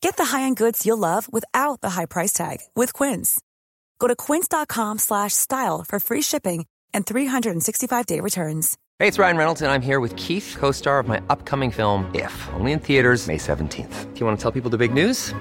Get the high-end goods you'll love without the high price tag with Quince. Go to quince.com slash style for free shipping and 365-day returns. Hey, it's Ryan Reynolds, and I'm here with Keith, co-star of my upcoming film, If, only in theaters May 17th. Do you want to tell people the big news?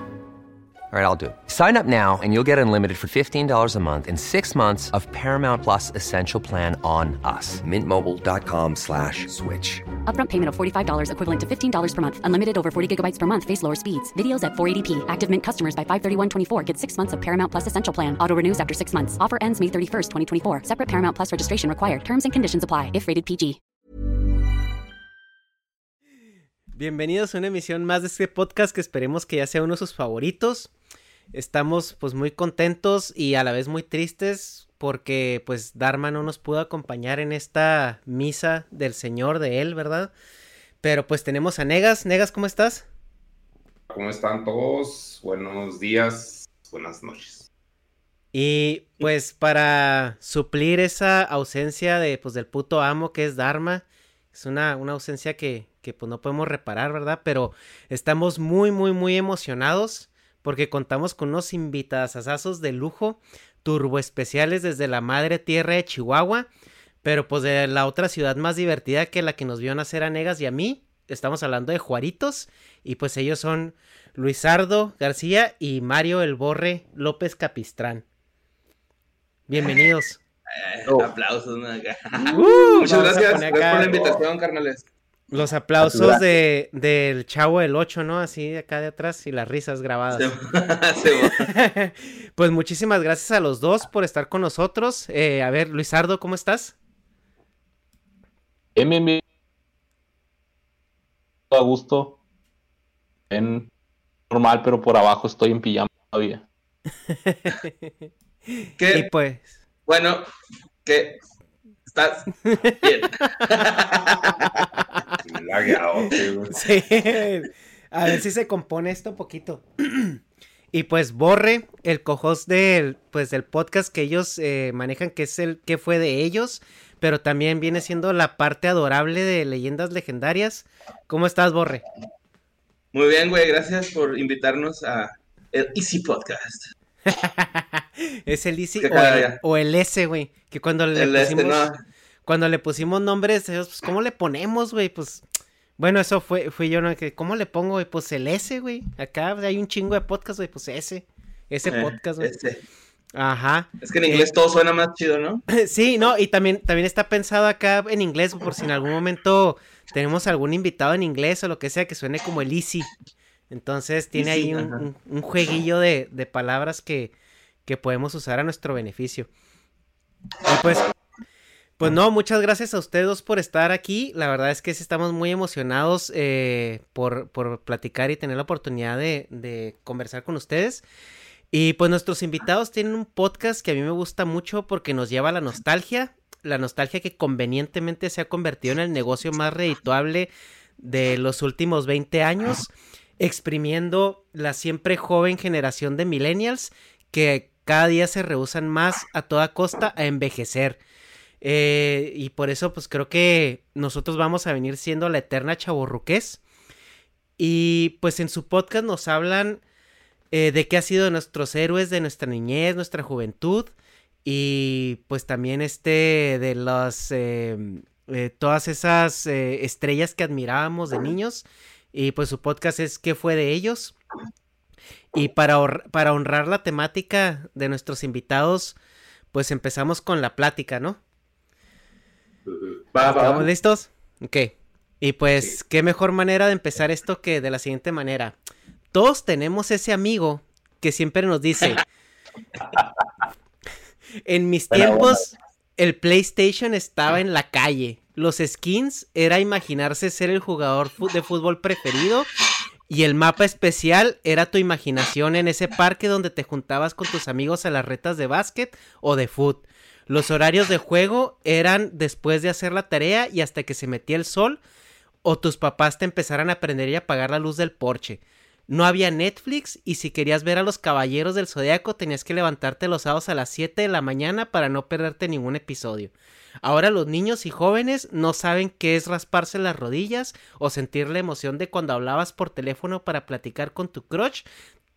All right, I'll do it. Sign up now and you'll get unlimited for $15 a month in six months of Paramount Plus Essential Plan on us. Mintmobile.com slash switch. Upfront payment of $45 equivalent to $15 per month. Unlimited over 40 gigabytes per month. Face lower speeds. Videos at 480p. Active Mint customers by 531.24 get six months of Paramount Plus Essential Plan. Auto renews after six months. Offer ends May 31st, 2024. Separate Paramount Plus registration required. Terms and conditions apply if rated PG. Bienvenidos a una emisión más de este podcast que esperemos que ya sea uno de sus favoritos. Estamos pues muy contentos y a la vez muy tristes porque pues Dharma no nos pudo acompañar en esta misa del Señor de él, ¿verdad? Pero pues tenemos a Negas. Negas, ¿cómo estás? ¿Cómo están todos? Buenos días, buenas noches. Y pues para suplir esa ausencia de pues del puto amo que es Dharma, es una, una ausencia que, que pues no podemos reparar, ¿verdad? Pero estamos muy, muy, muy emocionados porque contamos con unos invitadazazos de lujo, turbo especiales desde la madre tierra de Chihuahua, pero pues de la otra ciudad más divertida que la que nos vio nacer a Negas y a mí. Estamos hablando de Juaritos y pues ellos son Luisardo García y Mario El Borre López Capistrán. Bienvenidos. Eh, aplausos. Uh, Muchas gracias, gracias por la invitación, carnales. Los aplausos de, del chavo del 8, ¿no? Así acá de atrás y las risas grabadas. pues muchísimas gracias a los dos por estar con nosotros. Eh, a ver, Luisardo, ¿cómo estás? Bien. A gusto. En normal, pero por abajo estoy en pijama todavía. ¿Qué? Y pues. Bueno, que estás bien. sí. A ver si se compone esto un poquito. y pues Borre, el cojos del, pues, del podcast que ellos eh, manejan, que es el que fue de ellos, pero también viene siendo la parte adorable de leyendas legendarias. ¿Cómo estás, Borre? Muy bien, güey, gracias por invitarnos a el Easy Podcast. es el Easy o el, S, güey, que cuando le pusimos... Cuando le pusimos nombres, pues, ¿cómo le ponemos, güey? Pues, bueno, eso fue, fui yo, ¿no? Que, ¿Cómo le pongo, güey? Pues el S, güey. Acá hay un chingo de podcast, güey. Pues ese. Ese eh, podcast, güey. Ajá. Es que en inglés eh, todo suena más chido, ¿no? Sí, no, y también, también está pensado acá en inglés, por si en algún momento tenemos algún invitado en inglés o lo que sea que suene como el easy. Entonces tiene ahí un, un, jueguillo de, de palabras que, que podemos usar a nuestro beneficio. Y pues pues no, muchas gracias a ustedes por estar aquí. La verdad es que sí estamos muy emocionados eh, por, por, platicar y tener la oportunidad de, de, conversar con ustedes. Y pues nuestros invitados tienen un podcast que a mí me gusta mucho porque nos lleva a la nostalgia. La nostalgia que convenientemente se ha convertido en el negocio más redituable de los últimos 20 años, exprimiendo la siempre joven generación de millennials que cada día se rehusan más a toda costa a envejecer eh, y por eso, pues creo que nosotros vamos a venir siendo la eterna chaborruqués. Y pues en su podcast nos hablan eh, de qué ha sido de nuestros héroes de nuestra niñez, nuestra juventud. Y pues también este de las em, eh, todas esas estrellas que admirábamos de niños. Y pues su podcast es ¿Qué fue de ellos? Y para, para honrar la temática de nuestros invitados, pues empezamos con la plática, ¿no? Va, ¿Estamos va. listos? Ok. Y pues, qué mejor manera de empezar esto que de la siguiente manera. Todos tenemos ese amigo que siempre nos dice, en mis Buena tiempos el PlayStation estaba en la calle. Los skins era imaginarse ser el jugador de fútbol preferido y el mapa especial era tu imaginación en ese parque donde te juntabas con tus amigos a las retas de básquet o de foot. Los horarios de juego eran después de hacer la tarea y hasta que se metía el sol o tus papás te empezaran a aprender y apagar la luz del porche. No había Netflix y si querías ver a los Caballeros del Zodiaco tenías que levantarte los sábados a las 7 de la mañana para no perderte ningún episodio. Ahora los niños y jóvenes no saben qué es rasparse las rodillas o sentir la emoción de cuando hablabas por teléfono para platicar con tu crush,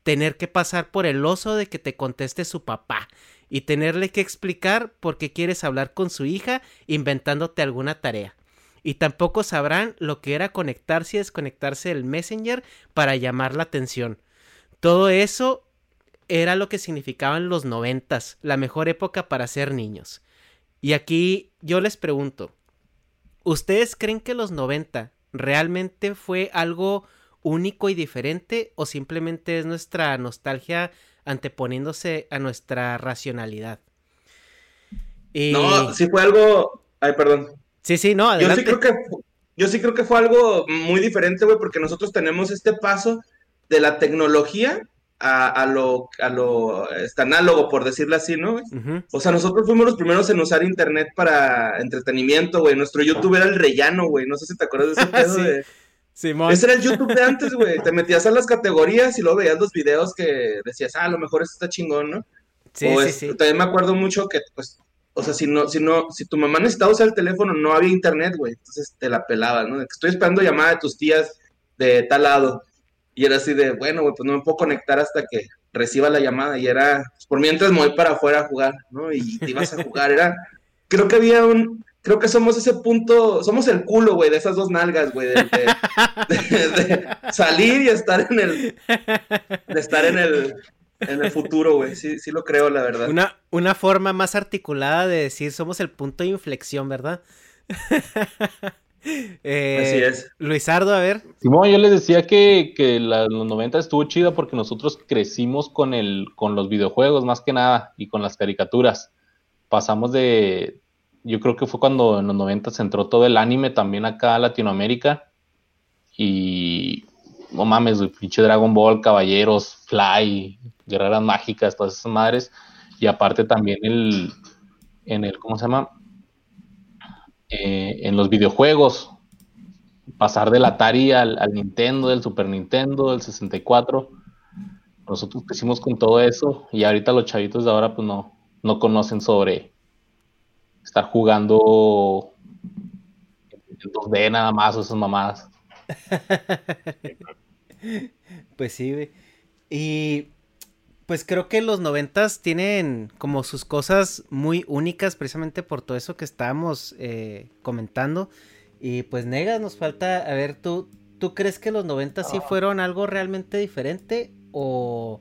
tener que pasar por el oso de que te conteste su papá y tenerle que explicar por qué quieres hablar con su hija inventándote alguna tarea. Y tampoco sabrán lo que era conectarse y desconectarse del Messenger para llamar la atención. Todo eso era lo que significaban los noventas, la mejor época para ser niños. Y aquí yo les pregunto, ¿ustedes creen que los 90 realmente fue algo único y diferente o simplemente es nuestra nostalgia anteponiéndose a nuestra racionalidad? Y- No, sí fue algo. Ay, perdón. sí, sí, no, Yo adelante. sí creo que yo sí creo que fue algo muy diferente, güey, porque nosotros tenemos este paso de la tecnología a, a lo, a lo este, análogo, por decirlo así, ¿no? O sea, nosotros fuimos los primeros en usar internet para entretenimiento, güey. Nuestro YouTube era el rellano, güey. No sé si te acuerdas de ese pedo Sí. de- Simón. Ese era el YouTube de antes, güey. Te metías a las categorías y luego veías los videos que decías, ah, a lo mejor esto está chingón, ¿no? Sí, o sí, es- sí. También me acuerdo mucho que, pues, o sea, si no, si no, si tu mamá necesitaba usar el teléfono, no había internet, güey. Entonces te la pelabas, ¿no? De que estoy esperando llamada de tus tías de tal lado. Y era así de, bueno, güey, pues no me puedo conectar hasta que reciba la llamada. Y era, pues, por mientras me voy para afuera a jugar, ¿no? Y te ibas a jugar. Era, creo que había un, creo que somos ese punto, somos el culo, güey, de esas dos nalgas, güey, de, de- de- de salir y estar en el, de estar en el, en el futuro, güey. Sí, sí lo creo, la verdad. Una, una forma más articulada de decir somos el punto de inflexión, ¿verdad? Eh, Así es. Luisardo, a ver. Simón, yo les decía que, que la- los 90 estuvo chida porque nosotros crecimos con el, con los videojuegos más que nada y con las caricaturas. Pasamos de, yo creo que fue cuando en los 90 se entró todo el anime también acá a Latinoamérica y no mames, güey, pinche Dragon Ball, Caballeros, Fly, Guerreras Mágicas, todas esas madres y aparte también el, en el, ¿cómo se llama? Eh, en los videojuegos, pasar del Atari al, al Nintendo, del Super Nintendo, del 64. Nosotros crecimos con todo eso y ahorita los chavitos de ahora pues no, no conocen sobre estar jugando en 2D nada más o esas mamadas. Pues sí, güey. Y pues creo que los noventas tienen como sus cosas muy únicas precisamente por todo eso que estábamos eh, comentando. Y pues Negas, nos falta, a ver, ¿tú, ¿tú crees que los noventas sí fueron algo realmente diferente? ¿O,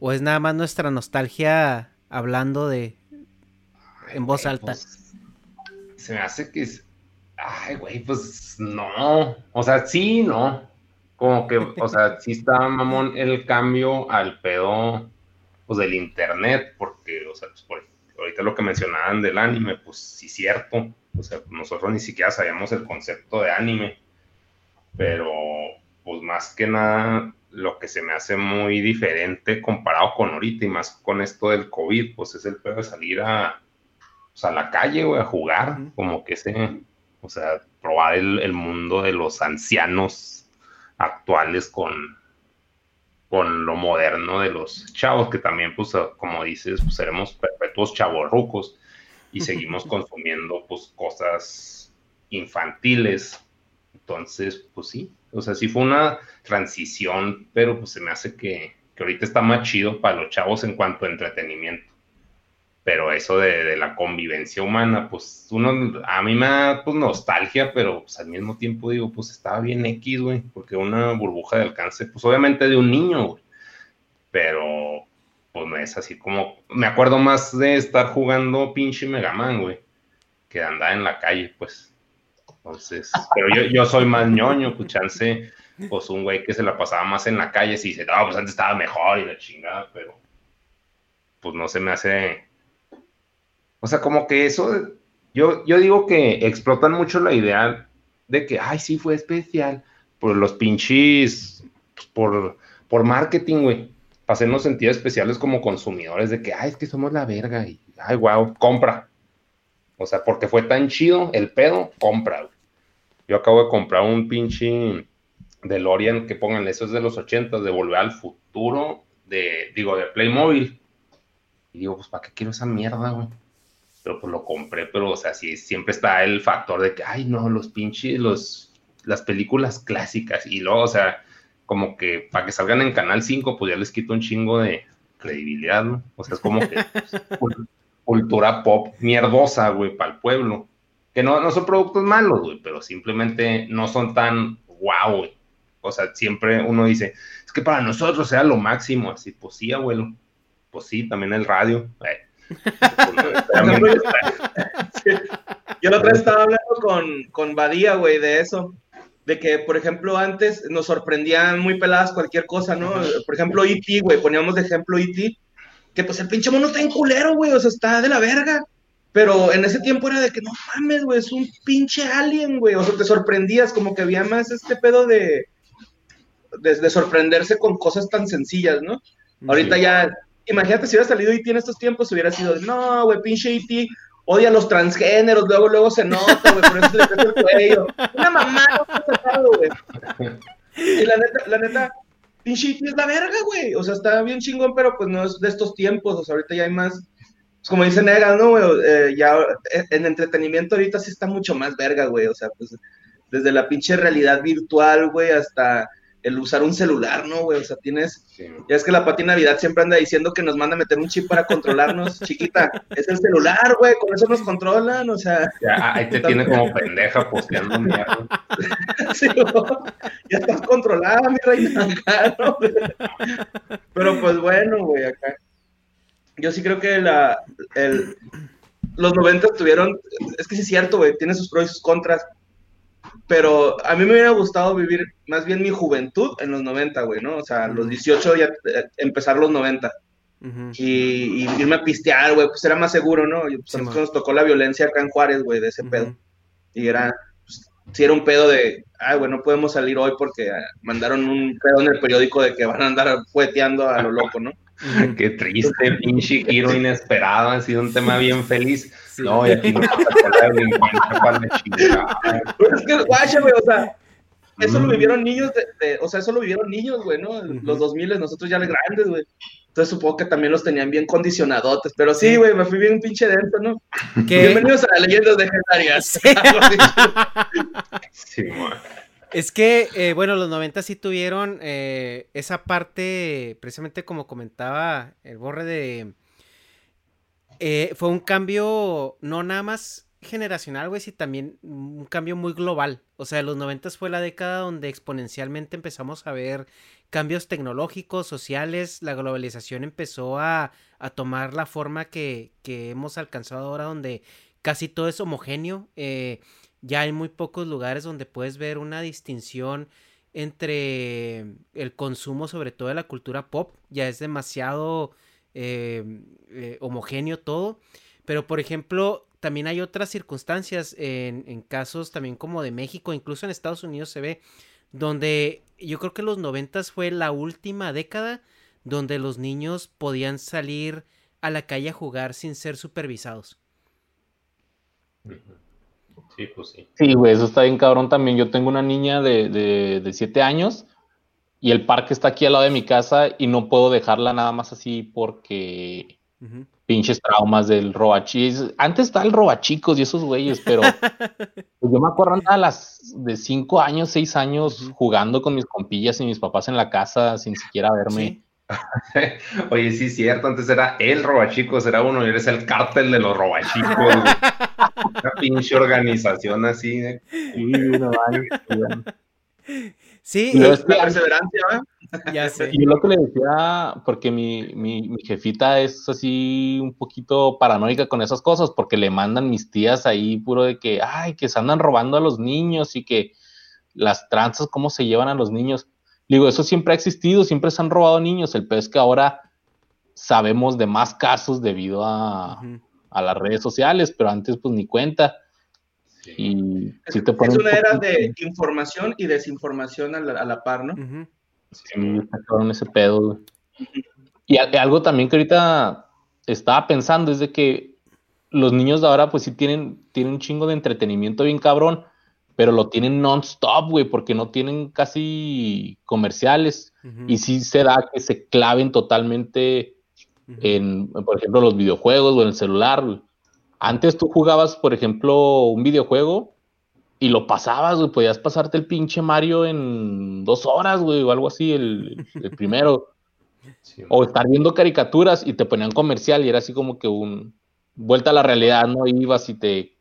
o es nada más nuestra nostalgia hablando de en voz Güey, alta? pues, se me hace que es. Ay, güey, pues no. O sea, sí, no. Como que, o sea, sí está mamón el cambio al pedo pues del internet, porque, o sea, pues, por- ahorita lo que mencionaban del anime, pues sí cierto. O sea, nosotros ni siquiera sabíamos el concepto de anime. Pero, pues más que nada, lo que se me hace muy diferente comparado con ahorita y más con esto del COVID, pues es el pedo de salir a, pues, a la calle, güey, a jugar, como que ese, o sea, probar el, el mundo de los ancianos actuales con, con lo moderno de los chavos, que también, pues, como dices, pues, seremos perpetuos chavorrucos y seguimos consumiendo, pues, cosas infantiles. Entonces, pues sí, o sea, sí fue una transición, pero pues se me hace que, que ahorita está más chido para los chavos en cuanto a entretenimiento. Pero eso de, de la convivencia humana, pues uno, a mí me da pues, nostalgia, pero pues al mismo tiempo digo, pues estaba bien X, güey, porque una burbuja de alcance, pues obviamente de un niño, güey. Pero pues no es así como, me acuerdo más de estar jugando pinche Mega Man, güey, que andar en la calle, pues. Entonces, pero yo, yo soy más ñoño, pues pues un güey que se la pasaba más en la calle, si dice, no, pues antes estaba mejor y la chingada, pero pues no se me hace. O sea, como que eso, yo, yo digo que explotan mucho la idea de que, ay, sí, fue especial, por los pinches, pues, por, por marketing, güey, para hacernos sentir especiales como consumidores, de que, ay, es que somos la verga, y, ay, wow, compra. O sea, porque fue tan chido el pedo, compra, güey. Yo acabo de comprar un pinche DeLorean que pongan, eso es de los 80, de Volver al Futuro, de, digo, de Playmobil. Y digo, pues, ¿para qué quiero esa mierda, güey? Pero pues lo compré, pero, o sea, sí, siempre está el factor de que, ay, no, los pinches, los, las películas clásicas. Y luego, o sea, como que para que salgan en Canal 5, pues ya les quito un chingo de credibilidad, ¿no? O sea, es como que pues, cultura pop mierdosa, güey, para el pueblo. Que no, no son productos malos, güey, pero simplemente no son tan guau, güey. O sea, siempre uno dice, es que para nosotros sea lo máximo, así, pues sí, abuelo. Pues sí, también el radio. Eh. Yo la otra vez estaba hablando con, con Badía, güey, de eso. De que, por ejemplo, antes nos sorprendían muy peladas cualquier cosa, ¿no? Por ejemplo, E.T., güey, poníamos de ejemplo E.T., que pues el pinche mono está en culero, güey, o sea, está de la verga. Pero en ese tiempo era de que no mames, güey, es un pinche alien, güey. O sea, te sorprendías, como que había más este pedo de, de, de sorprenderse con cosas tan sencillas, ¿no? Ahorita ya imagínate si hubiera salido E.T. en estos tiempos, hubiera sido, no, güey, pinche E.T. odia a los transgéneros, luego, luego se nota, güey, por eso le el cuello. Una mamá güey. Y la neta, la neta, pinche E.T. es la verga, güey. O sea, está bien chingón, pero pues no es de estos tiempos. O sea, ahorita ya hay más. Pues como dice Nega, ¿no, güey? Eh, ya en entretenimiento ahorita sí está mucho más verga, güey. O sea, pues desde la pinche realidad virtual, güey, hasta el usar un celular, ¿no, güey? O sea, tienes, sí. ya es que la Pati Navidad siempre anda diciendo que nos manda a meter un chip para controlarnos, chiquita, es el celular, güey, con eso nos controlan, o sea. Ya, ahí te tiene como pendeja posteando mierda. sí, ya estás controlada, mi reina, acá, ¿no? Pero pues bueno, güey, acá. Yo sí creo que la, el, los 90 tuvieron, es que sí es cierto, güey, tiene sus pros y sus contras pero a mí me hubiera gustado vivir más bien mi juventud en los 90, güey, ¿no? O sea, los 18 ya eh, empezar los 90. Uh -huh. y, y, irme a pistear, güey, pues era más seguro, ¿no? Y, pues, sí, nos tocó la violencia acá en Juárez, güey, de ese uh -huh. pedo. Y era, pues, sí era un pedo de, ay, güey, no podemos salir hoy porque mandaron un pedo en el periódico de que van a andar jugueteando a lo loco, ¿no? Qué triste, pinche giro inesperado, ha sido un tema bien feliz. Sí. No, y aquí no pasa con la Pues es que, guacha, güey, o sea, eso mm. lo vivieron niños, de, de, o sea, eso lo vivieron niños, güey, ¿no? Uh -huh. Los 2000, nosotros ya grandes, güey. Entonces supongo que también los tenían bien condicionadotes, pero sí, güey, me fui bien pinche denso, ¿no? ¿Qué? Bienvenidos a las leyendas legendarias. Sí, sí Es que, eh, bueno, los 90 sí tuvieron eh, esa parte, precisamente como comentaba el borre de... Eh, fue un cambio no nada más generacional, güey, sino también un cambio muy global. O sea, los 90 fue la década donde exponencialmente empezamos a ver cambios tecnológicos, sociales, la globalización empezó a, a tomar la forma que, que, hemos alcanzado ahora, donde casi todo es homogéneo. Eh, ya hay muy pocos lugares donde puedes ver una distinción entre el consumo, sobre todo de la cultura pop, ya es demasiado eh, eh, homogéneo todo. Pero, por ejemplo, también hay otras circunstancias en, en, casos también como de México, incluso en Estados Unidos se ve, donde yo creo que los noventas fue la última década donde los niños podían salir a la calle a jugar sin ser supervisados. Sí, pues sí. Sí, güey, eso está bien cabrón también. Yo tengo una niña de, de, de, siete años y el parque está aquí al lado de mi casa y no puedo dejarla nada más así porque uh -huh. pinches traumas del robachis. Antes estaba el robachicos y esos güeyes, pero pues yo me acuerdo a las de cinco años, seis años jugando con mis compillas y mis papás en la casa sin siquiera verme. ¿Sí? Oye, sí es cierto, antes era el robachicos, era uno y eres el cártel de los robachicos. Una pinche organización así. ¿eh? Sí, no vale. Sí, Y y- luego es que- La perseverancia, ¿va? ya sé. Y yo lo que le decía, porque mi, mi, mi jefita es así un poquito paranoica con esas cosas, porque le mandan mis tías ahí puro de que, ay, que se andan robando a los niños y que las tranzas, cómo se llevan a los niños. Digo, eso siempre ha existido, siempre se han robado niños. El peor es que ahora sabemos de más casos debido a, a las redes sociales, pero antes pues ni cuenta. Sí. Y Es, sí te una era poquito- de información y desinformación a la, a la par, ¿no? Ujú. Sí, está cabrón ese pedo, güey. Y a- algo también que ahorita estaba pensando es de que los niños de ahora pues sí tienen, tienen un chingo de entretenimiento bien cabrón, pero lo tienen non-stop, güey, porque no tienen casi comerciales. Y sí se da que se claven totalmente en, por ejemplo, los videojuegos o en el celular, güey. Antes tú jugabas, por ejemplo, un videojuego y lo pasabas, güey, podías pasarte el pinche Mario en dos horas, güey, o algo así, el, el primero. Sí, O estar viendo caricaturas y te ponían comercial y era así como que un vuelta a la realidad, ¿no? Ibas y te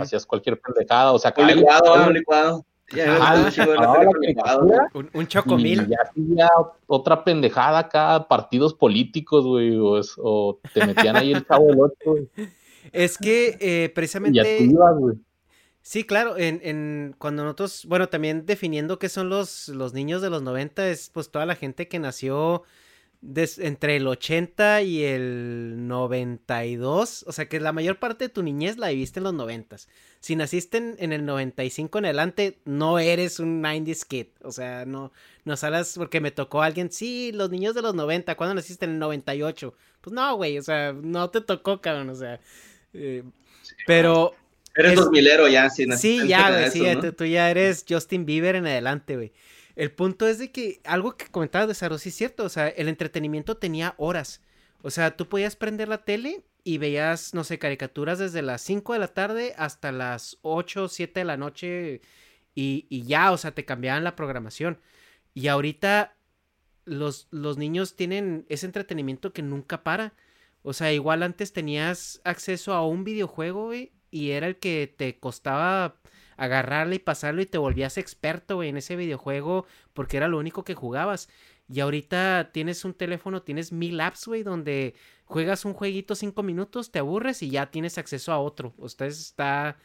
hacías cualquier pendejada, o sea, Un licuado, un licuado. Un un licuado. caricatura Un, un y chocomil. ya otra pendejada acá, partidos políticos, güey, o, es- o te metían ahí el chavo del güey, Es que eh, precisamente, ibas, güey. sí, claro, en, en cuando nosotros, bueno, también definiendo qué son los, los niños de los 90, es pues toda la gente que nació des- entre el 80 y el 92, o sea que la mayor parte de tu niñez la viviste en los 90. Si naciste en, en el 95 en adelante, no eres un 90s kid, o sea, no, no salas porque me tocó alguien, sí, los niños de los 90, ¿cuándo naciste en el 98? Pues no, güey, o sea, no te tocó, cabrón, o sea, eh, pero... Eres Es- dos milero ya, sí. no- Sí, ya, güey, sí, ¿no? tú, tú ya eres Justin Bieber en adelante, güey. El punto es de que algo que comentabas de Saro, sí es cierto, o sea, el entretenimiento tenía horas. O sea, tú podías prender la tele y veías, no sé, caricaturas desde las 5 de la tarde hasta las 8 o 7 de la noche y, y ya, o sea, te cambiaban la programación. Y ahorita los, los niños tienen ese entretenimiento que nunca para. O sea, igual antes tenías acceso a un videojuego, güey, y era el que te costaba agarrarle y pasarlo y te volvías experto, güey, en ese videojuego porque era lo único que jugabas. Y ahorita tienes un teléfono, tienes mil apps, güey, donde juegas un jueguito cinco minutos, te aburres y ya tienes acceso a otro. Ustedes está...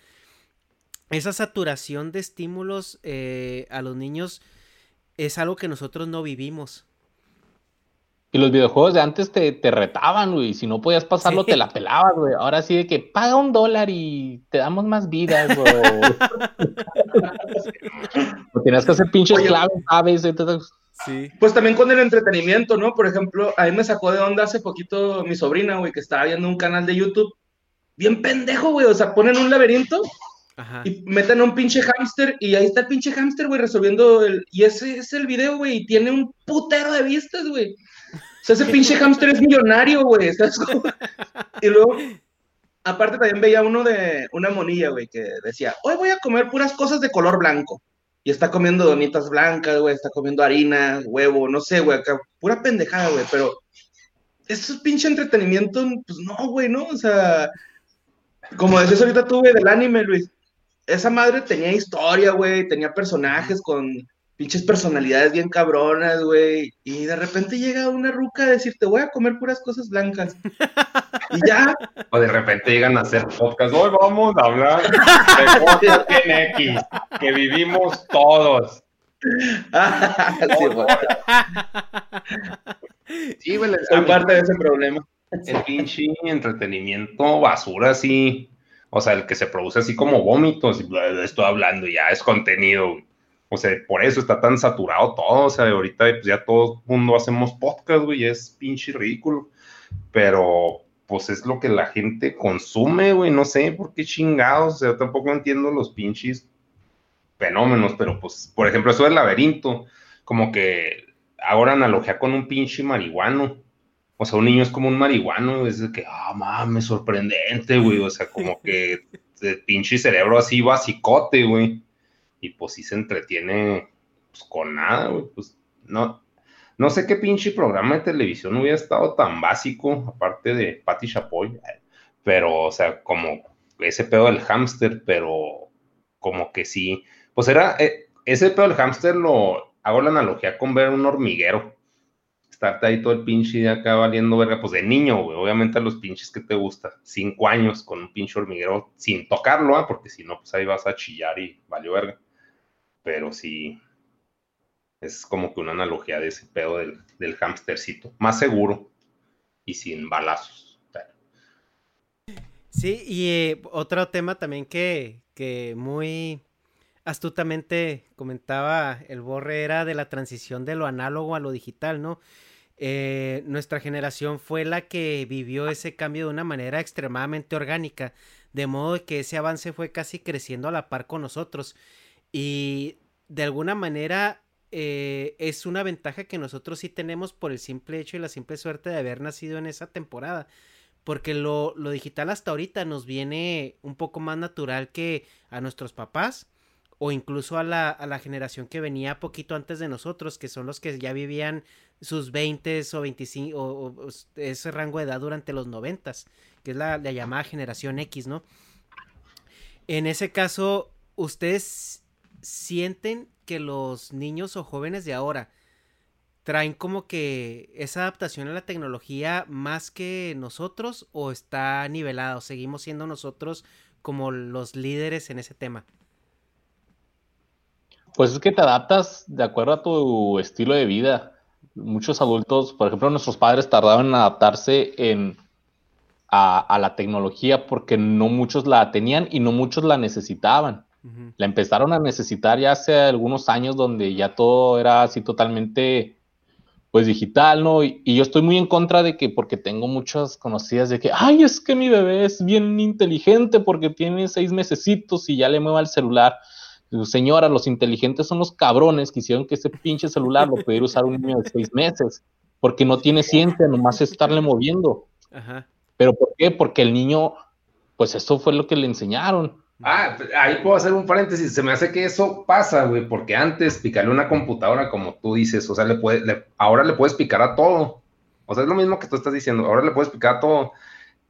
Esa saturación de estímulos eh, a los niños es algo que nosotros no vivimos. Y los videojuegos de antes te, te retaban, güey. Si no podías pasarlo, Sí. te la pelabas, güey. Ahora sí de que paga un dólar y te damos más vidas, güey. o tenías que hacer pinches Oye. claves, ¿sabes? Entonces, Sí. Pues también con el entretenimiento, ¿no? Por ejemplo, a mí me sacó de onda hace poquito mi sobrina, güey, que estaba viendo un canal de YouTube. Bien pendejo, güey. O sea, ponen un laberinto Ajá. y meten a un pinche hámster y ahí está el pinche hámster, güey, resolviendo el... Y ese es el video, güey, y tiene un putero de vistas, güey. O sea, ese pinche hámster es millonario, güey. Y luego, aparte también veía uno de una monilla, güey, que decía, hoy voy a comer puras cosas de color blanco. Y está comiendo donitas blancas, güey, está comiendo harina, huevo, no sé, güey, acá, pura pendejada, güey, pero eso es pinche entretenimiento, pues no, güey, ¿no? O sea, como decías ahorita tú, güey, del anime, Luis, esa madre tenía historia, güey, tenía personajes con pinches personalidades bien cabronas, güey, y de repente llega una ruca a decirte, voy a comer puras cosas blancas. Y ya, O de repente llegan a hacer podcast. Hoy vamos a hablar de X que vivimos todos. sí, güey, Sí, güey, soy parte de ese problema. el pinche entretenimiento basura así. O sea, el que se produce así como vómitos. Estoy hablando, ya es contenido. O sea, por eso está tan saturado todo. O sea, ahorita pues ya todo el mundo hacemos podcast, güey. y Es pinche ridículo. Pero pues es lo que la gente consume, güey. No sé por qué chingados. O sea, tampoco entiendo los pinches fenómenos. Pero pues, por ejemplo, eso del laberinto. Como que ahora analogía con un pinche marihuano. O sea, un niño es como un marihuano, es de que, ah, mames, sorprendente, güey. O sea, como que el pinche cerebro así basicote, güey. Y pues sí se entretiene pues, con nada, güey. Pues no, no sé qué pinche programa de televisión hubiera estado tan básico, aparte de Patti Chapoy. Pero, o sea, como ese pedo del hámster, pero como que sí. Pues era, eh, ese pedo del hámster lo hago la analogía con ver un hormiguero. Estarte ahí todo el pinche de acá valiendo verga, pues de niño, güey. Obviamente a los pinches que te gusta. Cinco años con un pinche hormiguero sin tocarlo, ¿ah? porque si no, pues ahí vas a chillar y valió verga. Pero sí, es como que una analogía de ese pedo del, del hamstercito. Más seguro y sin balazos. Sí, y eh, otro tema también que, que muy astutamente comentaba el Borre era de la transición de lo análogo a lo digital, ¿no? Eh, nuestra generación fue la que vivió ese cambio de una manera extremadamente orgánica, de modo que ese avance fue casi creciendo a la par con nosotros. Y de alguna manera eh, es una ventaja que nosotros sí tenemos por el simple hecho y la simple suerte de haber nacido en esa temporada porque lo, lo, digital hasta ahorita nos viene un poco más natural que a nuestros papás o incluso a la, a la generación que venía poquito antes de nosotros, que son los que ya vivían sus 20 o 25 o, ese rango de edad durante los 90, que es la, la llamada generación X, ¿no? En ese caso, ¿ustedes sienten que los niños o jóvenes de ahora traen como que esa adaptación a la tecnología más que nosotros o está nivelado? ¿Seguimos siendo nosotros como los líderes en ese tema? Pues es que te adaptas de acuerdo a tu estilo de vida. Muchos adultos, por ejemplo, nuestros padres tardaban en adaptarse en, a, la tecnología porque no muchos la tenían y no muchos la necesitaban. La empezaron a necesitar ya hace algunos años donde ya todo era así totalmente pues digital, ¿no? Y, yo estoy muy en contra de que, porque tengo muchas conocidas de que, ay, es que mi bebé es bien inteligente porque tiene seis mesecitos y ya le mueva el celular. Señora, los inteligentes son los cabrones que hicieron que ese pinche celular lo pudiera usar un niño de seis meses, porque no tiene ciencia, nomás es estarle moviendo. Ajá. ¿Pero por qué? Porque el niño, pues eso fue lo que le enseñaron. Ah, ahí puedo hacer un paréntesis. Se me hace que eso pasa, güey, porque antes picarle una computadora, como tú dices, o sea, le puede, ahora le puedes picar a todo. O sea, es lo mismo que tú estás diciendo. Ahora le puedes picar a todo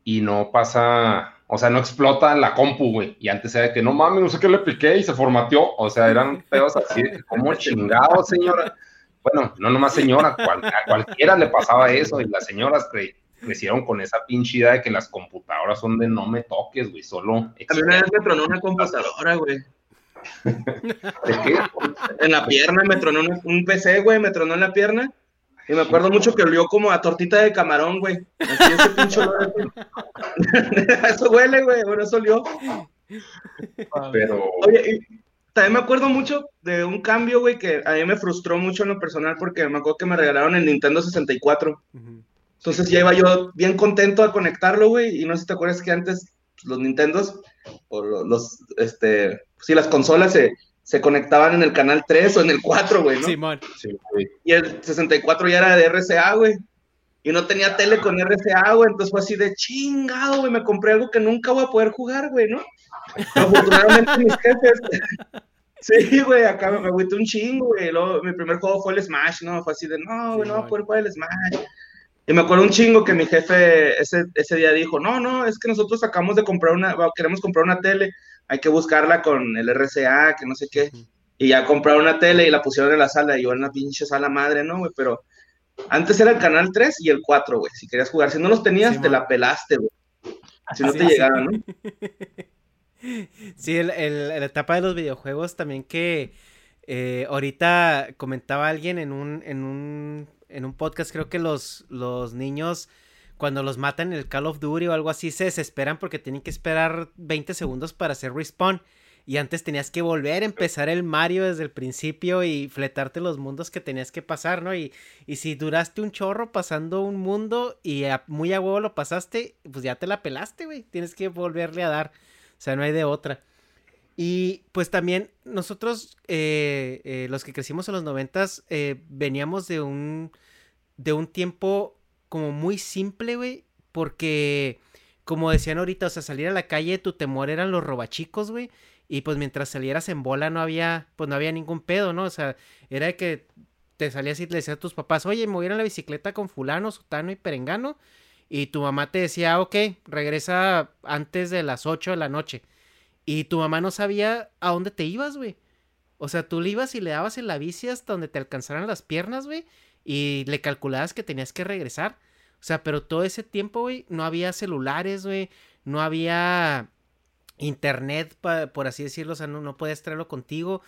y no pasa, o sea, no explota la compu, güey. Y antes era que no mames, no sé qué le piqué y se formateó. O sea, eran pedos así, como chingado, señora. Bueno, no nomás señora, a cualquiera le pasaba eso y las señoras crecieron con esa pinche idea de que las computadoras son de no me toques, güey, solo... A mí una vez me tronó una computadora, güey. ¿De qué? En la pierna me tronó un, PC, güey, me tronó en la pierna. Y me acuerdo mucho que olió como a tortita de camarón, güey. Así ese pinche eso huele, güey, bueno, eso olió. Pero... Oye, también me acuerdo mucho de un cambio, güey, que a mí me frustró mucho en lo personal porque me acuerdo que me regalaron el Nintendo 64. Entonces ya iba yo bien contento a conectarlo, güey, y no sé si te acuerdas que antes los Nintendos, o los, este, sí, las consolas se, se conectaban en el canal 3 o en el 4, güey, ¿no? Simón. Sí, y el 64 ya era de RCA, güey. Y no tenía tele con RCA, güey. Entonces fue así de chingado, güey. Me compré algo que nunca voy a poder jugar, güey, ¿no? Afortunadamente mis jefes. Sí, güey, acá me agüité un chingo, güey. mi primer juego fue el Smash, ¿no? Fue así de, no, güey, no voy a poder jugar el Smash. Y me acuerdo un chingo que mi jefe ese, ese día dijo, no, no, es que nosotros acabamos de comprar una, queremos comprar una tele, hay que buscarla con el RCA, que no sé qué. Y ya compraron una tele y la pusieron en la sala, y yo en una pinche sala madre, ¿no, güey? Pero antes era el canal 3 y el 4, güey, si querías jugar. Si no los tenías, te la pelaste, güey. Si no te llegaban, ¿no? Sí, el, el, la etapa de los videojuegos también que eh, ahorita comentaba alguien en un, en un en un podcast creo que los, los niños cuando los matan en el Call of Duty o algo así se desesperan porque tienen que esperar 20 segundos para hacer respawn. Y antes tenías que volver a empezar el Mario desde el principio y fletarte los mundos que tenías que pasar, ¿no? Y, y si duraste un chorro pasando un mundo y muy a huevo lo pasaste, pues ya te la pelaste, güey. Tienes que volverle a dar. O sea, no hay de otra. Y pues también nosotros, eh, eh, los que crecimos en los noventas, eh, veníamos de un, de un tiempo como muy simple, güey, porque como decían ahorita, o sea, salir a la calle, tu temor eran los robachicos, güey, y pues mientras salieras en bola no había, pues no había ningún pedo, ¿no? O sea, era que te salías y le decías a tus papás, oye, me voy a la bicicleta con fulano, sutano y perengano, y tu mamá te decía, ok, regresa antes de las 8 de la noche. Y tu mamá no sabía a dónde te ibas, güey. O sea, tú le ibas y le dabas en la bici hasta donde te alcanzaran las piernas, güey, y le calculabas que tenías que regresar. O sea, pero todo ese tiempo, güey, no había celulares, güey, no había internet, por así decirlo, o sea, no, no puedes traerlo contigo.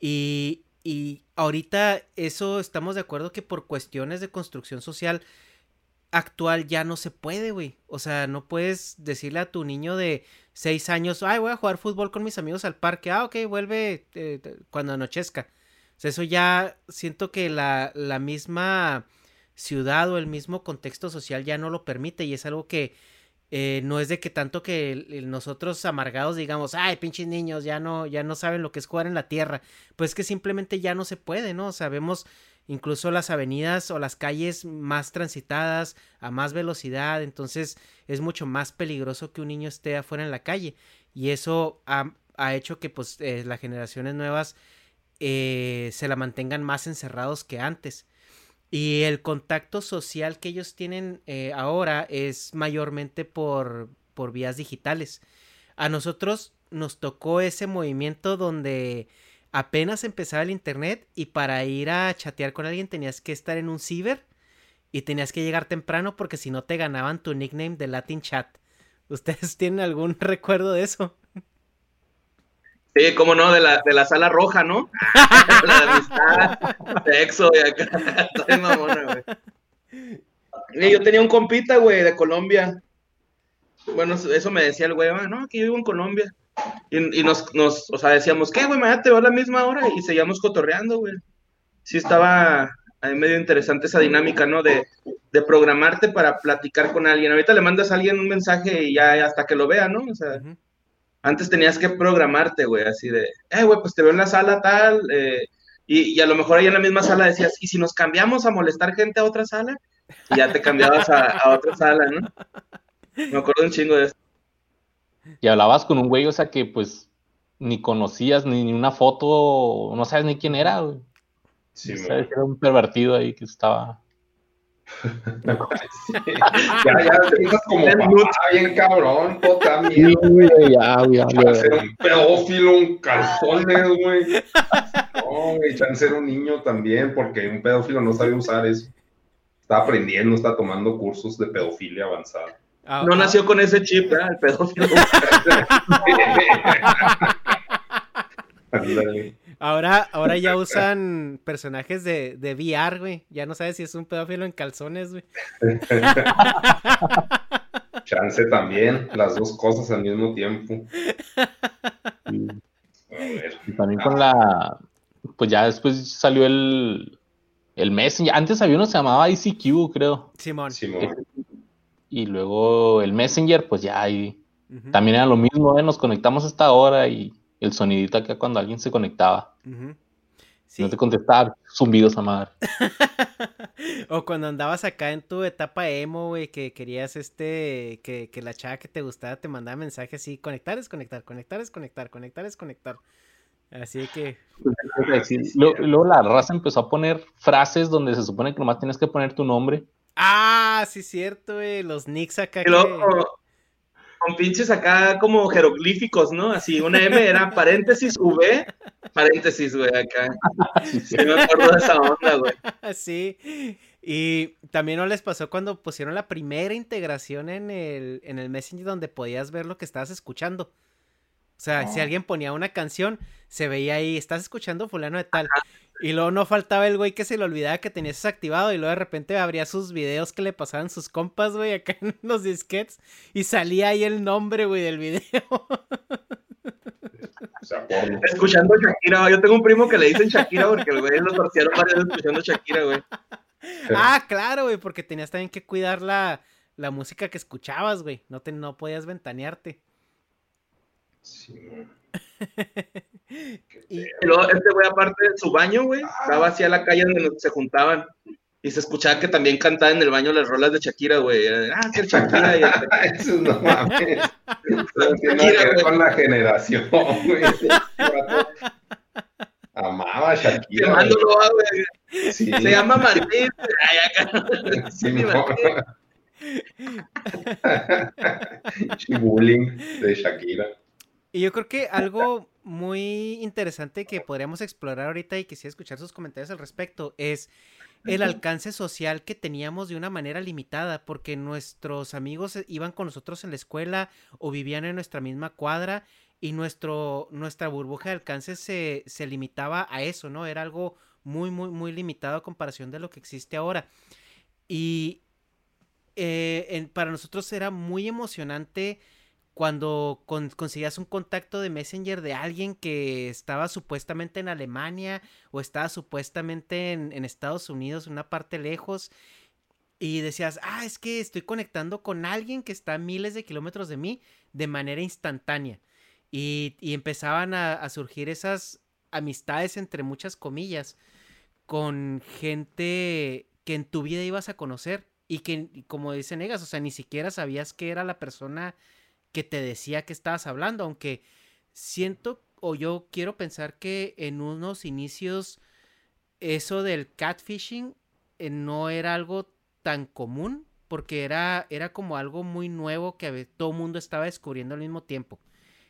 Y, y ahorita eso estamos de acuerdo que por cuestiones de construcción social actual ya no se puede, güey. O sea, no puedes decirle a tu niño de seis años, ay, voy a jugar fútbol con mis amigos al parque. Ah, ok, vuelve eh, cuando anochezca. O eso ya siento que la, la misma ciudad o el mismo contexto social ya no lo permite y es algo que eh, no es de que tanto que nosotros amargados digamos, ay, pinches niños, ya no, ya no saben lo que es jugar en la tierra. Pues que simplemente ya no se puede, ¿no? Sabemos incluso las avenidas o las calles más transitadas a más velocidad, entonces es mucho más peligroso que un niño esté afuera en la calle. Y eso ha, hecho que pues eh, las generaciones nuevas eh, se la mantengan más encerrados que antes. Y el contacto social que ellos tienen eh, ahora es mayormente por, por vías digitales. A nosotros nos tocó ese movimiento donde apenas empezaba el internet y para ir a chatear con alguien tenías que estar en un ciber y tenías que llegar temprano porque si no te ganaban tu nickname de Latin Chat. ¿Ustedes tienen algún recuerdo de eso? Sí, cómo no, de la, de la sala roja, ¿no? la de amistad, sexo y acá. Estoy mamona, güey. yo tenía un compita, güey, de Colombia. Bueno, eso me decía el güey, ah, no, que yo vivo en Colombia. Y, nos, nos, o sea, decíamos, ¿qué, güey? Mañana te va a la misma hora y seguíamos cotorreando, güey. Sí estaba ahí medio interesante esa dinámica, ¿no? De, de, programarte para platicar con alguien. Ahorita le mandas a alguien un mensaje y ya hasta que lo vea, ¿no? O sea, antes tenías que programarte, güey, así de, eh, güey, pues te veo en la sala tal, eh, y, a lo mejor ahí en la misma sala decías, ¿y si nos cambiamos a molestar gente a otra sala? Y ya te cambiabas a, otra sala, ¿no? Me acuerdo un chingo de eso. Y hablabas con un güey, o sea, que pues ni conocías ni, ni una foto, no sabes ni quién era, güey. Sí, era un pervertido ahí que estaba ya, ya te como bien cabrón, puta mierda. Sí, ya, ya, Ser un pedófilo, un calzones, güey. No, güey, ser un niño también, porque un pedófilo no sabe usar eso. Está aprendiendo, está tomando cursos de pedofilia avanzada. Ah, no nació con ese chip, ¿eh? El pedófilo. Ahora, ahora ya usan personajes de, de VR, güey. Ya no sabes si es un pedófilo en calzones, güey. Chance también, las dos cosas al mismo tiempo. Y, también con la. Pues ya después salió el. El Messenger. Antes había uno que se llamaba ICQ, creo. Simón. Y luego el Messenger, pues ya ahí. También era lo mismo, ¿eh? Nos conectamos a esta hora y el sonidito acá cuando alguien se conectaba. No te contestaba, zumbidos a madre. o cuando andabas acá en tu etapa emo, güey, que querías este, que, la chava que te gustaba te mandaba mensajes así, conectar es conectar, conectar es conectar, conectar es conectar. Así que... luego, la raza empezó a poner frases donde se supone que nomás tienes que poner tu nombre. Ah, sí, cierto, güey, los nicks acá. Que con pinches acá como jeroglíficos, ¿no? Así, una M era paréntesis V, paréntesis, güey, acá. Sí, me acuerdo de esa onda, güey. Sí, y también no les pasó cuando pusieron la primera integración en el, en el Messenger donde podías ver lo que estabas escuchando. O sea, si alguien ponía una canción, se veía ahí, estás escuchando fulano de tal. Y luego no faltaba el güey que se le olvidaba que tenías eso activado y luego de repente abría sus videos que le pasaban sus compas, güey, acá en los disquets y salía ahí el nombre, güey, del video. escuchando Shakira, yo tengo un primo que le dicen Shakira porque el güey lo torcieron varias escuchando Shakira, güey. Ah, claro, güey, porque tenías también que cuidar la, la música que escuchabas, güey. No, te, no podías ventanearte. Sí, y luego este güey, aparte de su baño, güey, estaba hacia la calle donde se juntaban. Y se escuchaba que también cantaba en el baño las rolas de Shakira, güey. Ah, que Shakira. Eso no mames. No tiene que ver con la generación, güey. Amaba a Shakira. güey. Sí. Se llama Martín. Ay, acá. Sí, mi bullying de Shakira. Y yo creo que algo muy interesante que podríamos explorar ahorita y quisiera escuchar sus comentarios al respecto es el alcance social que teníamos de una manera limitada, porque nuestros amigos iban con nosotros en la escuela o vivían en nuestra misma cuadra y nuestro, nuestra burbuja de alcance se, se limitaba a eso, ¿no? Era algo muy, muy, muy limitado a comparación de lo que existe ahora. Y eh, para nosotros era muy emocionante cuando conseguías un contacto de Messenger de alguien que estaba supuestamente en Alemania o estaba supuestamente en, Estados Unidos, una parte lejos, y decías, ah, es que estoy conectando con alguien que está a miles de kilómetros de mí de manera instantánea. Y, empezaban a, surgir esas amistades entre muchas comillas con gente que en tu vida ibas a conocer y que, como dice Negas, o sea, ni siquiera sabías que era la persona que te decía que estabas hablando, aunque siento o yo quiero pensar que en unos inicios eso del catfishing eh, no era algo tan común porque era, era como algo muy nuevo que todo el mundo estaba descubriendo al mismo tiempo.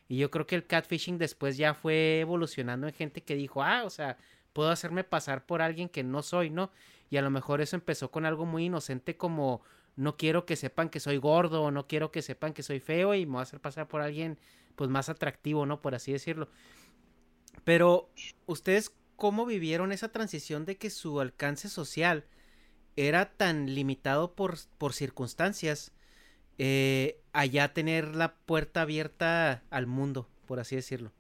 Y yo creo que el catfishing después ya fue evolucionando en gente que dijo, ah, o sea, puedo hacerme pasar por alguien que no soy, ¿no? Y a lo mejor eso empezó con algo muy inocente como no quiero que sepan que soy gordo no quiero que sepan que soy feo y me voy a hacer pasar por alguien pues más atractivo, ¿no? Por así decirlo. Pero ustedes cómo vivieron esa transición de que su alcance social era tan limitado por, por circunstancias eh, allá tener la puerta abierta al mundo, por así decirlo?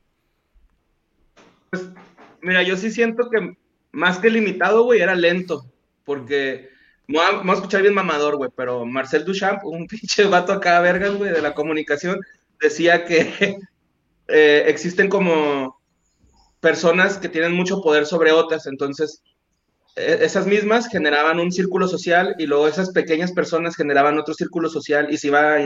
Pues, mira, yo sí siento que más que limitado, güey, era lento, porque... Vamos a escuchar bien mamador, güey, pero Marcel Duchamp, un pinche vato acá, vergas, güey, de la comunicación, decía que eh, existen como personas que tienen mucho poder sobre otras, entonces e, esas mismas generaban un círculo social y luego esas pequeñas personas generaban otro círculo social y se iba,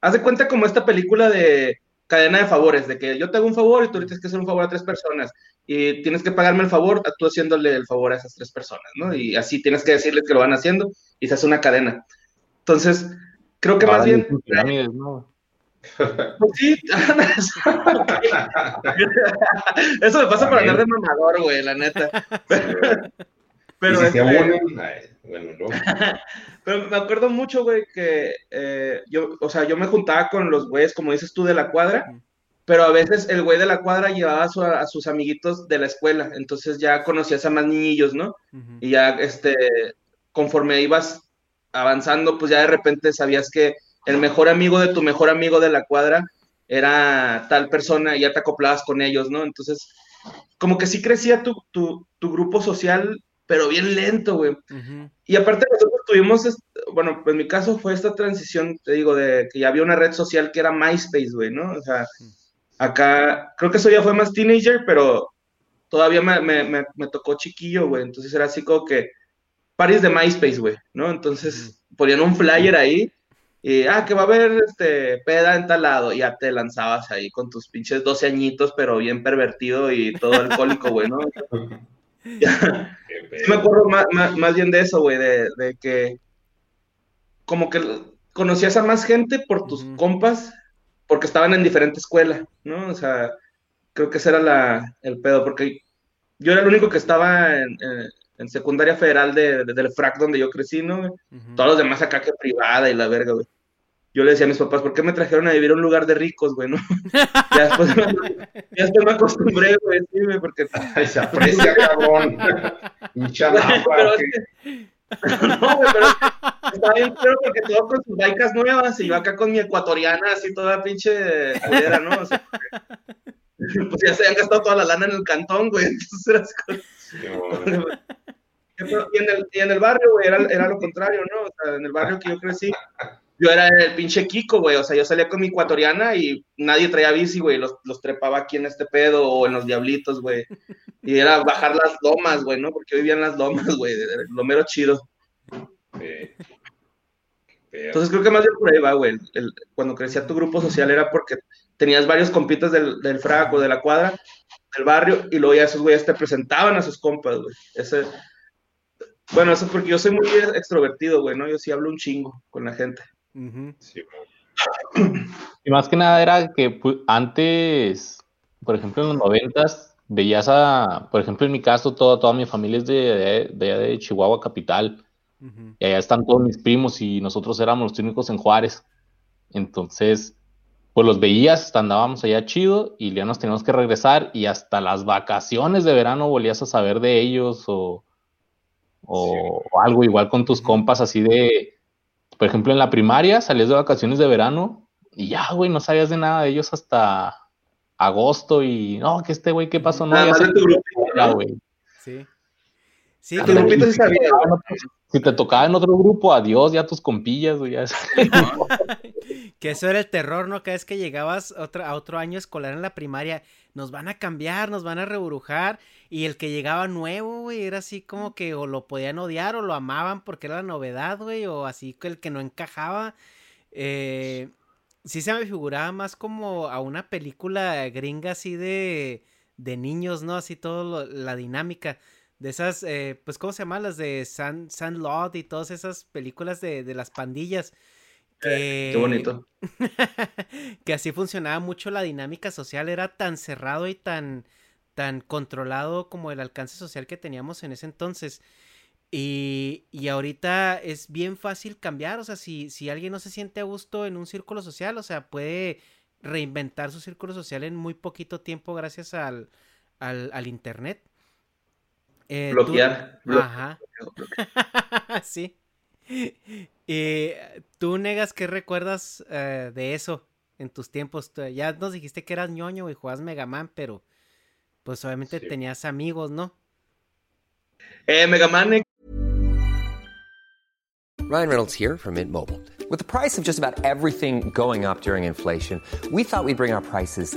haz de cuenta como esta película de cadena de favores, de que yo te hago un favor y tú tienes que hacer un favor a tres personas y tienes que pagarme el favor, tú haciéndole el favor a esas tres personas, ¿no? Y así tienes que decirles que lo van haciendo y se hace una cadena. Entonces, creo que más bien... ¿no? Pues sí, eso me pasa por andar de mamador, güey, la neta. Pero, este, pero me acuerdo mucho, güey, que eh, yo, o sea, yo me juntaba con los güeyes, como dices tú, de la cuadra, pero a veces el güey de la cuadra llevaba a, sus amiguitos de la escuela, entonces ya conocías a más niñillos, ¿no? Y ya, este, conforme ibas avanzando, pues ya de repente sabías que el mejor amigo de tu mejor amigo de la cuadra era tal persona y ya te acoplabas con ellos, ¿no? Entonces, como que sí crecía tu, tu, tu grupo social pero bien lento, güey. Y aparte nosotros tuvimos, bueno, en mi caso fue esta transición, te digo, de que ya había una red social que era MySpace, güey, ¿no? O sea, acá, creo que eso ya fue más teenager, pero todavía me, me, me, tocó chiquillo, güey. Entonces era así como que, paris de MySpace, güey, ¿no? Entonces ponían un flyer ahí y, ah, que va a haber este, peda en tal lado, y ya te lanzabas ahí con tus pinches 12 añitos, pero bien pervertido y todo alcohólico, güey, ¿no? me acuerdo más, bien de eso, güey, de, que como que conocías a más gente por tus compas, porque estaban en diferente escuela, ¿no? O sea, creo que ese era el pedo, porque yo era el único que estaba en, secundaria federal de, del FRAC donde yo crecí, ¿no? Todos los demás acá que privada y la verga, güey yo le decía a mis papás, ¿por qué me trajeron a vivir a un lugar de ricos, güey, no? ya, después me, ya después me acostumbré, güey, sí, güey, porque... Ay, se aprecia, cabrón. Hincha pero no, güey, pero estaba bien creo porque todo con sus baicas nuevas y yo acá con mi ecuatoriana así toda pinche culera, ¿no? O sea, pues ya se habían gastado toda la lana en el cantón, güey, entonces era así y, en el, y en el barrio, güey, era, era lo contrario, ¿no? O sea, en el barrio que yo crecí, yo era el pinche Kiko, güey. O sea, yo salía con mi ecuatoriana y nadie traía bici, güey. Los, los trepaba aquí en este pedo o en los diablitos, güey. Y era bajar las lomas, güey, ¿no? Porque vivían las lomas, güey. Lo mero chido. Entonces creo que más bien por ahí va, güey. cuando crecía tu grupo social era porque tenías varios compitas del, del fraco, de la cuadra, del barrio, y luego ya esos güeyes te presentaban a sus compas, güey. Ese, bueno, eso porque yo soy muy extrovertido, güey, ¿no? Yo sí hablo un chingo con la gente. Y más que nada era que pues, antes por ejemplo, en los noventas, veías a, por ejemplo, en mi caso, toda, toda mi familia es de, de, Chihuahua capital. Y allá están todos mis primos y nosotros éramos los únicos en Juárez. Entonces, pues los veías, andábamos allá chido y ya nos teníamos que regresar y hasta las vacaciones de verano volvías a saber de ellos o, o, algo igual con tus compas así de, por ejemplo, en la primaria salías de vacaciones de verano y ya, güey, no sabías de nada de ellos hasta agosto y no, que este güey, ¿qué pasó? No, ya tu grupito, güey. Sí. Sí, tu grupito sí sabía. Si te tocaba en otro grupo, adiós, ya tus compillas, güey. que eso era el terror, ¿no? Cada vez que llegabas a otro año escolar en la primaria, nos van a cambiar, nos van a rebrujar. Y el que llegaba nuevo, güey, era así como que o lo podían odiar o lo amaban porque era la novedad, güey, o así que el que no encajaba. Eh, sí se me figuraba más como a una película gringa así de, de niños, ¿no? Así toda la dinámica de esas, eh, pues, ¿cómo se llama? Las de San, Lot y todas esas películas de, de las pandillas. Que... qué bonito. que así funcionaba mucho la dinámica social, era tan cerrado y tan, tan controlado como el alcance social que teníamos en ese entonces. Y, y ahorita es bien fácil cambiar, o sea, si, si alguien no se siente a gusto en un círculo social, o sea, puede reinventar su círculo social en muy poquito tiempo gracias al, al, al Internet. Eh, bloquear. Ajá. sí. Y tú negas que recuerdas eh, de eso en tus tiempos. Ya nos dijiste que eras ñoño y jugabas Mega Man, pero pues obviamente tenías amigos, ¿no? Eh, Mega Man. Ryan Reynolds here from Mint Mobile. With the price of just about everything going up during inflation, we thought we'd bring our prices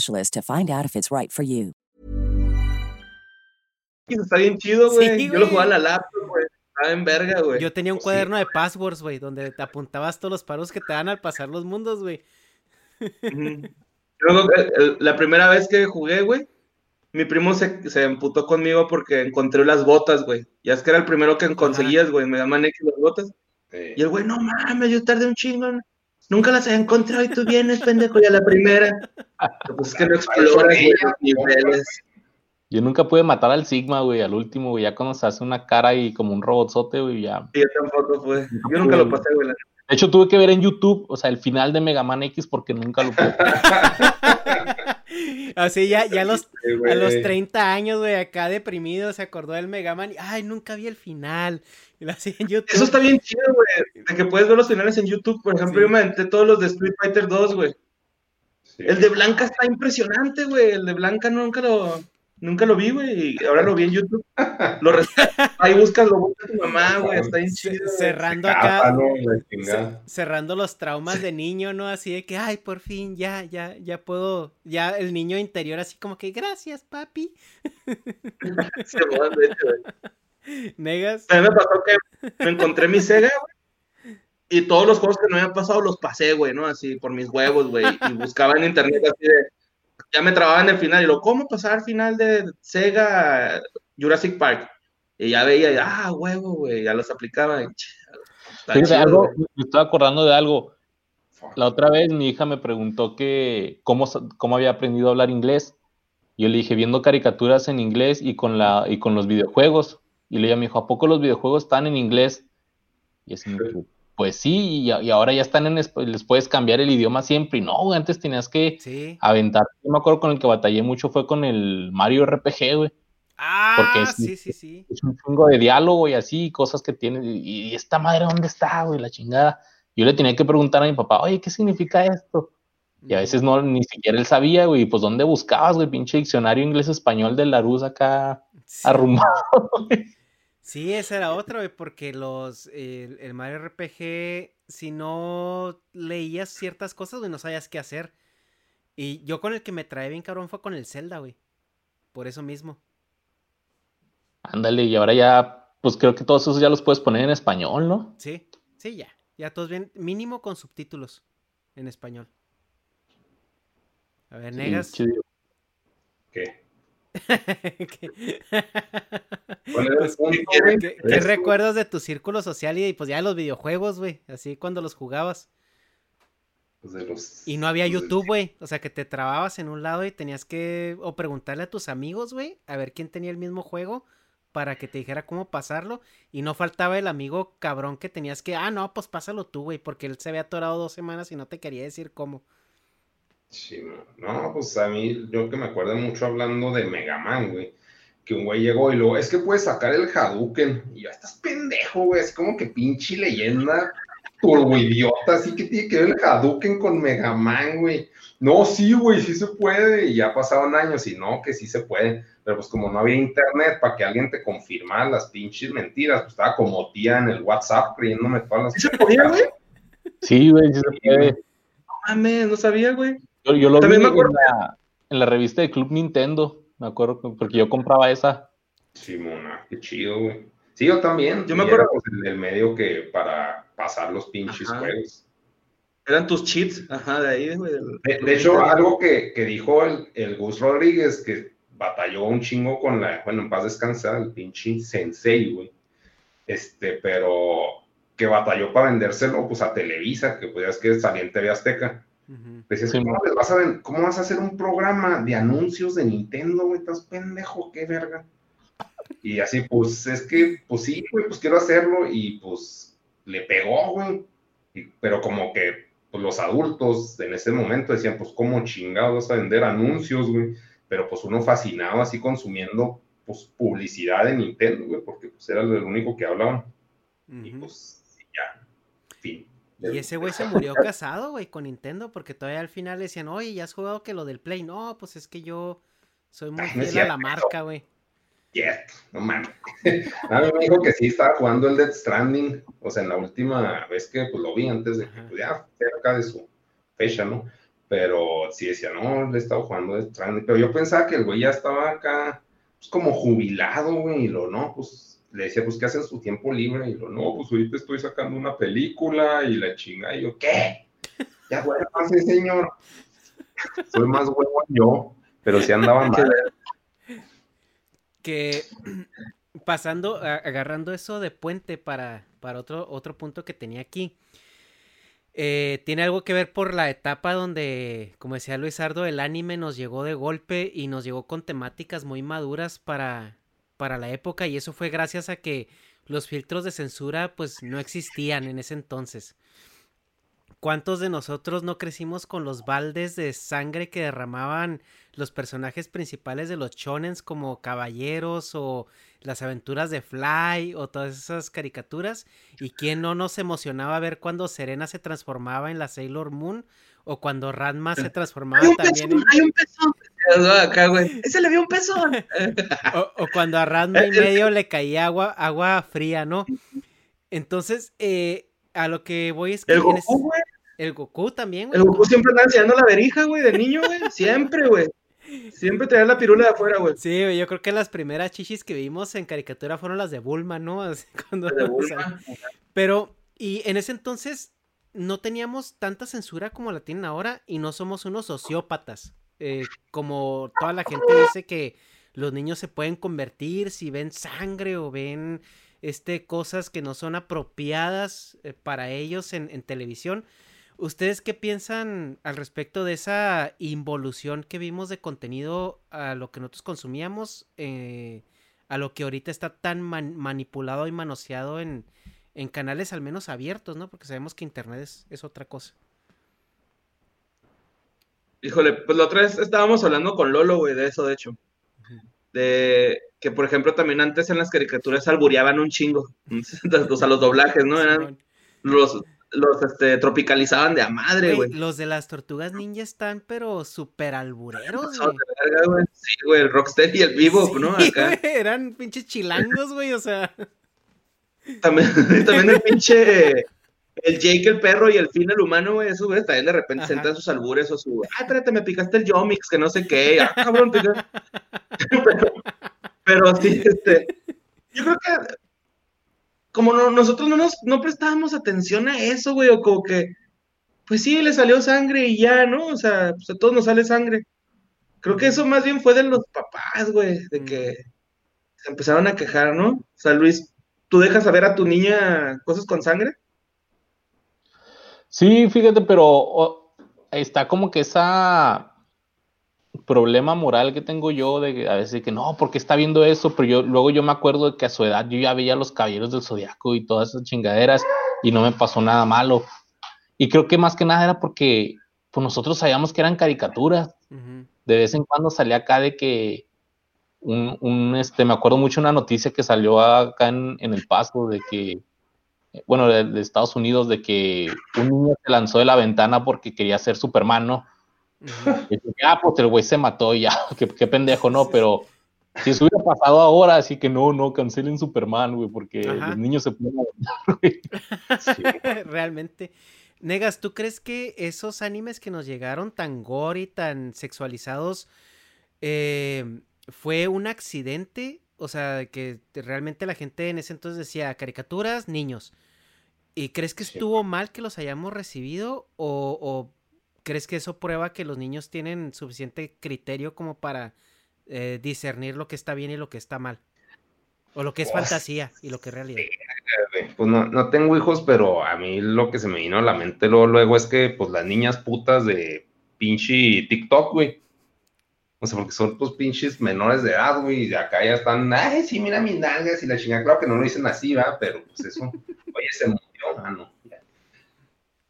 specialist to find out if it's right for you. Está bien chido, güey. Yo lo jugaba en la laptop, güey. Estaba en verga, güey. Yo tenía un cuaderno de passwords, güey, donde te apuntabas todos los paros que te dan al pasar los mundos, güey. Luego, la primera vez que jugué, güey, mi primo se, se emputó conmigo porque encontré las botas, güey. Ya es que era el primero que conseguías, güey. Me daban X las botas. Y el güey, no mames, yo tardé un chingo. Nunca las he encontrado y tú vienes, pendejo, y a la primera. Pues es que no exploras los niveles. Yo nunca pude matar al Sigma, güey, al último, güey, ya cuando se hace una cara y como un robotzote, güey, ya. Sí, yo tampoco fue. Yo nunca lo pasé, güey. De hecho, tuve que ver en YouTube, o sea, el final de Mega Man X porque nunca lo pude. Así ya, ya a los, a los 30 años, güey, acá deprimido, se acordó del Mega Man y, ay, nunca vi el final. Eso está bien chido, güey, de que puedes ver los finales en YouTube. Por ejemplo, yo me aventé todos los de Street Fighter 2, güey. El de Blanca está impresionante, güey. El de Blanca nunca lo, nunca lo vi, güey. Y ahora lo vi en YouTube. Lo Ahí buscas, lo busca tu mamá, güey. Está bien chido. Cerrando acá. cerrando los traumas de niño, ¿no? Así de que, ay, por fin, ya, ya, ya puedo. Ya el niño interior, así como que, gracias, papi. Se de hecho, güey. ¿Negas? A mí me pasó que me encontré mi Sega, güey. Y todos los juegos que no había pasado los pasé, güey, ¿no? Así por mis huevos, güey. Y buscaba en internet así de. Ya me trababa en el final. Y lo, ¿cómo pasar al final de Sega Jurassic Park? Y ya veía, ah, huevo, güey. Ya los aplicaba. Está Fíjate, chido, algo, güey. me estaba acordando de algo. La otra vez mi hija me preguntó que cómo, cómo había aprendido a hablar inglés. Yo le dije, viendo caricaturas en inglés y con, la, y con los videojuegos. Y ella me dijo, ¿a poco los videojuegos están en inglés? Y así, me quedé, pues sí, y, ahora ya están en, les puedes cambiar el idioma siempre. Y no, güey, antes tenías que Sí. aventar. Yo me acuerdo con el que batallé mucho fue con el Mario RPG, güey. Ah, Porque es- sí, sí, sí. Es un chingo de diálogo y así, cosas que tiene. Y, y esta madre, ¿dónde está, güey? La chingada. Yo le tenía que preguntar a mi papá, oye, ¿qué significa esto? Y a veces no, ni siquiera él sabía, güey. Pues, ¿dónde buscabas, güey? Pinche diccionario inglés-español de Larus acá Sí. arrumado. Sí, esa era otra, güey, porque los el, el Mario RPG, si no leías ciertas cosas, güey, no sabías qué hacer. Y yo con el que me trae bien cabrón fue con el Zelda, güey. Por eso mismo. Ándale, y ahora ya, pues creo que todos esos ya los puedes poner en español, ¿no? Sí, sí, ya. Ya todos bien, mínimo con subtítulos en español. A ver, negas. ¿Qué? ¿Qué, ¿Cuál era el Pues, qué- qué recuerdas de tu círculo social y pues ya los videojuegos, güey? Así cuando los jugabas. Pues de los- Y no había pues de- YouTube, güey. O sea, que te trababas en un lado y tenías que o preguntarle a tus amigos, güey, a ver quién tenía el mismo juego para que te dijera cómo pasarlo. Y no faltaba el amigo cabrón que tenías que, ah, no, pues pásalo tú, güey, porque él se había atorado dos semanas y no te quería decir cómo. Sí, no. Pues a mí, yo que me acuerdo mucho hablando de Mega Man, güey. Que un güey llegó y luego, es que puedes sacar el Hadouken. Y yo, estás pendejo, güey. Es como que pinche leyenda turbo idiota. Así que tiene que ver el Hadouken con Mega Man, güey. No, sí, güey, sí se puede. Y ya pasaron años y no, que sí se puede. Pero pues como no había internet para que alguien te confirmara las pinches mentiras, pues estaba como tía en el WhatsApp creyéndome todas las ¿Sí se podía, güey? Sí, güey, sí se puede. No mames, no sabía, güey. Yo, yo lo vi en acuerdo- la, en la revista de Club Nintendo, me acuerdo, que- porque yo compraba esa. Simona, qué chido, güey. Sí, yo también. Yo me acuerdo- era, pues, el, el medio que para pasar los pinches Ajá. juegos. Eran tus cheats, ajá, de ahí, güey. De, de hecho, algo que, que dijo el, el Gus Rodríguez, que batalló un chingo con la, bueno, en paz descansar, el pinche sensei, güey. Este, pero que batalló para vendérselo, pues, a Televisa, que podías que salía en TV Azteca. Ujú. Decías, Sí, ¿cómo, les vas a ¿cómo vas a hacer un programa de anuncios de Nintendo, güey? Estás pendejo, qué verga. Y así, pues, es que, pues sí, güey, pues quiero hacerlo. Y pues le pegó, güey. Y- pero como que pues, los adultos en ese momento decían, pues, ¿cómo chingados vas a vender anuncios, güey? Pero pues uno fascinado así consumiendo, pues, publicidad de Nintendo, güey, porque pues era lo único que hablaban. Y pues, ya, fin. Y ese güey se murió casado, güey, con Nintendo, porque todavía al final le decían, oye, ¿ya has jugado que lo del Play? No, pues es que yo soy muy es fiel a la marca, güey. Yes, no mames. A mí me dijo que sí estaba jugando el Dead Stranding, o sea, en la última vez que pues, lo vi antes de que pues, ya cerca de su fecha, ¿no? Pero sí decía, no, le he estado jugando Dead Stranding, pero yo pensaba que el güey ya estaba acá, pues como jubilado, güey, y lo no, pues le decía, pues, ¿qué hace en su tiempo libre? Y lo no, pues ahorita estoy sacando una película y la chinga, y yo, ¿qué? Ya, bueno, sí, señor. Soy más huevo yo, pero sí andaba mal. que pasando, agarrando eso de puente para, para otro, otro punto que tenía aquí, eh, tiene algo que ver por la etapa donde, como decía Luis Ardo, el anime nos llegó de golpe y nos llegó con temáticas muy maduras para, para la época y eso fue gracias a que los filtros de censura pues no existían en ese entonces. ¿Cuántos de nosotros no crecimos con los baldes de sangre que derramaban los personajes principales de los shonens como Caballeros o las aventuras de Fly o todas esas caricaturas? ¿Y quién no nos emocionaba ver cuando Serena se transformaba en la Sailor Moon o cuando Ranma se transformaba Hay un también en... hay un pezón. Acá, güey. Ese le vio un pezón. O, o cuando a Ranma y medio le caía agua, agua fría, ¿no? Entonces, eh, a lo que voy es que... El Goku, güey. El Goku también, güey. El Goku siempre andaba enseñando la verija, güey, de niño, güey. Siempre, güey. Siempre traía la pirula de afuera, güey. Sí, güey, yo creo que las primeras chichis que vimos en caricatura fueron las de Bulma, ¿no? Así, cuando De. Bulma. Pero, y en ese entonces no teníamos tanta censura como la tienen ahora y no somos unos sociópatas. Eh, como toda la gente dice que los niños se pueden convertir si ven sangre o ven este, cosas que no son apropiadas eh, para ellos en, televisión. ¿Ustedes qué piensan al respecto de esa involución que vimos de contenido a lo que nosotros consumíamos, eh, a lo que ahorita está tan manipulado y manoseado en, canales al menos abiertos, ¿no? Porque sabemos que Internet es otra cosa. Híjole, pues la otra vez estábamos hablando con Lolo, güey, de eso, de hecho. De que, por ejemplo, también antes en las caricaturas albureaban un chingo. o sea, los doblajes, ¿no? Eran los, los este, tropicalizaban de a madre, güey. Los de las tortugas ninja están, pero súper albureros, güey. Sí, güey, el Rocksteady y el Vivo, ¿no? Acá. eran pinches chilangos, güey, o sea. También, también el pinche el Jake el perro y el Finn el humano, güey, eso, güey, también de repente se entran sus albures o su, ah, espérate, me picaste el Yomix, que no sé qué, ah, cabrón, pero, pero, sí, este, yo creo que como no, nosotros no nos, no prestábamos atención a eso, güey, o como que, pues sí, le salió sangre y ya, ¿no? O sea, pues a todos nos sale sangre. Creo que eso más bien fue de los papás, güey, de que se empezaron a quejar, ¿no? O sea, Luis, ¿tú dejas saber a tu niña cosas con sangre? Sí, fíjate, pero está como que esa problema moral que tengo yo de a veces que no, porque está viendo eso, pero yo luego yo me acuerdo de que a su edad yo ya veía los caballeros del zodiaco y todas esas chingaderas y no me pasó nada malo. Y creo que más que nada era porque pues nosotros sabíamos que eran caricaturas. De vez en cuando salía acá de que un, un, este, me acuerdo mucho una noticia que salió acá en, en el paso de que bueno, de, Estados Unidos, de que un niño se lanzó de la ventana porque quería ser Superman, ¿no? Y dije, ah, pues el güey se mató y ya, qué, pendejo, ¿no? Pero si eso hubiera pasado ahora, así que no, no, cancelen Superman, güey, porque los niños se pueden güey. Realmente. Negas, ¿tú crees que esos animes que nos llegaron tan gore y tan sexualizados eh, fue un accidente o sea, que realmente la gente en ese entonces decía caricaturas, niños. ¿Y crees que estuvo mal que los hayamos recibido? O, crees que eso prueba que los niños tienen suficiente criterio como para eh, discernir lo que está bien y lo que está mal? O lo que es fantasía y lo que es realidad. Pues no, no, tengo hijos, pero a mí lo que se me vino a la mente luego, luego es que pues las niñas putas de pinche TikTok, güey o sea, porque son pues pinches menores de edad, güey, y de acá ya están, ay, sí, mira mis nalgas y la chingada. Claro que no lo dicen así, va, pero pues eso, oye, se murió, mano.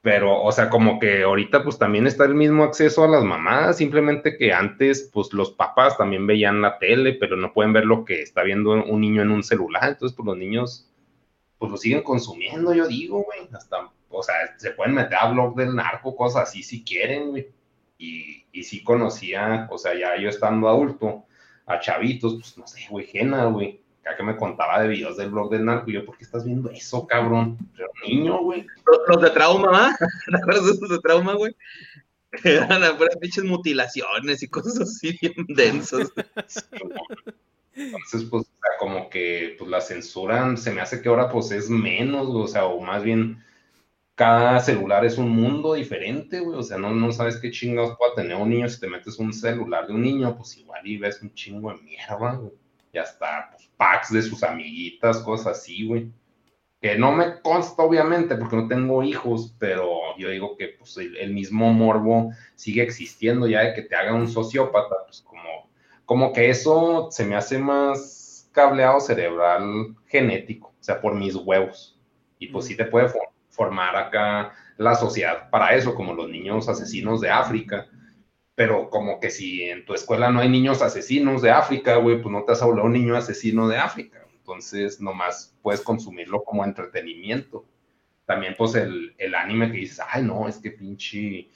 Pero, o sea, como que ahorita pues también está el mismo acceso a las mamadas, simplemente que antes pues los papás también veían la tele, pero no pueden ver lo que está viendo un niño en un celular, entonces pues los niños pues lo siguen consumiendo, yo digo, güey, hasta, o sea, se pueden meter a blog del narco, cosas así si quieren, güey y, y sí conocía, o sea, ya yo estando adulto, a chavitos, pues no sé, güey, Jena, güey, acá que me contaba de videos del blog del narco, y yo, ¿por qué estás viendo eso, cabrón? Pero niño, güey. Los, de trauma. ¿Te acuerdas de esos de trauma, güey? Eran las pinches mutilaciones y cosas así bien densas. Entonces, pues, o sea, como que pues, la censura se me hace que ahora pues es menos, o sea, o más bien cada celular es un mundo diferente, güey. O sea, no, no sabes qué chingados puede tener un niño. Si te metes un celular de un niño, pues igual y ves un chingo de mierda, güey. Y hasta pues, packs de sus amiguitas, cosas así, güey. Que no me consta, obviamente, porque no tengo hijos, pero yo digo que pues, el, mismo morbo sigue existiendo ya de que te haga un sociópata, pues como, como que eso se me hace más cableado cerebral genético, o sea, por mis huevos. Y pues sí te puede formar acá la sociedad para eso, como los niños asesinos de África. Pero como que si en tu escuela no hay niños asesinos de África, güey, pues no te has hablado un niño asesino de África. Entonces, nomás puedes consumirlo como entretenimiento. También, pues, el, el anime que dices, ay, no, es que pinche,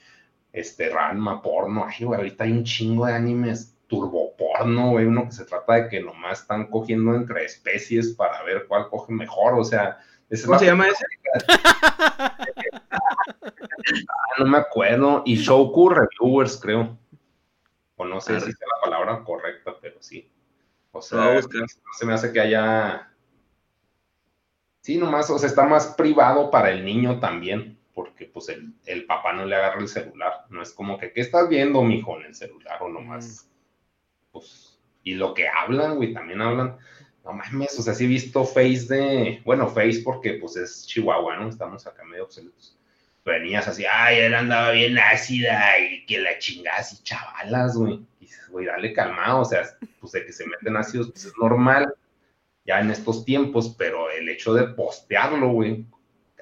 este, Ranma, porno, ay, güey, ahorita hay un chingo de animes turboporno, güey, uno que se trata de que nomás están cogiendo entre especies para ver cuál coge mejor, o sea, ¿Cómo se llama ese? Ah, no me acuerdo. Y Shoku Reviewers, creo. O no sé si es la palabra correcta, pero sí. O sea, se me hace que haya. Sí, nomás, o sea, está más privado para el niño también, porque pues el, papá no le agarra el celular. No es como que, ¿qué estás viendo, mijo, en el celular? O nomás, mm. pues, y lo que hablan, güey, también hablan no mames, o sea, sí he visto Face de, bueno, Face porque pues es Chihuahua, ¿no? Estamos acá medio obsoletos. Venías así, ay, él andaba bien ácida y que la chingada así, chavalas, güey. Y dices, güey, dale calmado, o sea, pues de que se meten ácidos, pues es normal ya en estos tiempos, pero el hecho de postearlo, güey,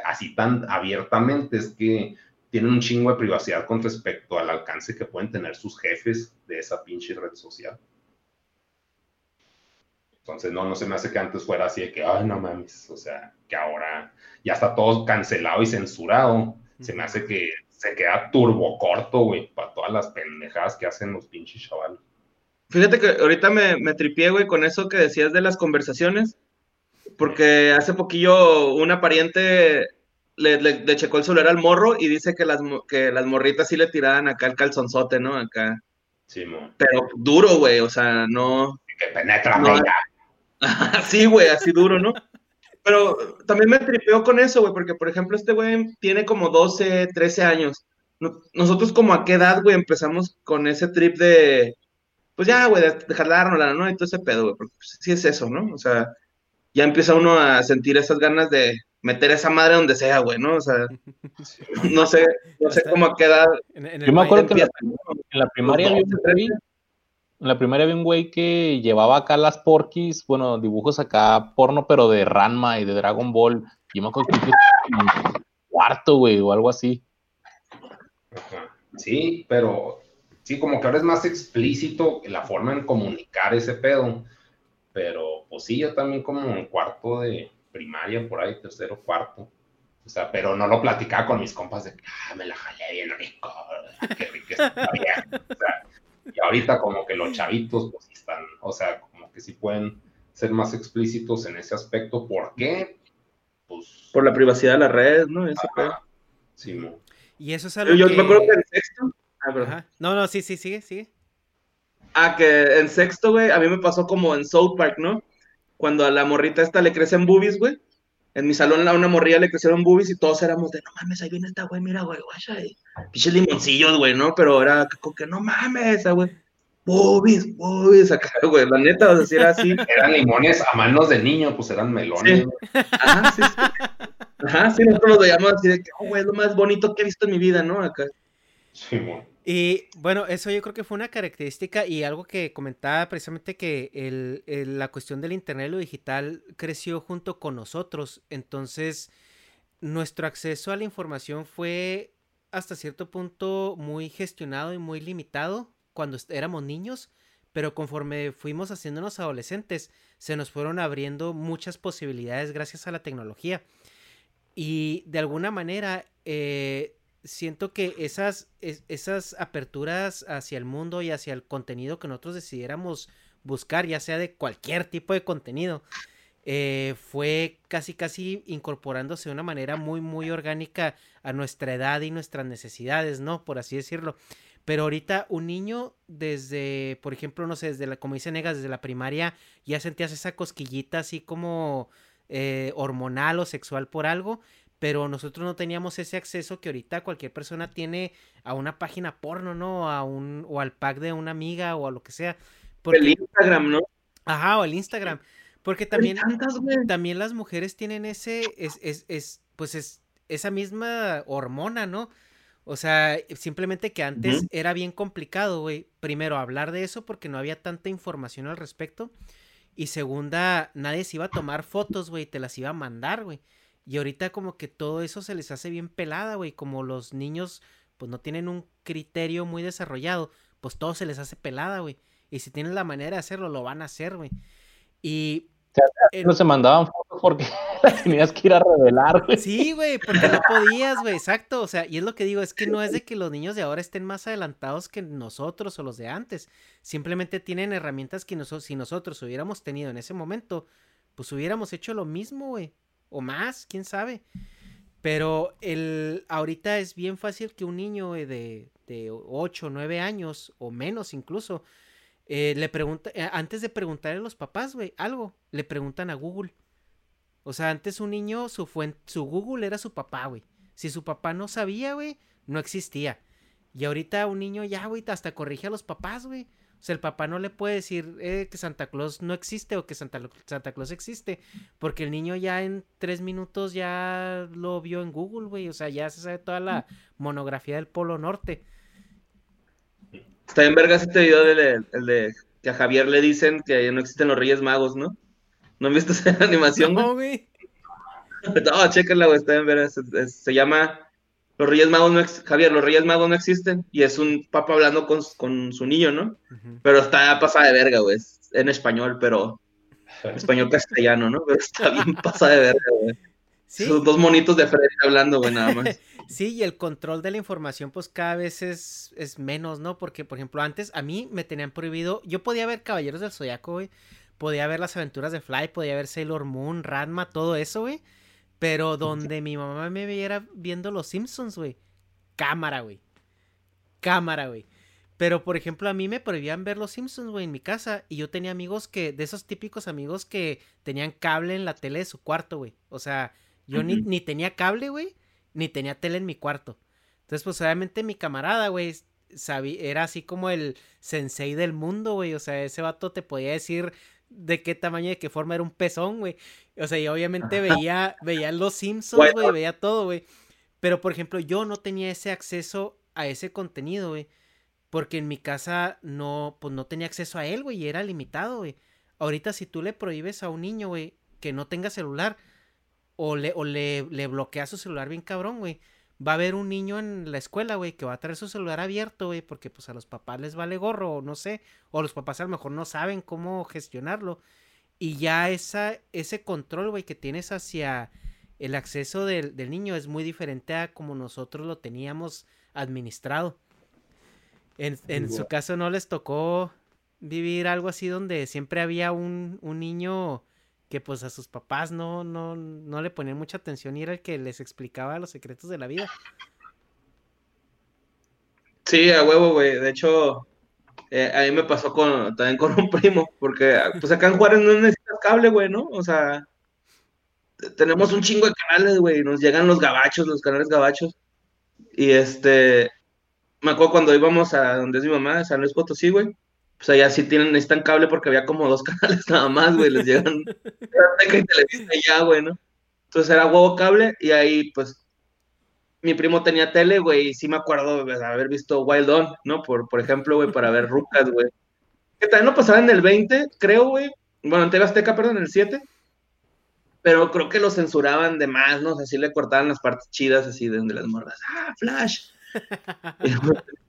así tan abiertamente es que tienen un chingo de privacidad con respecto al alcance que pueden tener sus jefes de esa pinche red social. Entonces, no, no se me hace que antes fuera así de que, ay, no mames, o sea, que ahora ya está todo cancelado y censurado. Se me hace que se queda turbo corto, güey, para todas las pendejadas que hacen los pinches chavales. Fíjate que ahorita me, me tripié, güey, con eso que decías de las conversaciones, porque hace poquillo una pariente le, le, checó el celular al morro y dice que las, que las morritas sí le tiraban acá el calzonzote, ¿no? Acá. Sí, mo. Pero duro, güey, o sea, no. Que penetra, no, sí, güey, así duro, ¿no? Pero también me tripeó con eso, güey, porque por ejemplo este güey tiene como 12, 13 años. Nosotros como a qué edad, güey, empezamos con ese trip de, pues ya, güey, de jalárnosla, ¿no? Y todo ese pedo, güey, porque pues, sí es eso, ¿no? O sea, ya empieza uno a sentir esas ganas de meter esa madre donde sea, güey, ¿no? O sea, no sé, no sé cómo a qué edad. Yo me acuerdo que en la, primaria había en la primaria había un güey que llevaba acá las porquis, bueno, dibujos acá porno, pero de Ranma y de Dragon Ball. Yo me acuerdo que cuarto, güey, o algo así. Sí, pero sí, como que ahora es más explícito la forma en comunicar ese pedo. Pero, pues sí, yo también como en cuarto de primaria, por ahí, tercero, cuarto. O sea, pero no lo platicaba con mis compas de, ah, me la jalé bien rico, qué rico está bien. O sea, y ahorita como que los chavitos pues están, o sea, como que sí pueden ser más explícitos en ese aspecto. ¿Por qué? Pues... Por la privacidad de la red, ¿no? Sí, no. Y eso es algo Yo, me acuerdo que en sexto... Ah, no, no, sí, sí, sigue, sigue. Ah, que en sexto, güey, a mí me pasó como en South Park, ¿no? Cuando a la morrita esta le crecen boobies, güey en mi salón a una morrilla le crecieron boobies y todos éramos de, no mames, ahí viene esta güey, mira, güey, guacha, y pinches limoncillos, güey, ¿no? Pero era como que, no mames, güey, boobies, boobies, acá, güey, la neta, o sea, si era así. Eran limones a manos de niño, pues eran melones. Ajá, sí, sí. Ajá, sí, nosotros los veíamos así de que, oh, güey, es lo más bonito que he visto en mi vida, ¿no? Acá. Sí, güey. Y bueno, eso yo creo que fue una característica y algo que comentaba precisamente que el, la cuestión del Internet y lo digital creció junto con nosotros. Entonces, nuestro acceso a la información fue hasta cierto punto muy gestionado y muy limitado cuando éramos niños, pero conforme fuimos haciéndonos adolescentes, se nos fueron abriendo muchas posibilidades gracias a la tecnología. Y de alguna manera, eh, siento que esas, esas aperturas hacia el mundo y hacia el contenido que nosotros decidiéramos buscar, ya sea de cualquier tipo de contenido, eh, fue casi casi incorporándose de una manera muy muy orgánica a nuestra edad y nuestras necesidades, ¿no? Por así decirlo. Pero ahorita un niño desde, por ejemplo, no sé, desde la, como dice Negas, desde la primaria ya sentías esa cosquillita así como eh, hormonal o sexual por algo pero nosotros no teníamos ese acceso que ahorita cualquier persona tiene a una página porno, ¿no? A un, o al pack de una amiga o a lo que sea. el Instagram, ¿no? Ajá, o el Instagram. Porque también, también las mujeres tienen ese, es, es, es, pues es esa misma hormona, ¿no? O sea, simplemente que antes era bien complicado, güey. Primero, hablar de eso porque no había tanta información al respecto. Y segunda, nadie se iba a tomar fotos, güey, te las iba a mandar, güey. Y ahorita como que todo eso se les hace bien pelada, güey. Como los niños pues no tienen un criterio muy desarrollado, pues todo se les hace pelada, güey. Y si tienen la manera de hacerlo, lo van a hacer, güey. Y... No se mandaban fotos porque tenías que ir a revelar, güey. Sí, güey, porque no podías, güey, exacto. O sea, y es lo que digo, es que no es de que los niños de ahora estén más adelantados que nosotros o los de antes. Simplemente tienen herramientas que nosotros, si nosotros hubiéramos tenido en ese momento, pues hubiéramos hecho lo mismo, güey o más, quién sabe. Pero el, ahorita es bien fácil que un niño de, de 8 o 9 años o menos incluso, eh, le pregunta, eh, antes de preguntarle a los papás, güey, algo, le preguntan a Google. O sea, antes un niño, su, fuente, su Google era su papá, güey. Si su papá no sabía, güey, no existía. Y ahorita un niño ya, güey, hasta corrige a los papás, güey. O sea, el papá no le puede decir eh, que Santa Claus no existe o que Santa, Santa Claus existe, porque el niño ya en tres minutos ya lo vio en Google, güey. O sea, ya se sabe toda la monografía del Polo Norte. Está en vergas este video del el de que a Javier le dicen que no existen los Reyes Magos, ¿no? ¿No han visto esa animación? No, güey. No, chéquenla, güey, está en vergas. Se, llama Los Reyes Magos no Javier, los Reyes Magos no existen. Y es un papá hablando con, con su niño, ¿no? Pero está pasada de verga, güey. En español, pero español castellano, ¿no? Pero está bien pasada de verga, güey. ¿Sí? Sus dos monitos de frente hablando, güey, nada más. Sí, y el control de la información, pues cada vez es, es, menos, ¿no? Porque, por ejemplo, antes a mí me tenían prohibido. Yo podía ver Caballeros del Zodiaco, güey. Podía ver las aventuras de Fly, podía ver Sailor Moon, Ranma, todo eso, güey. Pero donde mi mamá me viera viendo Los Simpsons, güey. Cámara, güey. Cámara, güey. Pero, por ejemplo, a mí me prohibían ver Los Simpsons, güey, en mi casa. Y yo tenía amigos que, de esos típicos amigos que tenían cable en la tele de su cuarto, güey. O sea, yo ni, ni tenía cable, güey ni tenía tele en mi cuarto. Entonces, pues obviamente mi camarada, güey, era así como el sensei del mundo, güey. O sea, ese vato te podía decir de qué tamaño, de qué forma era un pezón, güey. O sea, y obviamente veía, veía los Simpsons, güey, veía todo, güey. Pero, por ejemplo, yo no tenía ese acceso a ese contenido, güey. Porque en mi casa no, pues no tenía acceso a él, güey, y era limitado, güey. Ahorita si tú le prohíbes a un niño, güey, que no tenga celular, o le, o le, le bloquea su celular bien cabrón, güey. Va a haber un niño en la escuela, güey, que va a traer su celular abierto, güey, porque pues a los papás les vale gorro, o no sé, o los papás a lo mejor no saben cómo gestionarlo. Y ya esa, ese control, güey, que tienes hacia el acceso del, del, niño es muy diferente a como nosotros lo teníamos administrado. En, en su caso no les tocó vivir algo así donde siempre había un, un niño que pues a sus papás no, no, no le ponían mucha atención y era el que les explicaba los secretos de la vida. Sí, a huevo, güey. De hecho, eh, a mí me pasó con, también con un primo, porque pues acá en Juárez no necesitas cable, güey, ¿no? O sea, tenemos un chingo de canales, güey, nos llegan los gabachos, los canales gabachos. Y este, me acuerdo cuando íbamos a donde es mi mamá, San Luis Potosí, güey, pues allá sí tienen, necesitan cable porque había como dos canales nada más, güey, les llegan y televisión ya, güey, ¿no? Entonces era huevo cable y ahí, pues, mi primo tenía tele, güey, y sí me acuerdo de haber visto Wild On, ¿no? Por, por ejemplo, güey, para ver Rucas, güey. Que también no pasaba en el 20, creo, güey. Bueno, en TV Azteca, perdón, en el 7. Pero creo que lo censuraban de más, ¿no? O sea, sí le cortaban las partes chidas así de donde las mordas. ¡Ah, Flash!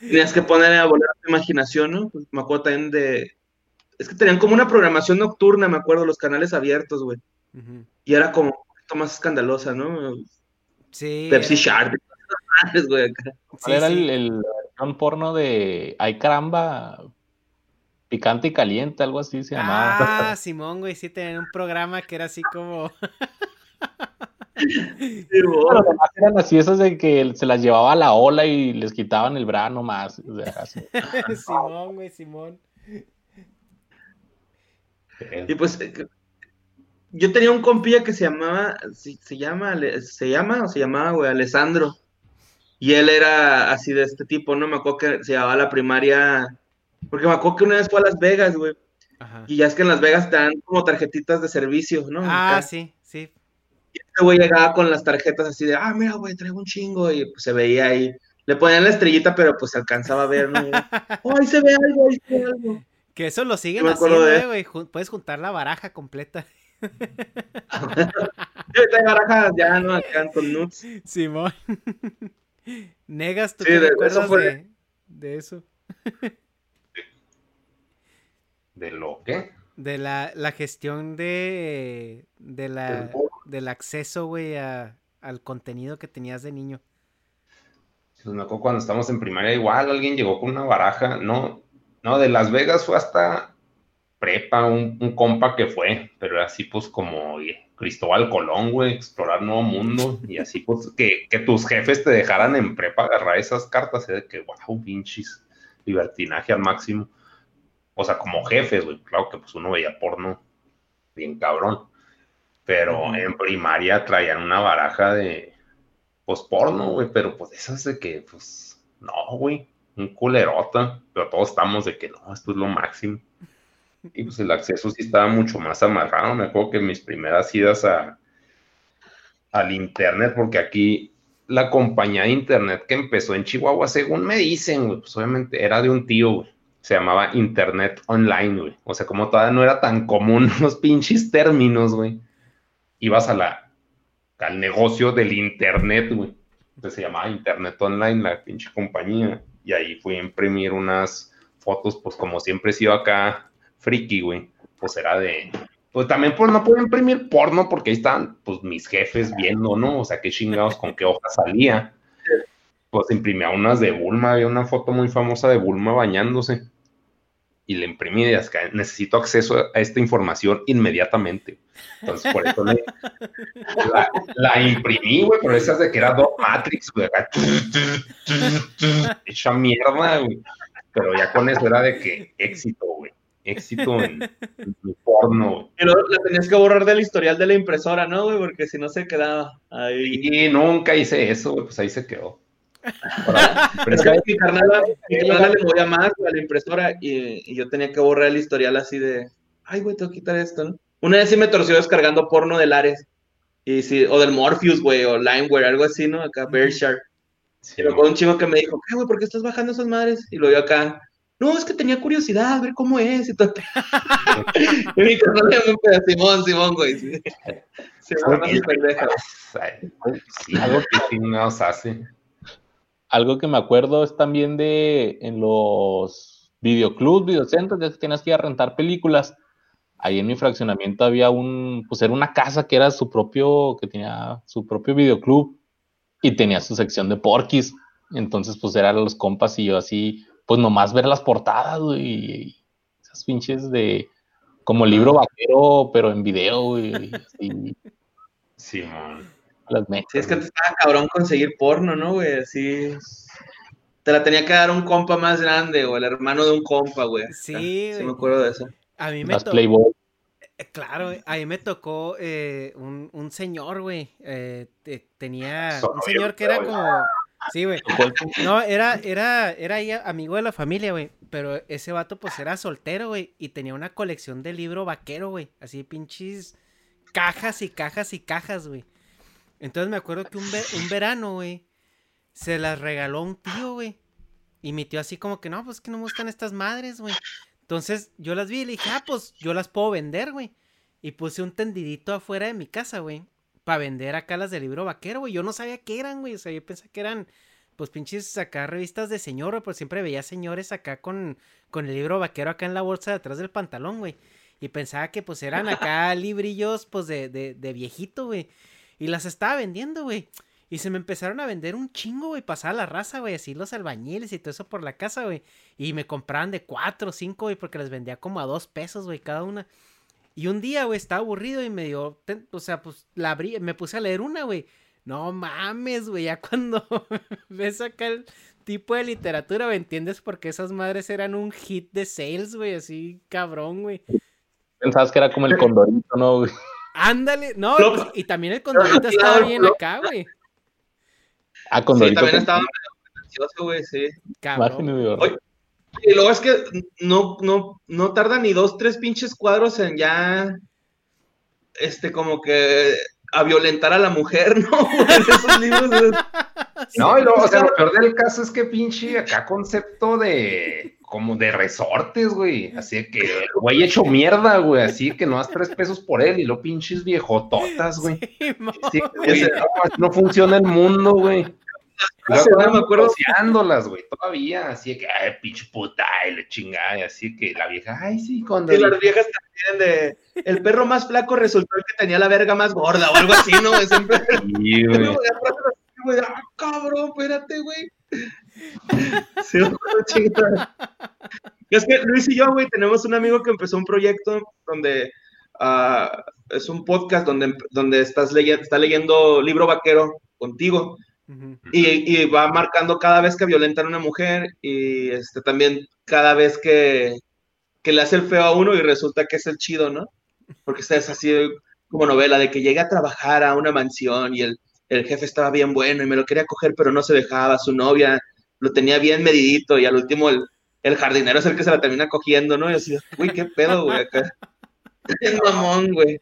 Tenías que poner a volar tu imaginación, ¿no? Pues, me acuerdo también de. Es que tenían como una programación nocturna, me acuerdo, los canales abiertos, güey. Y era como un poquito más escandalosa, ¿no? Sí. Pepsi Shark. güey. era el, el, porno de Ay caramba, picante y caliente, algo así se llamaba. Ah, Simón, güey, sí tenían un programa que era así como. Pero además eran así esas de que se las llevaba a la ola y les quitaban el brano más. Simón, güey, Simón. Y pues eh, yo tenía un compilla que se llamaba, se, llama, se llama o se llamaba, güey, Alessandro. Y él era así de este tipo, ¿no? Me acuerdo que se llamaba la primaria, porque me acuerdo que una vez fue a Las Vegas, güey. Y ya es que en Las Vegas te dan como tarjetitas de servicio, ¿no? Ah, sí, sí. Este güey llegaba con las tarjetas así de, ah, mira, güey, traigo un chingo. Y pues se veía ahí. Le ponían la estrellita, pero pues se alcanzaba a ver, ¿no? oh, ahí se ve algo, ahí se ve algo. Que eso lo siguen haciendo, eh, güey. Puedes juntar la baraja completa. Barajas ya, ¿no? Acá con nuts. Simón. Negas, ¿tú sí, de, eso fue... de eso? ¿De lo qué? De la, la gestión de, de la, del acceso, güey, al contenido que tenías de niño. Pues me acuerdo cuando estábamos en primaria, igual alguien llegó con una baraja, no, no, de Las Vegas fue hasta prepa, un, compa que fue, pero así pues como Cristóbal Colón, güey, explorar nuevo mundo, y así pues que, tus jefes te dejaran en prepa agarrar esas cartas, ¿eh? de que, wow, pinches, libertinaje al máximo o sea, como jefes, güey, claro que pues uno veía porno bien cabrón, pero en primaria traían una baraja de, pues porno, güey, pero pues esas de que, pues, no, güey, un culerota, pero todos estamos de que no, esto es lo máximo. Y pues el acceso sí estaba mucho más amarrado. Me acuerdo que mis primeras idas a, al internet, porque aquí la compañía de internet que empezó en Chihuahua, según me dicen, pues obviamente era de un tío, güey. Se llamaba Internet Online, güey. O sea, como todavía no era tan común los pinches términos, güey. Ibas a al negocio del internet, güey. Entonces se llamaba Internet Online, la pinche compañía. Y ahí fui a imprimir unas fotos, pues como siempre he sido acá friki, güey. Pues era de, pues también pues no puedo imprimir porno porque ahí están pues mis jefes viendo, ¿no? O sea, qué chingados con qué hoja salía. Pues imprimía unas de Bulma, había una foto muy famosa de Bulma bañándose. Y le imprimí y es que necesito acceso a esta información inmediatamente. Entonces, por eso le, la, imprimí, güey, pero esas de que era Dot Matrix, güey, hecha mierda, güey. Pero ya con eso era de que éxito, güey éxito en, en porno. Pero la tenías que borrar del historial de la impresora, ¿no, güey? Porque si no se quedaba ahí. Y nunca hice eso, güey, pues ahí se quedó. Es que mi carnal, mi carnal le movía más a la impresora y, y, yo tenía que borrar el historial así de, ay, güey, tengo que quitar esto, ¿no? Una vez sí me torció descargando porno del Ares. Y sí, o del Morpheus, güey, o Limeware, algo así, ¿no? Acá, Bear Shark. Sí, pero con un chico que me dijo, ¿qué, güey, por qué estás bajando esas madres? Y lo vio acá, no, es que tenía curiosidad, a ver cómo es y todo. y mi carnal pedazo, Simón, Simón, güey. Sí. Simón, no pendeja. Sí, algo que nos hace. Algo que me acuerdo es también de en los videoclubs, videocentros, ya que tienes que ir a rentar películas. Ahí en mi fraccionamiento había un, pues era una casa que era su propio, que tenía su propio videoclub y tenía su sección de porquis. Entonces, pues eran los compas y yo así, pues nomás ver las portadas, güey, esas pinches de como libro vaquero, pero en video, güey. Sí, man. Las sí, es que te estaba cabrón conseguir porno, ¿no, güey? Así. Te la tenía que dar un compa más grande, o el hermano de un compa, güey. Sí, güey. Sí, me acuerdo de eso. A mí me tocó. Eh, claro, a mí me tocó eh, un, un, señor, güey. Eh, tenía un señor que era como Sí, güey. No, era, era, era amigo de la familia, güey. Pero ese vato, pues, era soltero, güey. Y tenía una colección de libro vaquero, güey. Así, pinches cajas y cajas y cajas, güey. Entonces me acuerdo que un, un verano, güey, se las regaló un tío, güey. Y mi tío así como que, no, pues que no me gustan estas madres, güey. Entonces yo las vi y le dije, ah, pues yo las puedo vender, güey. Y puse un tendidito afuera de mi casa, güey para vender acá las del libro vaquero, güey. Yo no sabía qué eran, güey. O sea, yo pensé que eran, pues, pinches acá revistas de señor, güey. Pero siempre veía señores acá con, con el libro vaquero acá en la bolsa de atrás del pantalón, güey. Y pensaba que, pues, eran acá librillos, pues, de, de, de viejito, güey. Y las estaba vendiendo, güey. Y se me empezaron a vender un chingo, güey. Pasaba la raza, güey. Así los albañiles y todo eso por la casa, güey. Y me compraban de cuatro o cinco, güey. Porque les vendía como a dos pesos, güey, cada una. Y un día, güey, estaba aburrido y me dio, o sea, pues la abrí, me puse a leer una, güey. No mames, güey, ya cuando ves acá el tipo de literatura, ¿me entiendes? Porque esas madres eran un hit de sales, güey, así cabrón, güey. Pensabas que era como el condorito, ¿no, güey? Ándale, no, pues, y también el condorito estaba bien acá, güey. Ah, condorito. Sí, también estaba ansioso, güey, sí. Cabrón. Y luego es que no, no, no tarda ni dos, tres pinches cuadros en ya, este, como que a violentar a la mujer, ¿no? en esos libros. No, y luego, o sea, lo peor del caso es que pinche acá concepto de, como de resortes, güey. Así que, güey, hecho mierda, güey. Así que no das tres pesos por él y lo pinches viejototas, güey. Sí, güey no, no funciona el mundo, güey. No, me acuerdo. güey, todavía, así que, ay, pinche puta, y le chingada, y así que la vieja, ay, sí, cuando. Y las viejas también de, el perro más flaco resultó el que tenía la verga más gorda, o algo así, ¿no? Siempre. Sí, güey. Ah, cabrón, espérate, güey. Sí. Es que Luis y yo, güey, tenemos un amigo que empezó un proyecto donde uh, es un podcast donde, donde estás leyendo, está leyendo libro vaquero contigo y, va marcando cada vez que violentan a una mujer y este, también cada vez que, que, le hace el feo a uno y resulta que es el chido, ¿no? Porque es así como novela de que llega a trabajar a una mansión y el, el jefe estaba bien bueno y me lo quería coger pero no se dejaba, su novia lo tenía bien medidito y al último el, el jardinero es el que se la termina cogiendo, ¿no? Y así, uy, qué pedo, güey, acá. Mamón, güey.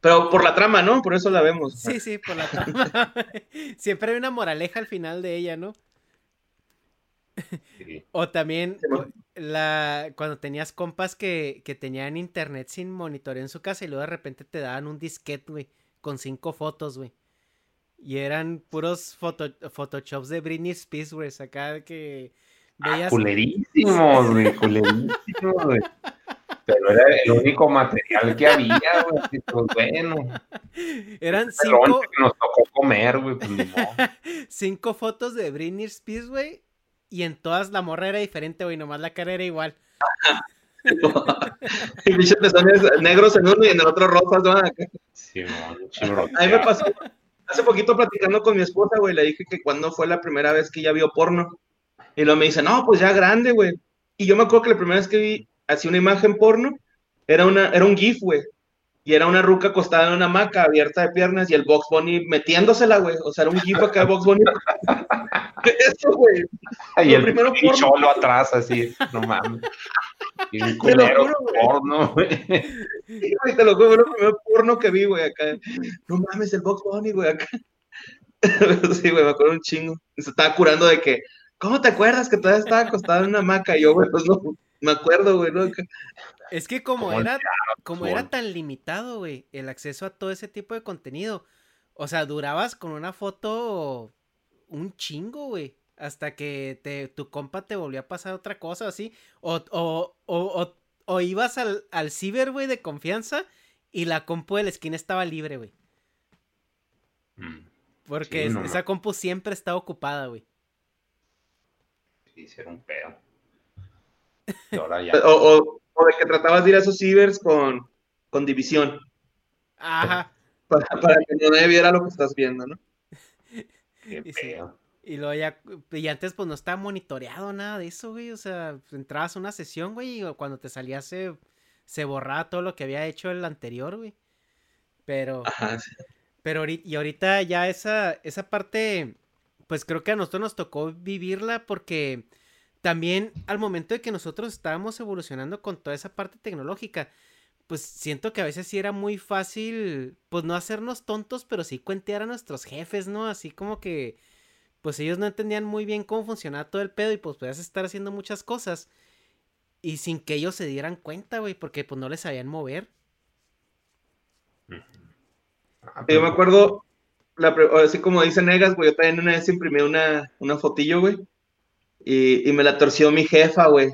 Pero por la trama, ¿no? Por eso la vemos. Sí, sí, por la trama. Siempre hay una moraleja al final de ella, ¿no? Sí. O también la cuando tenías compas que, que tenían internet sin monitoreo en su casa y luego de repente te daban un disquete, güey, con cinco fotos, güey. Y eran puros foto, photoshops de Britney Spears, güey, acá que Ah, veías... culerísimos, güey, culerísimos, güey. Pero era el único material que había, güey. Pues bueno, Eran el cinco, que nos tocó comer, güey, pues modo. cinco fotos de Britney Spears, güey. Y en todas la morra era diferente, güey, nomás la cara era igual. y bichos pezones negros en uno y en el otro rosas, ¿no? Chibro. A mí me pasó hace poquito platicando con mi esposa, güey, le dije que cuando fue la primera vez que ella vio porno. Y luego me dice, no, pues ya grande, güey. Y yo me acuerdo que la primera vez que vi así una imagen porno, era, una, era un GIF, güey. Y era una ruca acostada en una hamaca abierta de piernas y el Box Bunny metiéndosela, güey. O sea, era un GIF acá de Box Bunny. Eso, güey. Y Lo el primero porno. cholo atrás, así, no mames. Lo culero juro, güey. porno, güey. Sí, güey, te lo juro, fue lo primer porno que vi, güey, acá. No mames, el Box Bunny, güey, acá. Sí, güey, me acuerdo un chingo. Se estaba curando de que, ¿cómo te acuerdas que todavía estaba acostada en una hamaca? Y yo, güey, pues no, me acuerdo, güey, ¿no? Es que como Como el era, como era tan limitado, güey, el acceso a todo ese tipo de contenido. O sea, durabas con una foto un chingo, güey. Hasta que te, tu compa te volvió a pasar otra cosa así. O, o, o, o, o ibas al, al ciber, güey, de confianza. Y la compu de la esquina estaba libre, güey. Mm, Porque Sí, no esa compu siempre está ocupada, güey. Sí, era un pedo. Y ahora ya. O, o, o de que tratabas de ir a esos cibers con, con división, Ajá. para, para que nadie viera lo que estás viendo, ¿no? Qué sí. Y luego ya, y antes pues no estaba monitoreado nada de eso, güey. O sea, entrabas a una sesión, güey, y cuando te salía se, se borraba todo lo que había hecho el anterior, güey. Pero, Ajá, sí. pero ahorita, y ahorita ya esa, esa parte, pues creo que a nosotros nos tocó vivirla porque también al momento de que nosotros estábamos evolucionando con toda esa parte tecnológica, pues siento que a veces sí era muy fácil, pues no hacernos tontos, pero sí cuentear a nuestros jefes, ¿no? Así como que, pues ellos no entendían muy bien cómo funcionaba todo el pedo y pues podías estar haciendo muchas cosas y sin que ellos se dieran cuenta, güey, porque pues no les sabían mover. Ah, Yo me pero- acuerdo, la, así como dice Negas, güey, yo también una vez imprimí una, una fotillo, güey, y, y me la torció mi jefa, güey.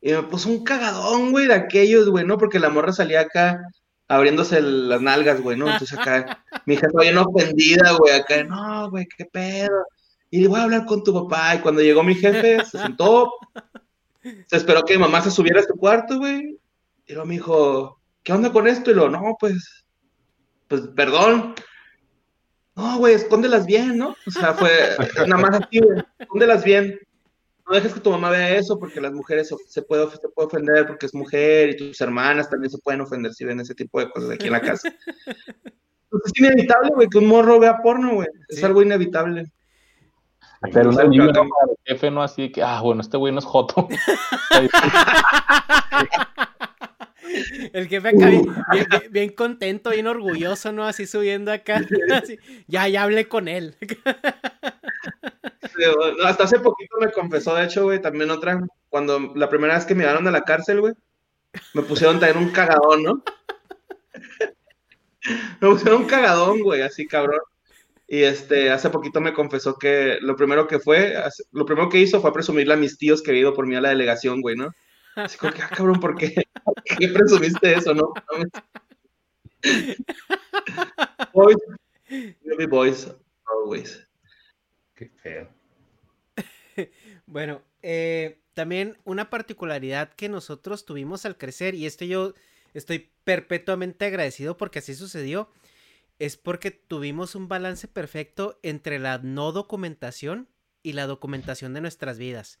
Y me puso un cagadón, güey, de aquellos, güey, ¿no? Porque la morra salía acá abriéndose el- las nalgas, güey, ¿no? Entonces acá, mi jefa bien ofendida, güey, acá, no, güey, qué pedo. Y le voy a hablar con tu papá. Y cuando llegó mi jefe, se sentó, se esperó que mi mamá se subiera a su cuarto, güey. Y luego me dijo, ¿qué onda con esto? Y luego, no, pues, pues, perdón. No, güey, escóndelas bien, ¿no? O sea, fue nada más así, güey, escóndelas bien. No dejes que tu mamá vea eso porque las mujeres se, puede, se puede ofender porque es mujer y tus hermanas también se pueden ofender si ven ese tipo de cosas aquí en la casa. Pues es inevitable, güey, que un morro vea porno, güey. Es Sí. algo inevitable. Pero una el jefe, ¿no? Así que, ah, bueno, este güey no es joto. El jefe acá bien, bien- bien- bien contento, bien orgulloso, ¿no? Así subiendo acá. así, ya, ya hablé con él. No, hasta hace poquito me confesó, de hecho, güey, también otra, cuando la primera vez que me llevaron a la cárcel, güey, me pusieron también un cagadón, ¿no? me pusieron un cagadón, güey, así cabrón. Y este, hace poquito me confesó que lo primero que fue, lo primero que hizo fue presumirle a mis tíos que había ido por mí a la delegación, güey, ¿no? Así como que, ah, cabrón, ¿por qué? ¿Por qué presumiste eso, no? Boys, you'll be boys, always. Qué feo. Bueno, eh, también una particularidad que nosotros tuvimos al crecer, y esto yo estoy perpetuamente agradecido porque así sucedió, es porque tuvimos un balance perfecto entre la no documentación y la documentación de nuestras vidas.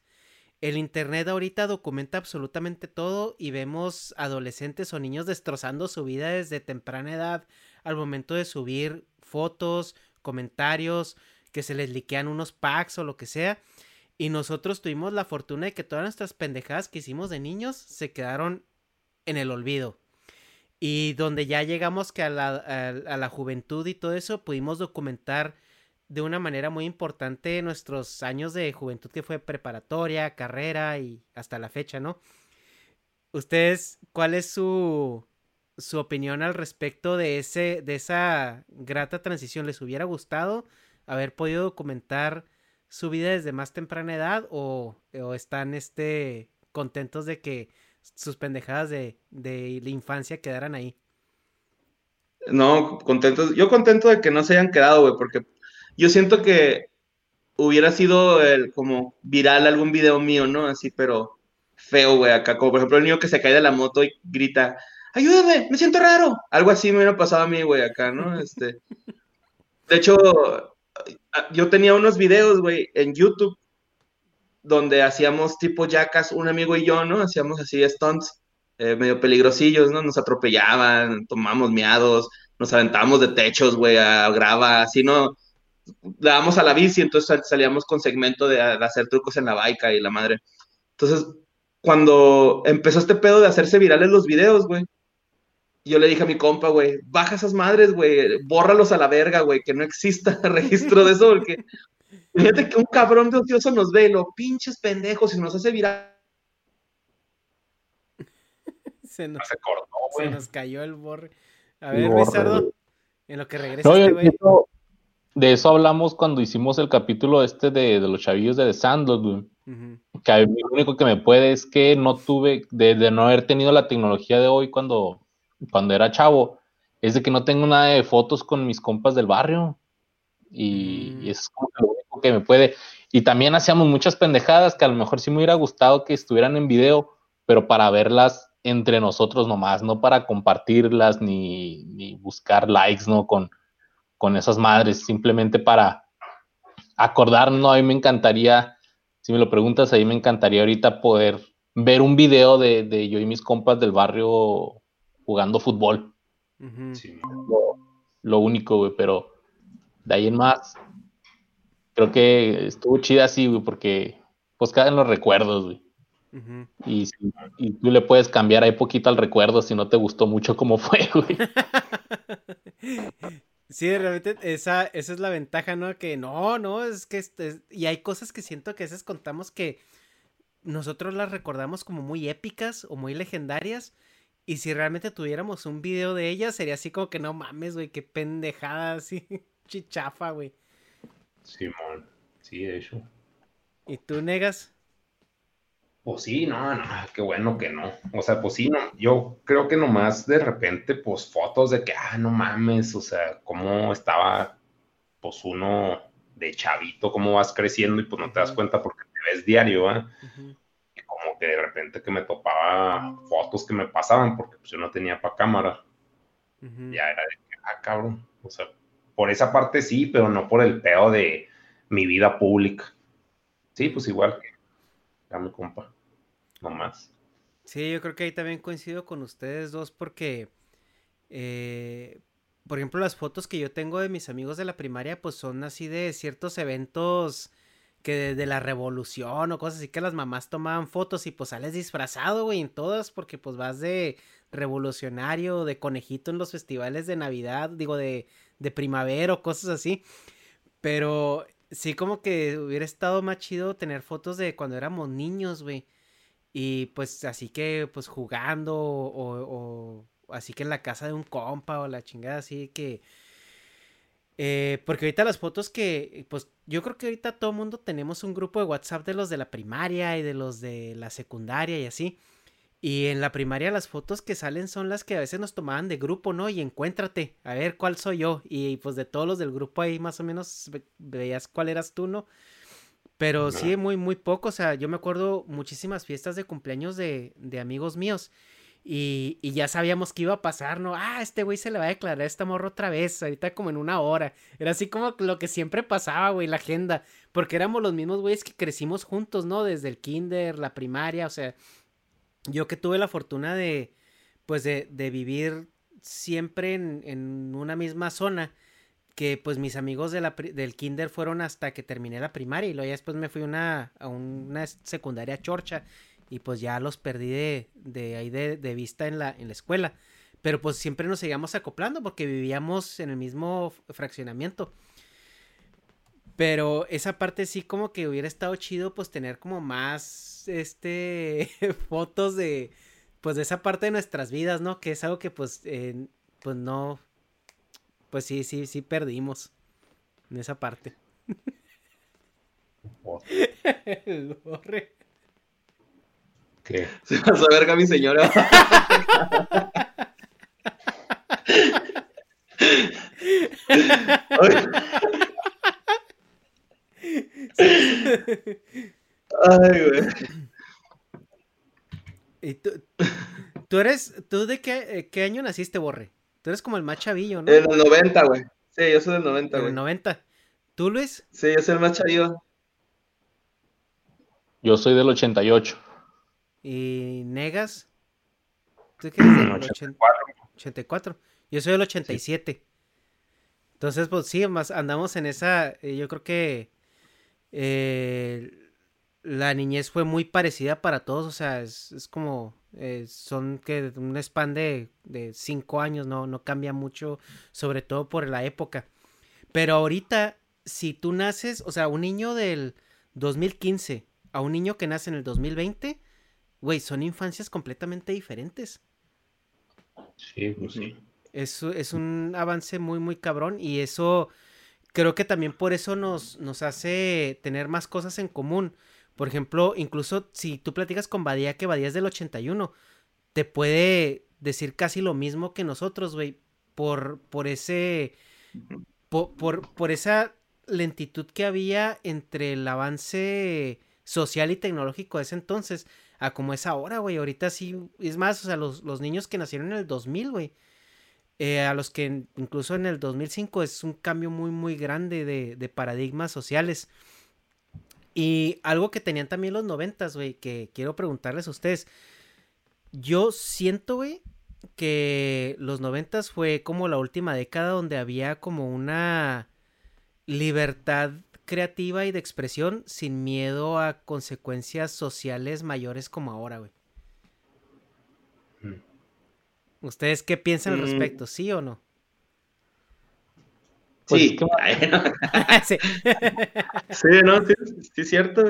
El Internet ahorita documenta absolutamente todo y vemos adolescentes o niños destrozando su vida desde temprana edad al momento de subir fotos, comentarios, que se les liquean unos packs o lo que sea. Y nosotros tuvimos la fortuna de que todas nuestras pendejadas que hicimos de niños se quedaron en el olvido. Y donde ya llegamos que a la, a la juventud y todo eso, pudimos documentar de una manera muy importante nuestros años de juventud que fue preparatoria, carrera y hasta la fecha, ¿no? Ustedes, ¿cuál es su, su opinión al respecto de ese, de esa grata transición? ¿Les hubiera gustado haber podido documentar su vida desde más temprana edad o, o están este, contentos de que sus pendejadas de, de la infancia quedaran ahí? No, contentos. Yo contento de que no se hayan quedado, güey, porque yo siento que hubiera sido el, como viral algún video mío, ¿no? Así, pero feo, güey, acá. Como por ejemplo el niño que se cae de la moto y grita, ayúdame, me siento raro. Algo así me hubiera pasado a mí, güey, acá, ¿no? Este. De hecho, yo tenía unos videos, güey, en YouTube donde hacíamos tipo jackas, un amigo y yo, ¿no? Hacíamos así stunts eh, medio peligrosillos, ¿no? Nos atropellaban, tomamos miados, nos aventábamos de techos, güey, a grava, así, ¿no? dábamos a la bici, entonces salíamos con segmento de, hacer trucos en la baica y la madre. Entonces, cuando empezó este pedo de hacerse virales los videos, güey, yo le dije a mi compa, güey, baja esas madres, güey, bórralos a la verga, güey, que no exista registro de eso, porque fíjate que un cabrón de ocioso nos ve, lo pinches pendejos y nos hace viral. Se nos, Se cortó, se nos cayó el borre. A ver, Luis Sardo, en lo que regresa No, este eso- de eso hablamos cuando hicimos el capítulo este de, de los chavillos de The Sandlot, güey. Que a mí lo único que me puede es que no tuve, de, de no haber tenido la tecnología de hoy cuando, cuando era chavo, es de que no tengo nada de fotos con mis compas del barrio. Y, Mm. y eso es como que lo que me puede. Y también hacíamos muchas pendejadas que a lo mejor sí me hubiera gustado que estuvieran en video, pero para verlas entre nosotros nomás, no para compartirlas ni, ni buscar likes, ¿no? Con, con esas madres, simplemente para acordarnos. A mí me encantaría, si me lo preguntas, ahí me encantaría ahorita poder ver un video de, de yo y mis compas del barrio jugando fútbol. Sí, Lo, lo único, güey, pero de ahí en más, creo que estuvo chida así, güey, porque pues quedan los recuerdos, güey. Ujú. Y, si- y tú le puedes cambiar ahí poquito al recuerdo si no te gustó mucho como fue, güey. Sí, realmente esa, esa es la ventaja, ¿no? Que no, no, es que este- y hay cosas que siento que a veces contamos que nosotros las recordamos como muy épicas o muy legendarias. Y si realmente tuviéramos un video de ellas, sería así como que no mames, güey, qué pendejada, así, chichafa, güey. Simón. Sí, de hecho. ¿Y tú negas? Pues sí, no, no, qué bueno que no. O sea, pues sí, no, yo creo que nomás de repente, pues fotos de que, ah, no mames, o sea, cómo estaba, pues uno de chavito, cómo vas creciendo y pues no te das cuenta porque te ves diario. Y como que de repente que me topaba fotos que me pasaban porque pues yo no tenía para cámara, ya era de que, ah, cabrón, o sea, por esa parte sí, pero no por el pedo de mi vida pública. Sí, pues igual que ya mi compa, nomás. Sí, yo creo que ahí también coincido con ustedes dos porque, eh, por ejemplo, las fotos que yo tengo de mis amigos de la primaria, pues son así de ciertos eventos que de, de la revolución o cosas así que las mamás tomaban fotos y pues sales disfrazado, güey, en todas porque pues vas de revolucionario, de conejito en los festivales de Navidad, digo, de, de primavera o cosas así. Pero sí como que hubiera estado más chido tener fotos de cuando éramos niños, güey. Y pues así que pues jugando o, o así que en la casa de un compa o la chingada así que... eh, porque ahorita las fotos que, pues yo creo que ahorita todo mundo tenemos un grupo de WhatsApp de los de la primaria y de los de la secundaria y así. Y en la primaria las fotos que salen son las que a veces nos tomaban de grupo, ¿no? Y encuéntrate, a ver cuál soy yo. Y pues de todos los del grupo ahí más o menos ve- veías cuál eras tú, ¿no? Pero sí, muy, muy poco. O sea, yo me acuerdo muchísimas fiestas de cumpleaños de, de amigos míos. Y, y ya sabíamos que iba a pasar, ¿no? Ah, este güey se le va a declarar a esta morra otra vez, ahorita como en una hora. Era así como lo que siempre pasaba, güey, la agenda. Porque éramos los mismos güeyes que crecimos juntos, ¿no? Desde el kinder, la primaria, o sea, yo que tuve la fortuna de, pues, de, vivir siempre en, en una misma zona que pues mis amigos de la del kinder fueron hasta que terminé la primaria y luego ya después me fui una, a una secundaria chorcha y pues ya los perdí de, de ahí de, de, vista en la, en la escuela. Pero pues siempre nos seguíamos acoplando porque vivíamos en el mismo fraccionamiento. Pero esa parte sí como que hubiera estado chido pues tener como más este fotos de pues de esa parte de nuestras vidas, ¿no? Que es algo que pues pues no pues sí, sí, sí perdimos en esa parte. Borre. ¿Qué? Se pasó a verga mi señora. Ay, güey. ¿Y tú, tú eres, tú de qué, eh, qué año naciste, Borre? Tú eres como el más chavillo, ¿no? En el 90, güey. Sí, yo soy del 90, güey. En el 90. ¿Tú, Luis? Sí, yo soy el más chavillo. Yo soy del 88. ¿Y Negas? ¿Tú qué eres del 84. 84. Yo soy del 87. Entonces, pues sí, más andamos en esa. Eh, yo creo que eh, la niñez fue muy parecida para todos. O sea, es, es como eh, son que un span de, de cinco años, no, no cambia mucho, sobre todo por la época. Pero ahorita, si tú naces, o sea, un niño del 2015 a un niño que nace en el 2020, güey, son infancias completamente diferentes. Sí, pues sí. Es, es un avance muy, muy cabrón y eso creo que también por eso nos, nos hace tener más cosas en común por ejemplo, incluso si tú platicas con Badía, que Badía es del 81, te puede decir casi lo mismo que nosotros, güey, por, por ese, por, por, esa lentitud que había entre el avance social y tecnológico de ese entonces a como es ahora, güey. Ahorita sí, es más, o sea, los, los niños que nacieron en el 2000, güey, eh, a los que incluso en el 2005 es un cambio muy, muy grande de, de paradigmas sociales. Y algo que tenían también los noventas, güey, que quiero preguntarles a ustedes. Yo siento, güey, que los noventas fue como la última década donde había como una libertad creativa y de expresión sin miedo a consecuencias sociales mayores como ahora, güey. Mm. ¿Ustedes qué piensan al mm. respecto? ¿Sí o no? Pues sí. sí. sí, no, sí, es cierto.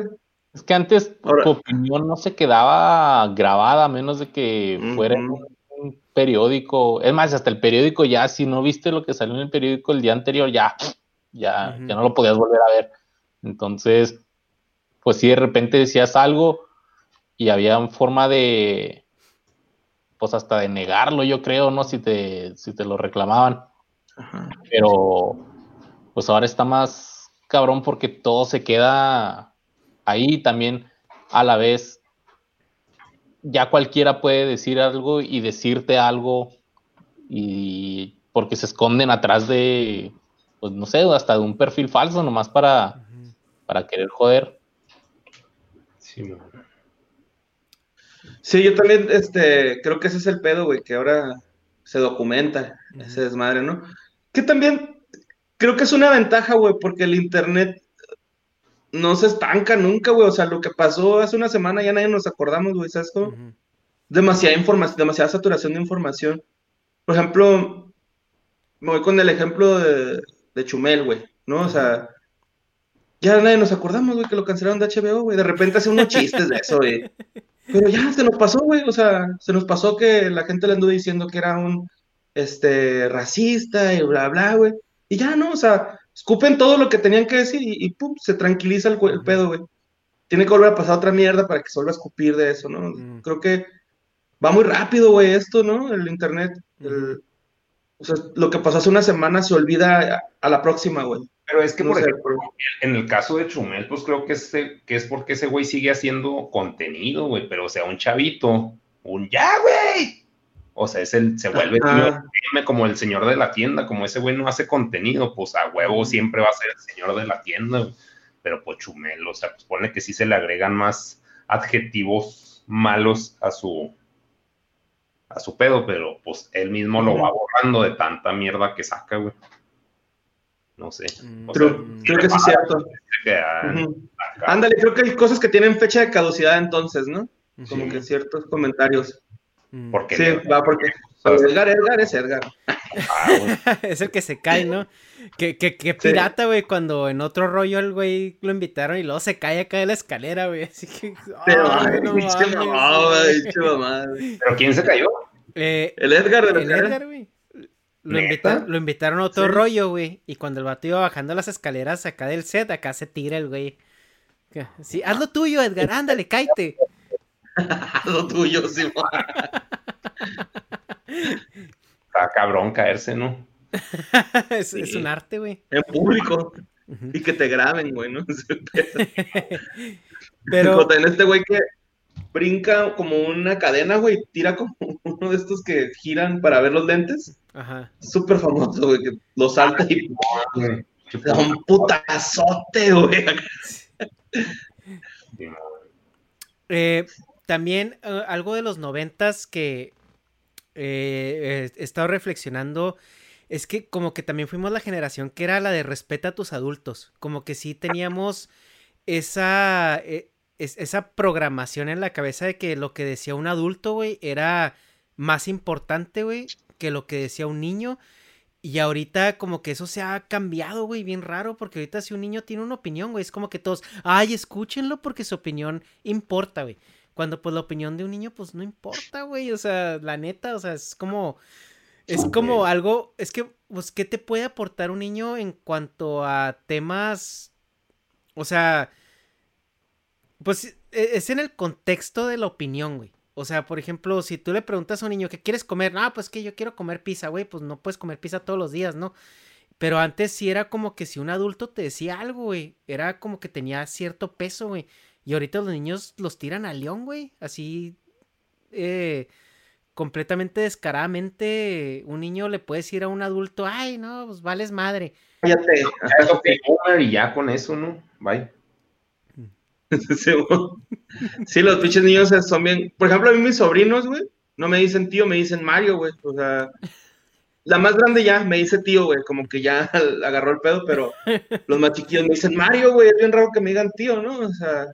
Es que antes tu opinión no se quedaba grabada a menos de que fuera en un periódico. Es más, hasta el periódico ya, si no viste lo que salió en el periódico el día anterior, ya, ya, ya no lo podías volver a ver. Entonces, pues si de repente decías algo y había forma de, pues hasta de negarlo, yo creo, ¿no? Si te, si te lo reclamaban. Pero pues ahora está más cabrón porque todo se queda ahí también a la vez. Ya cualquiera puede decir algo y decirte algo y porque se esconden atrás de, pues no sé, hasta de un perfil falso nomás para, para querer joder. Sí, Sí, yo también, este, creo que ese es el pedo, güey, que ahora se documenta ese desmadre, ¿no? Que también creo que es una ventaja, güey, porque el internet no se estanca nunca, güey. O sea, lo que pasó hace una semana ya nadie nos acordamos, güey, ¿sabes cómo? Demasiada información, demasiada saturación de información. Por ejemplo, me voy con el ejemplo de, Chumel, güey, ¿no? O sea, ya nadie nos acordamos, güey, que lo cancelaron de HBO, güey. De repente hace unos chistes de eso, güey. Pero ya se nos pasó, güey. O sea, se nos pasó que la gente le anduvo diciendo que era un este, racista y bla, bla, güey. Y ya, ¿no? O sea, escupen todo lo que tenían que decir y, pum, se tranquiliza el, pedo, güey. Tiene que volver a pasar otra mierda para que se vuelva a escupir de eso, ¿no? Mm. Creo que va muy rápido, güey, esto, ¿no? El internet. O sea, lo que pasó hace una semana se olvida a, la próxima, güey. Pero es que, por ejemplo, en el caso de Chumel, pues creo que, este, que es porque ese güey sigue haciendo contenido, güey, pero o sea, un chavito, un ya, güey, o sea, es el, se vuelve como el señor de la tienda, como ese güey no hace contenido, pues a huevo siempre va a ser el señor de la tienda, pero pues chumelo, o sea, pues pone que sí se le agregan más adjetivos malos a su a su pedo, pero pues él mismo lo va borrando de tanta mierda que saca, güey. no sé. O True. sea, Creo que sí es cierto. que, ah. Ándale, creo que hay cosas que tienen fecha de caducidad entonces, ¿no? Como Sí. que ciertos comentarios. Mm. ¿Por qué Sí, no? va porque Edgar, Edgar es Edgar. ah, es el que se cae, ¿no? Que, que, que pirata, güey, cuando en otro rollo el güey lo invitaron y luego se cae acá de la escalera, güey. Así que. Pero, ay, ay, no pinche mames, mamá, güey. güey, pinche mamá, güey. ¿Pero quién se cayó? Eh, El Edgar de la el. Edgar, güey. Lo, invita- lo invitaron a otro Sí. rollo, güey. Y cuando el vato iba bajando las escaleras acá del set, acá se tira el güey. Sí, haz lo tuyo, Edgar, ándale, cállate. Lo tuyo, sí, Está cabrón caerse, ¿no? es, un arte, güey. en público. Y que te graben, güey, ¿no? Pero, también este güey que brinca como una cadena, güey, tira como uno de estos que giran para ver los lentes. ajá. Súper famoso, güey, que lo salta y da un putazote, güey. Eh, también eh, algo de los noventas que eh, he estado reflexionando es que como que también fuimos la generación que era la de respeta a tus adultos. Como que sí teníamos esa, eh, es- esa programación en la cabeza de que lo que decía un adulto, güey, era más importante, güey, que lo que decía un niño. Y ahorita como que eso se ha cambiado, güey, bien raro, porque ahorita si un niño tiene una opinión, güey, es como que todos, ay, escúchenlo porque su opinión importa, güey. Cuando pues la opinión de un niño pues no importa, güey, o sea, la neta, o sea, es como, es como algo, es que, pues, ¿qué te puede aportar un niño en cuanto a temas, o sea, pues e- es en el contexto de la opinión, güey. O sea, por ejemplo, si tú le preguntas a un niño, ¿qué quieres comer? Ah, pues que yo quiero comer pizza, güey. Pues no puedes comer pizza todos los días, ¿no? Pero antes sí era como que si un adulto te decía algo, güey, era como que tenía cierto peso, güey. Y ahorita los niños los tiran a león, güey. Así, eh, completamente descaradamente, un niño le puede decir a un adulto, ay, no, pues vales madre. Cállate. Eso que y ya con eso, ¿no? Bye. Güey. Sí, los pinches niños son bien. Por ejemplo, a mí mis sobrinos, güey, no me dicen tío, me dicen Mario, güey. O sea, la más grande ya me dice tío, güey, como que ya agarró el pedo, pero los más chiquillos me dicen Mario, güey. Es bien raro que me digan tío, ¿no? O sea,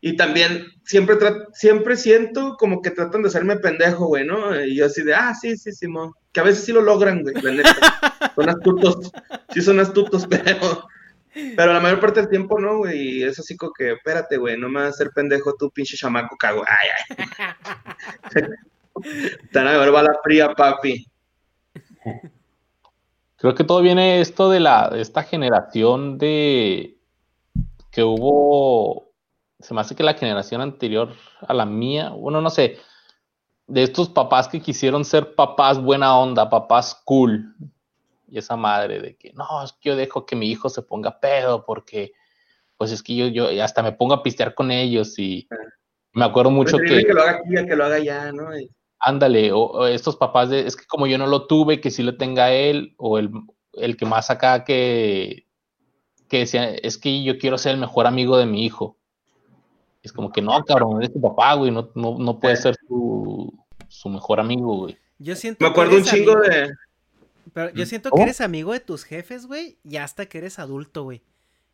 y también siempre, siempre siento como que tratan de hacerme pendejo, güey, ¿no? Y yo así de, ah, sí, sí, Simón. Que a veces sí lo logran, güey, la neta. Son astutos, sí son astutos, pero. Pero la mayor parte del tiempo no, güey. Y es así como que, espérate, güey, no me vas a hacer pendejo tú, pinche chamaco cago. Ay, ay. Te van a ver bala fría, papi. Creo que todo viene esto de la de esta generación de que hubo, se me hace que la generación anterior a la mía, bueno, no sé, de estos papás que quisieron ser papás buena onda, papás cool. Y esa madre de que no, es que yo dejo que mi hijo se ponga pedo porque pues es que yo, yo hasta me pongo a pistear con ellos y me acuerdo mucho Preferible que que lo haga aquí que lo haga allá, ¿no? Ándale, o, o estos papás de, es que como yo no lo tuve, que sí lo tenga él, o el, el que más acá que, que decía, es que yo quiero ser el mejor amigo de mi hijo. Es como que no, cabrón, eres tu papá, güey, no, no, no puedes ser su, su mejor amigo, güey. Yo siento Me que acuerdo un chingo amigo- de. Pero yo siento ¿Cómo? que eres amigo de tus jefes, güey, y hasta que eres adulto, güey.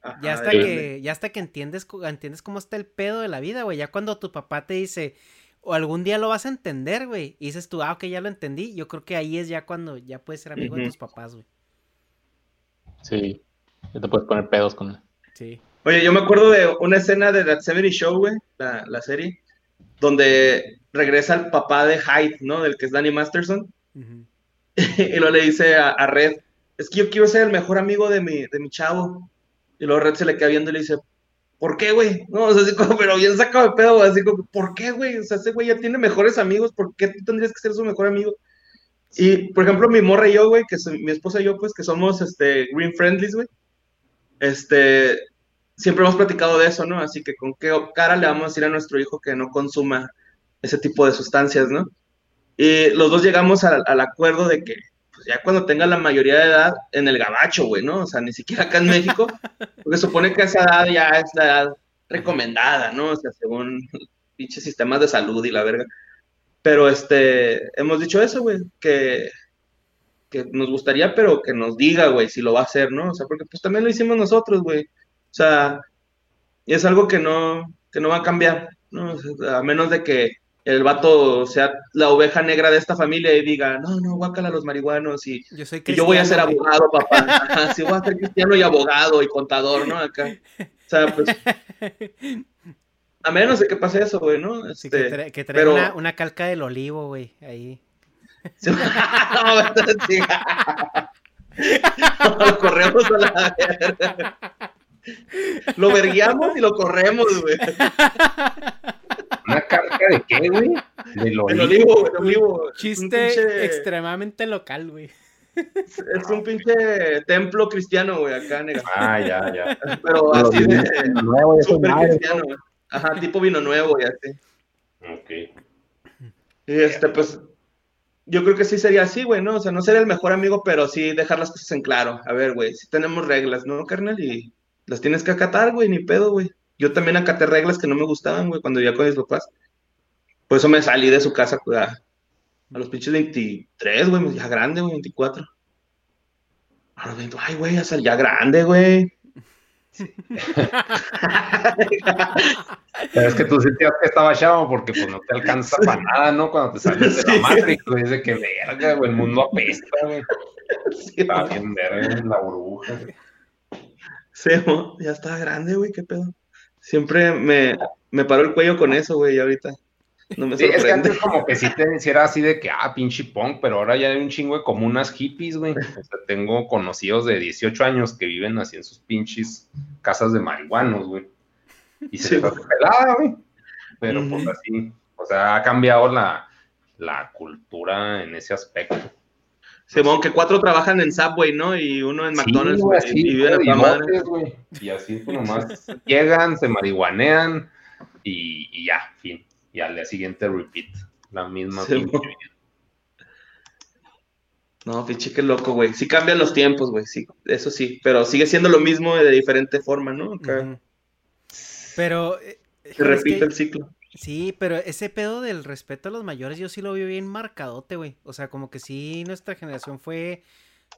Ajá, Ya hasta que, ya hasta que entiendes, entiendes cómo está el pedo de la vida, güey. Ya cuando tu papá te dice, o algún día lo vas a entender, güey. Y dices tú, ah, ok, ya lo entendí. Yo creo que ahí es ya cuando ya puedes ser amigo de tus papás, güey. Sí, ya te puedes poner pedos con él. Sí. Oye, yo me acuerdo de una escena de That 70 Show, güey, la, la serie, donde regresa el papá de Hyde, ¿no? Del que es Danny Masterson. Ujú. y luego le dice a, a Red, es que yo quiero ser el mejor amigo de mi, de mi chavo. Y luego Red se le queda viendo y le dice, ¿por qué, güey? No, o sea, así como, pero bien sacado de pedo, así como, ¿por qué, güey? O sea, ese güey ya tiene mejores amigos, ¿por qué tú tendrías que ser su mejor amigo? Y, por ejemplo, mi morra y yo, güey, que mi esposa y yo, pues, que somos, este, green friendlies, güey, este, siempre hemos platicado de eso, ¿no? Así que con qué cara le vamos a decir a nuestro hijo que no consuma ese tipo de sustancias, ¿no? Y los dos llegamos al, al acuerdo de que pues ya cuando tenga la mayoría de edad en el gabacho, güey, ¿no? O sea, ni siquiera acá en México, porque supone que esa edad ya es la edad recomendada, ¿no? O sea, según pinches sistemas de salud y la verga. Pero este, hemos dicho eso, güey, que, que nos gustaría, pero que nos diga, güey, si lo va a hacer, ¿no? O sea, porque pues también lo hicimos nosotros, güey. O sea, y es algo que no, que no va a cambiar, ¿no? A menos de que el vato sea la oveja negra de esta familia y diga, no, no, guácala a los marihuanos y Yo soy y yo voy a ser abogado, papá. Sí, voy a ser cristiano y abogado y contador, ¿no? Acá. O sea, pues, a menos de que pase eso, güey, ¿no? Sí, Este, que, tra- que pero- una, una calca del olivo, güey, ahí. No. No, corremos a la verga. Lo verguiamos y lo corremos, güey. ¿Una carga de qué, güey? Del El olivo. olivo, güey, el olivo. Es un Chiste pinche- extremadamente local, güey. Es un pinche templo cristiano, güey, acá, nega. Ah, ya, ya. Pero así de nuevo, madre. cristiano, güey. Ajá, tipo vino nuevo y así. Ok. Y este, pues, yo creo que sí sería así, güey, ¿no? O sea, no ser el mejor amigo, pero sí dejar las cosas en claro. A ver, güey, sí tenemos reglas, ¿no, carnal? Y las tienes que acatar, güey, ni pedo, güey. Yo también acaté reglas que no me gustaban, güey, cuando vivía con mis papás. Por eso me salí de su casa, güey, a, a los pinches 23, güey, ya grande, güey, 24. A los 20, ay, güey, ya salí ya grande, güey. Pero es que tú sentías que estaba chavo porque pues no te alcanza para nada, ¿no? Cuando te sales de la Sí. Matrix, güey, de que verga, güey, el mundo apesta, güey. Sí, Está güey. bien verga la burbuja. Sí, ya estaba grande, güey, qué pedo. Siempre me, me paró el cuello con eso, güey, y ahorita. No me Sí, es que antes como que sí te sí era así de que, ah, pinche punk, pero ahora ya hay un chingo de comunas hippies, güey. O sea, tengo conocidos de 18 años que viven así en sus pinches casas de marihuanos, güey. Y se Sí, les hace pelada, güey. Pero pues Ujú. así, o sea, ha cambiado la, la cultura en ese aspecto. Simón, que cuatro trabajan en Subway, ¿no? Y uno en McDonald's, así, y viven a güey, toda madre. Y así pues nomás llegan, se marihuanean y, y ya, fin. Y al día siguiente repeat. La misma Sí. No, pinche, qué loco, güey. Sí cambian los tiempos, güey, sí, eso sí. Pero sigue siendo lo mismo de diferente forma, ¿no? Acá. Pero... eh, se es que- repite el ciclo. Sí, pero ese pedo del respeto a los mayores yo sí lo vi bien marcadote, güey. O sea, como que sí nuestra generación fue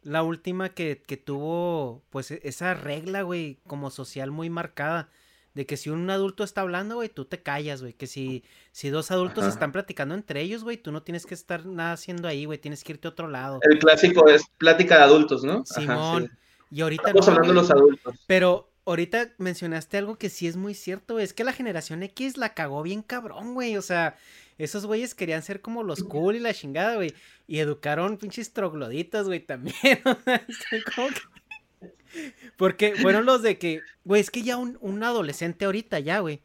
la última que, que tuvo pues e- esa regla, güey, como social muy marcada. De que si un adulto está hablando, güey, tú te callas, güey. Que si, si dos adultos Ajá. están platicando entre ellos, güey, tú no tienes que estar nada haciendo ahí, güey. Tienes que irte a otro lado. El clásico es plática de adultos, ¿no? Ajá, Simón. sí. Y ahorita Estamos no, hablando de los adultos. Pero ahorita mencionaste algo que sí es muy cierto. Es que la generación X la cagó bien cabrón, güey. O sea, esos güeyes querían ser como los cool y la chingada, güey. Y educaron pinches trogloditas, güey, también. O sea, es como que- Porque fueron los de que, güey, es que ya un, un adolescente ahorita ya, güey.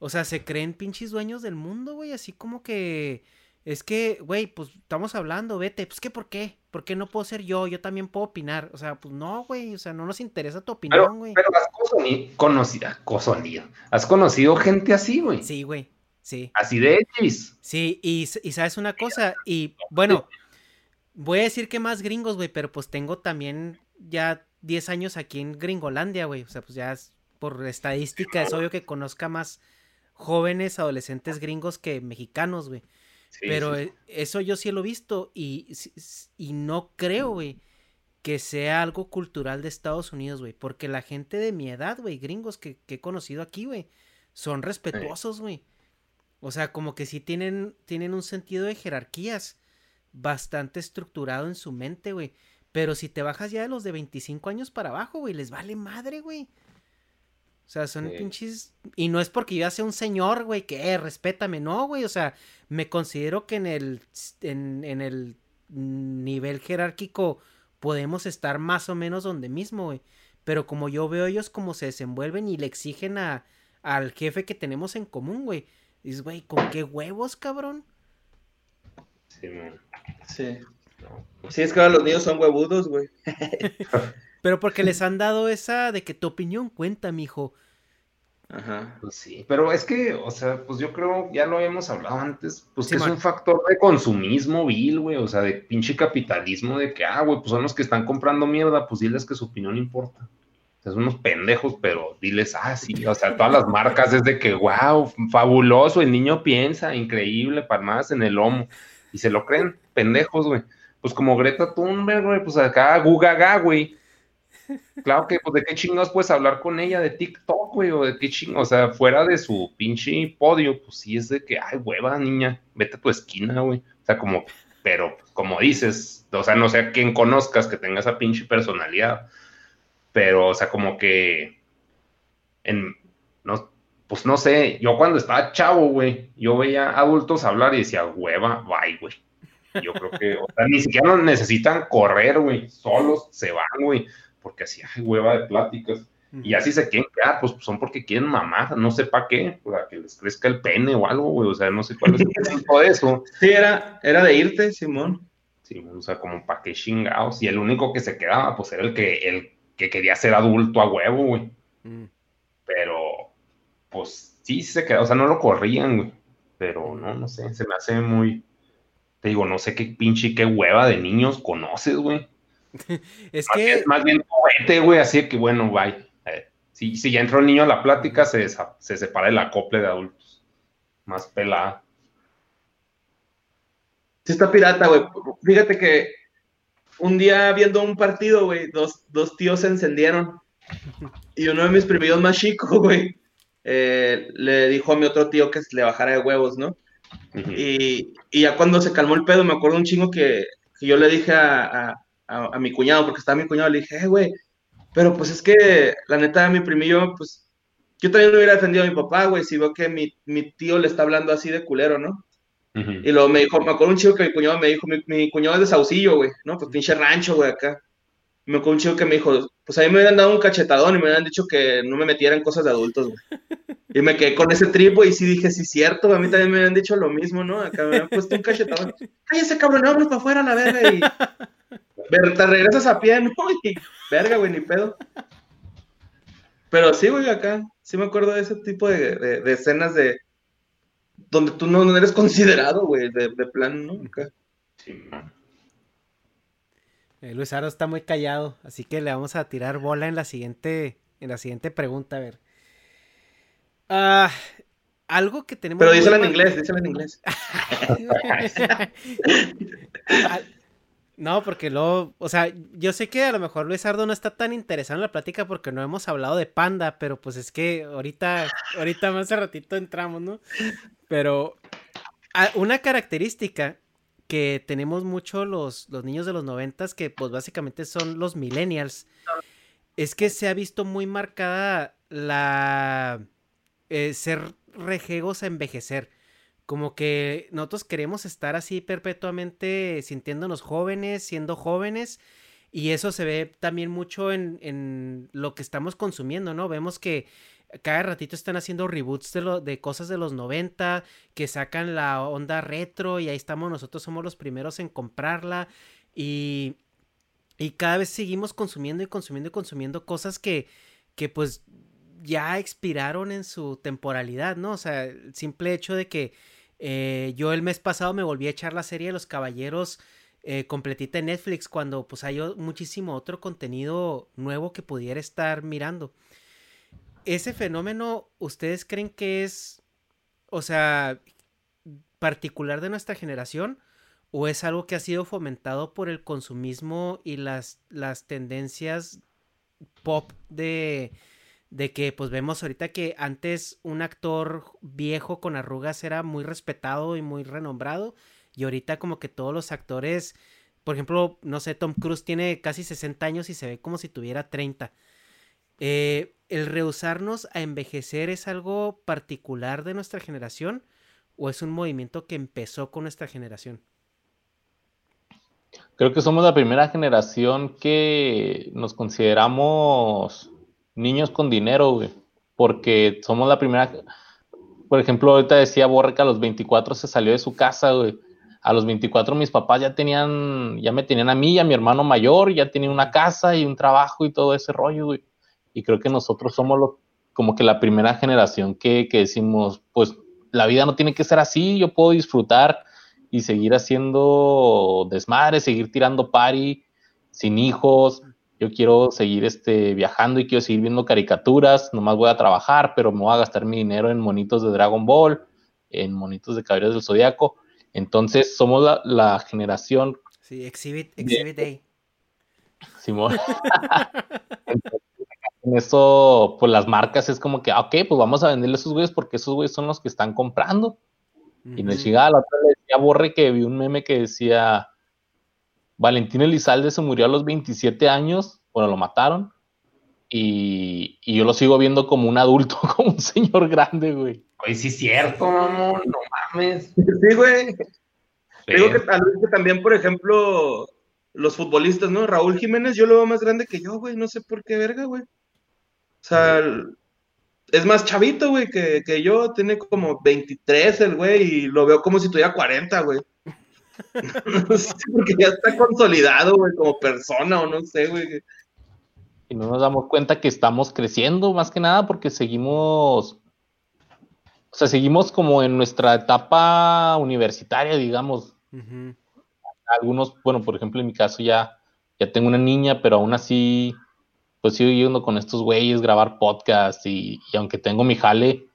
O sea, se creen pinches dueños del mundo, güey. Así como que... Es que, güey, pues estamos hablando, vete. Pues que, ¿por qué? ¿Por qué no puedo ser yo? Yo también puedo opinar. O sea, pues no, güey. O sea, no nos interesa tu Pero, opinión, güey. pero has consoni- conocido, conocido, has conocido gente así, güey. Sí, güey. Sí. Así de X. Sí, y, y sabes una cosa, y bueno, voy a decir que más gringos, güey, pero pues tengo también ya 10 años aquí en Gringolandia, güey. O sea, pues ya es- por estadística es obvio que conozca más jóvenes adolescentes gringos que mexicanos, güey. Sí, Pero sí. eso yo sí lo he visto y, y no creo, güey, que sea algo cultural de Estados Unidos, güey. Porque la gente de mi edad, güey, gringos que, que he conocido aquí, güey, son respetuosos, güey. O sea, como que sí tienen, tienen un sentido de jerarquías bastante estructurado en su mente, güey. Pero si te bajas ya de los de 25 años para abajo, güey, les vale madre, güey. O sea, son Sí. pinches... Y no es porque yo ya sea un señor, güey, que, eh, respétame, no, güey. O sea, me considero que en el, en, en el nivel jerárquico podemos estar más o menos donde mismo, güey. Pero como yo veo ellos como se desenvuelven y le exigen a, al jefe que tenemos en común, güey. Dices, güey, ¿con qué huevos, cabrón? Sí, man. Sí. No. Sí, es que ahora los niños son huevudos, güey. Pero porque les han dado esa de que tu opinión cuenta, mijo. Ajá. Pues sí, pero es que, o sea, pues yo creo, ya lo habíamos hablado antes, pues que es un factor de consumismo vil, güey, o sea, de pinche capitalismo, de que, ah, güey, pues son los que están comprando mierda, pues diles que su opinión importa. O sea, son unos pendejos, pero diles, ah, sí, o sea, todas las marcas es de que, wow, fabuloso, el niño piensa, increíble, palmadas en el lomo, y se lo creen, pendejos, güey. pues como Greta Thunberg, güey, pues acá gugaga, güey. Claro que, pues, ¿de qué chingados puedes hablar con ella? ¿De TikTok, güey? ¿O de qué chingados? O sea, fuera de su pinche podio, pues sí es de que, ay, hueva, niña, vete a tu esquina, güey. O sea, como, pero, como dices, o sea, no sé a quién conozcas que tenga esa pinche personalidad, pero, o sea, como que, en, no, pues no sé, yo cuando estaba chavo, güey, yo veía adultos hablar y decía, hueva, bye, güey. Yo creo que, o sea, ni siquiera necesitan correr, güey, solos se van, güey, porque así hay hueva de pláticas. Y así se quieren quedar, pues son porque quieren mamar, no sé para qué, para que les crezca el pene o algo, güey, o sea, no sé cuál es el punto de eso. Sí, era, era de irte, Simón. Sí, o sea, como para qué chingados. Y el único que se quedaba, pues era el que, el que quería ser adulto a huevo, güey. Pero, pues sí, se quedaba, o sea, no lo corrían, güey. Pero no, no sé, se me hace muy. Te digo, no sé qué pinche qué hueva de niños conoces, güey. es Más que. bien, más bien juguete, güey, así que bueno, bye. Eh, si, si ya entró el niño a la plática, se, desa- se separa el acople de adultos. Más pelada. Sí está pirata, güey. Fíjate que un día viendo un partido, güey, dos, dos tíos se encendieron. Y uno de mis primidos más chicos, güey, eh, le dijo a mi otro tío que le bajara de huevos, ¿no? Y, y ya cuando se calmó el pedo, me acuerdo un chingo que, que yo le dije a, a- a- a mi cuñado, porque estaba mi cuñado, le dije, eh, güey, pero pues es que la neta, mi primillo, pues yo también no hubiera defendido a mi papá, güey, si veo que mi, mi tío le está hablando así de culero, ¿no? Y luego me dijo, me acuerdo un chico que mi cuñado me dijo, mi, mi cuñado es de Saucillo, güey, ¿no? Pues pinche rancho, güey, acá. Me acuerdo un chico que me dijo, pues a mí me hubieran dado un cachetadón y me hubieran dicho que no me metiera en cosas de adultos, güey. Y me quedé con ese tripo y sí dije, sí, cierto, a mí también me habían dicho lo mismo, ¿no? Acá me habían puesto un cachetadón. Cállese, cabrón, vámonos para afuera la verga y... Te regresas a pie, ¿no? Y verga, güey, ni pedo. Pero sí, güey, acá, sí me acuerdo de ese tipo de, de- de escenas de... Donde tú no, no eres considerado, güey, de, de plan, ¿no? Acá. Sí, eh, Luis Aro está muy callado, así que le vamos a tirar bola en la siguiente, en la siguiente pregunta, a ver. Ah, algo que tenemos. Pero muy díselo en inglés, díselo en inglés. No, porque luego, o sea, yo sé que a lo mejor Luis Ardo no está tan interesado en la plática porque no hemos hablado de Panda, pero pues es que ahorita, ahorita más hace ratito entramos, ¿no? Pero una característica que tenemos mucho los, los niños de los noventas, que pues básicamente son los millennials, es que se ha visto muy marcada la eh, ser rejegos a envejecer. Como que nosotros queremos estar así perpetuamente sintiéndonos jóvenes, siendo jóvenes. Y eso se ve también mucho en, en lo que estamos consumiendo, ¿no? Vemos que cada ratito están haciendo reboots de, lo, de cosas de los 90, que sacan la onda retro y ahí estamos, nosotros somos los primeros en comprarla. Y, y cada vez seguimos consumiendo y consumiendo y consumiendo cosas que, que pues ya expiraron en su temporalidad, ¿no? O sea, el simple hecho de que eh, yo el mes pasado me volví a echar la serie de los caballeros eh, completita en Netflix cuando pues hay muchísimo otro contenido nuevo que pudiera estar mirando. Ese fenómeno, ¿ustedes creen que es, o sea, particular de nuestra generación? ¿O es algo que ha sido fomentado por el consumismo y las, las tendencias pop de, de que pues vemos ahorita que antes un actor viejo con arrugas era muy respetado y muy renombrado y ahorita como que todos los actores, por ejemplo, no sé, Tom Cruise tiene casi 60 años y se ve como si tuviera 30. Eh, ¿El rehusarnos a envejecer es algo particular de nuestra generación o es un movimiento que empezó con nuestra generación? Creo que somos la primera generación que nos consideramos niños con dinero, güey. Porque somos la primera. Por ejemplo, ahorita decía Borre que a los 24 se salió de su casa, güey. A los 24 mis papás ya tenían, ya me tenían a mí y a mi hermano mayor, ya tenía una casa y un trabajo y todo ese rollo, güey. Y creo que nosotros somos lo, como que la primera generación que, que decimos, pues la vida no tiene que ser así, yo puedo disfrutar y seguir haciendo desmadre, seguir tirando party, sin hijos. Yo quiero seguir este, viajando y quiero seguir viendo caricaturas. Nomás voy a trabajar, pero me voy a gastar mi dinero en monitos de Dragon Ball, en monitos de Caballeros del Zodiaco. Entonces, somos la, la generación Sí, Exhibit, exhibit Day. Simón. en eso, pues las marcas es como que, ah, ok, pues vamos a venderle a esos güeyes porque esos güeyes son los que están comprando. Y en el chingada, la otra le decía Borre que vi un meme que decía, Valentín Elizalde se murió a los 27 años, bueno, lo mataron, y, y yo lo sigo viendo como un adulto, como un señor grande, güey. Oye, sí es cierto, mamón, no mames. Sí, güey. Digo que, tal vez que también, por ejemplo, los futbolistas, ¿no? Raúl Jiménez, yo lo veo más grande que yo, güey, no sé por qué verga, güey. O sea, es más chavito, güey, que, que yo, tiene como 23 el güey, y lo veo como si tuviera 40, güey. no sé, porque ya está consolidado, güey, como persona, o no sé, güey. Y no nos damos cuenta que estamos creciendo, más que nada, porque seguimos, o sea, seguimos como en nuestra etapa universitaria, digamos. Algunos, bueno, por ejemplo, en mi caso ya, ya tengo una niña, pero aún así, pues sigo yendo con estos güeyes, grabar podcast y, y aunque tengo mi jale,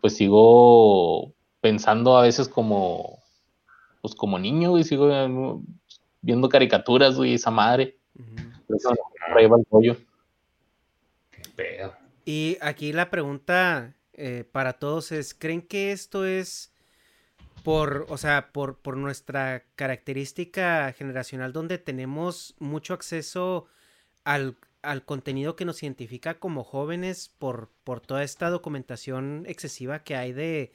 pues sigo pensando a veces como, pues como niño, y sigo eh, viendo caricaturas, güey, esa madre. Eso, por ahí va el rollo. Pedo. Y aquí la pregunta eh, para todos es, ¿creen que esto es por, o sea, por, por nuestra característica generacional donde tenemos mucho acceso al, al contenido que nos identifica como jóvenes por, por toda esta documentación excesiva que hay de,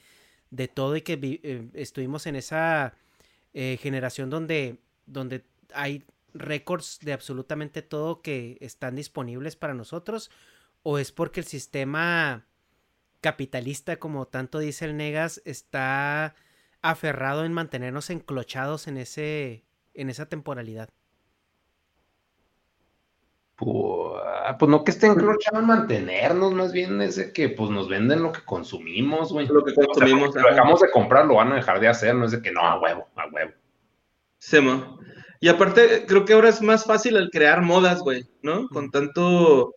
de todo y que vi- eh, estuvimos en esa eh, generación donde, donde hay récords de absolutamente todo que están disponibles para nosotros? ¿O es porque el sistema capitalista, como tanto dice el Negas, está aferrado en mantenernos enclochados en ese en esa temporalidad? Pues, pues no que estén encrochados en mantenernos, más bien es de que pues nos venden lo que consumimos, güey. Lo que consumimos, O sea, ajá. lo dejamos de comprar, lo van a dejar de hacer, no es de que no, a huevo, a huevo. Sí, mo. Y aparte, creo que ahora es más fácil el crear modas, güey, ¿no? Con tanto...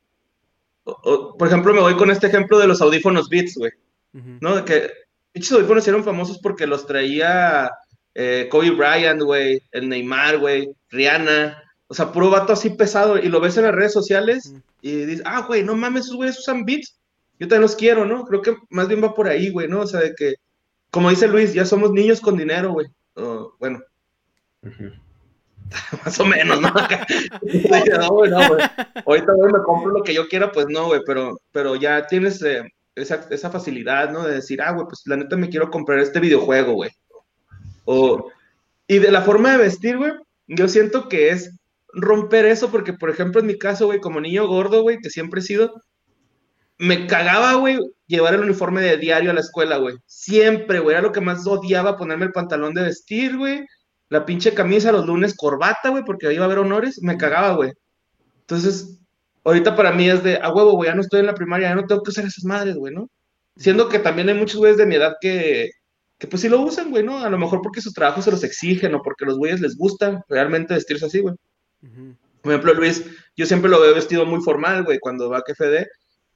o- o- por ejemplo, me voy con este ejemplo de los audífonos Beats, güey. ¿no? De que pinches audífonos eran famosos porque los traía eh, Kobe Bryant, güey, el Neymar, güey, Rihanna, o sea, puro vato así pesado, y lo ves en las redes sociales y dices, ah, güey, no mames, esos güeyes usan Beats, yo también los quiero, ¿no? Creo que más bien va por ahí, güey, ¿no? O sea, de que, como dice Luis, ya somos niños con dinero, güey. O, bueno, más o menos, ¿no? no, güey, no, güey. Ahorita, güey, me compro lo que yo quiera, pues no, güey, pero, pero ya tienes eh, esa, esa facilidad, ¿no? De decir, ah, güey, pues la neta me quiero comprar este videojuego, güey. O, y de la forma de vestir, güey, yo siento que es romper eso, porque, por ejemplo, en mi caso, güey, como niño gordo, güey, que siempre he sido, me cagaba, güey, llevar el uniforme de diario a la escuela, güey. Siempre, güey, era lo que más odiaba, ponerme el pantalón de vestir, güey la pinche camisa los lunes corbata, güey, porque iba a haber honores, me cagaba, güey. Entonces, ahorita para mí es de, a huevo, güey, ya no estoy en la primaria, ya no tengo que usar esas madres, güey, ¿no? Siendo que también hay muchos güeyes de mi edad que, que pues sí lo usan, güey, ¿no? A lo mejor porque sus trabajos se los exigen o porque los güeyes les gusta realmente vestirse así, güey. Por ejemplo, Luis, yo siempre lo veo vestido muy formal, güey, cuando va a KFD.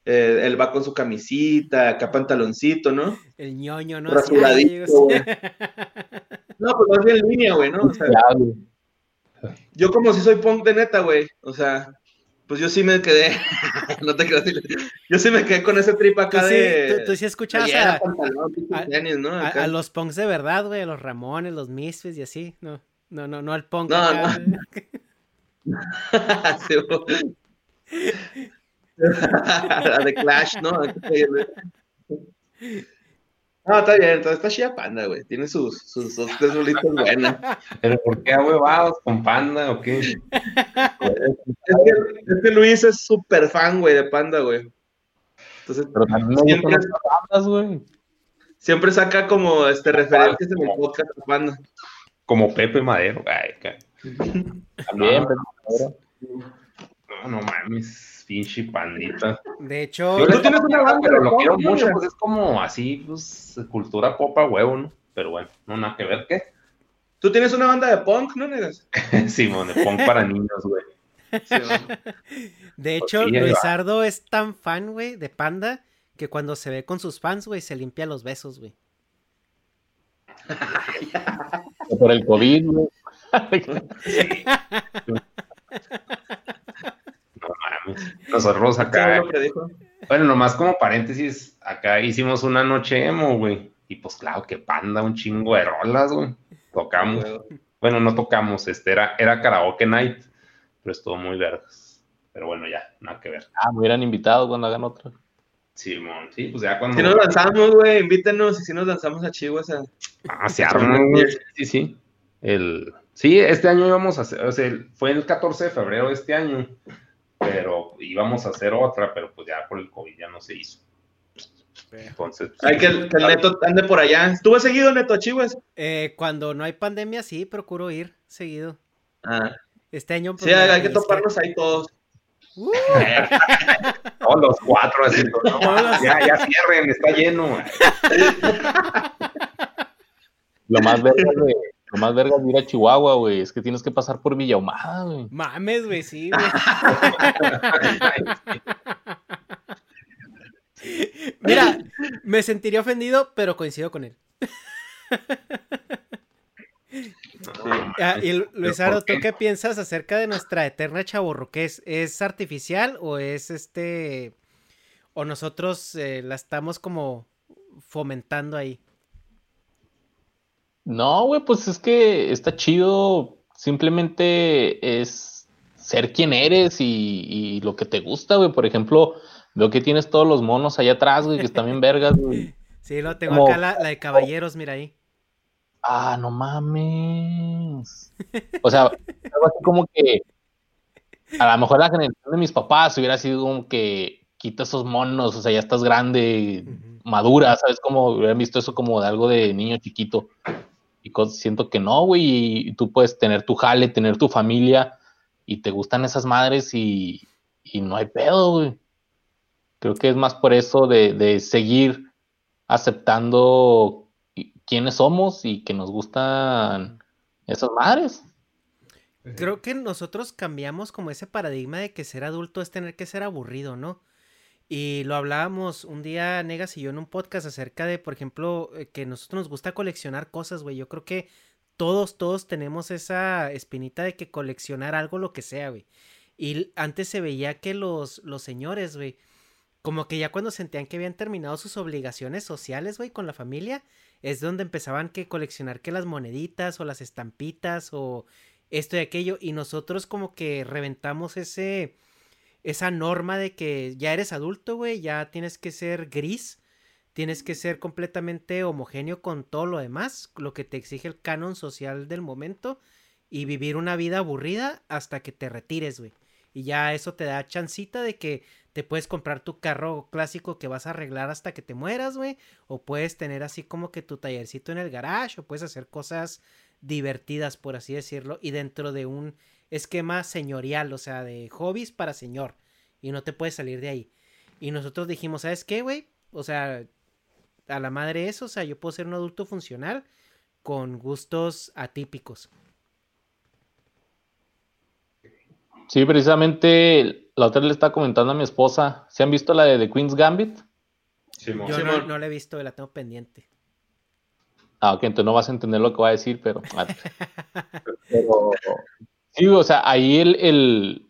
Eh, él va con su camisita, acá pantaloncito, ¿no? El ñoño, ¿no? Rasuradito, güey. No, pues más bien en línea, güey, ¿no? O sea, yo como si soy punk de neta, güey. O sea, pues yo sí me quedé. no te creas. Yo sí me quedé con ese trip Tú acá sí, de. tú- tú sí escuchabas a- pantalón, pinches a- tenis, ¿no? a, Acá. a los punks de verdad, güey, a los Ramones, los Misfits y así, no, no, no, no al punk No, acá, no. Sí, güey. La de Clash, ¿no? No, está bien, entonces está chida panda, güey. Tiene sus, sus dos, tres bolitas buenas. Pero ¿por qué huevados con panda o qué? Es que, es que Luis es súper fan, güey, de panda, güey. Entonces, Pero también siempre, bandas, güey. siempre saca como este referencias en el podcast de panda. Como Pepe Madero. Ay, ca- También, No. No, no mames, pinche pandita. De hecho, Yo Tú le tienes una banda pero lo quiero mucho, pues es como así, pues, cultura popa huevo, ¿no? Pero bueno, no nada que ver, ¿qué? Tú tienes una banda de punk, ¿no, negas? Simón, de punk para niños, güey. De hecho, sí, ahí va. Luisardo es tan fan, güey, de Panda, que cuando se ve con sus fans, güey, se limpia los besos, güey. Por el COVID, güey. No mames. Nosotros acá. Bueno, nomás como paréntesis, acá hicimos una noche emo, güey. Y pues claro que panda, un chingo de rolas, güey. Tocamos. Bueno, no tocamos, este era, era karaoke night, pero estuvo muy vergas. Pero bueno, ya, nada que ver. Ah, me hubieran invitado cuando hagan otra. Sí, sí, pues ya cuando. Si nos lanzamos, güey, invítenos y si nos lanzamos a Chihuahua. Ah, se armó, Sí, sí. El, sí, este año íbamos a hacer, o sea, fue el 14 de febrero de este año, pero íbamos a hacer otra, pero pues ya por el COVID ya no se hizo. Entonces, pues, hay que, el, que el neto ande por allá. ¿Estuvo seguido, neto, a Chihuahua? Eh, cuando no hay pandemia, sí, procuro ir seguido. Ah. Este año. Pues, sí, hay que toparnos ahí todos. Uh. Todos los cuatro, así, ya, ya cierren, está lleno. Lo más verga de, lo más verga de ir a Chihuahua, güey, es que tienes que pasar por Villa Humada, güey. Mames, güey, sí, güey. Mira, me sentiría ofendido, pero coincido con él. Ah, y Luisaro, ¿tú qué piensas acerca de nuestra eterna chaborruquez? ¿Es artificial o es este... o nosotros eh, la estamos como fomentando ahí? No, güey, pues es que está chido. Simplemente es ser quien eres y, lo que te gusta, güey. Por ejemplo, veo que tienes todos los monos allá atrás, güey, que están bien vergas, güey. Sí, lo tengo acá la, de caballeros, mira ahí. Ah, no mames. O sea, algo así como que a lo mejor la generación de mis papás hubiera sido como que quita esos monos, o sea, ya estás grande, madura, ¿sabes? Como hubieran visto eso como de algo de niño chiquito. Y siento que no, güey, y tú puedes tener tu jale, tener tu familia, y te gustan esas madres y, y no hay pedo, güey. Creo que es más por eso de, de seguir aceptando quiénes somos y que nos gustan esas madres. Creo que nosotros cambiamos como ese paradigma de que ser adulto es tener que ser aburrido, ¿no? Y lo hablábamos un día, Negas y yo, en un podcast acerca de, por ejemplo, eh, que nosotros nos gusta coleccionar cosas, güey. Yo creo que todos, todos tenemos esa espinita de que coleccionar algo, lo que sea, güey. Y antes se veía que los, los señores, güey, como que ya cuando sentían que habían terminado sus obligaciones sociales, güey, con la familia, es donde empezaban que coleccionar que las moneditas o las estampitas o esto y aquello. Y nosotros como que reventamos ese, esa norma de que ya eres adulto, güey, ya tienes que ser gris, tienes que ser completamente homogéneo con todo lo demás, lo que te exige el canon social del momento y vivir una vida aburrida hasta que te retires, güey. Y ya eso te da chancita de que te puedes comprar tu carro clásico que vas a arreglar hasta que te mueras, güey. O puedes tener así como que tu tallercito en el garage. O puedes hacer cosas divertidas, por así decirlo. Y dentro de un esquema señorial, o sea, de hobbies para señor. Y no te puedes salir de ahí. Y nosotros dijimos, ¿sabes qué, güey? O sea, a la madre eso. O sea, yo puedo ser un adulto funcional con gustos atípicos. Sí, precisamente la otra le estaba comentando a mi esposa. ¿Se han visto la de The Queen's Gambit? Sí, Yo no, no, la he visto, la tengo pendiente. Ah, ok, entonces no vas a entender lo que va a decir, pero. pero sí, o sea, ahí el,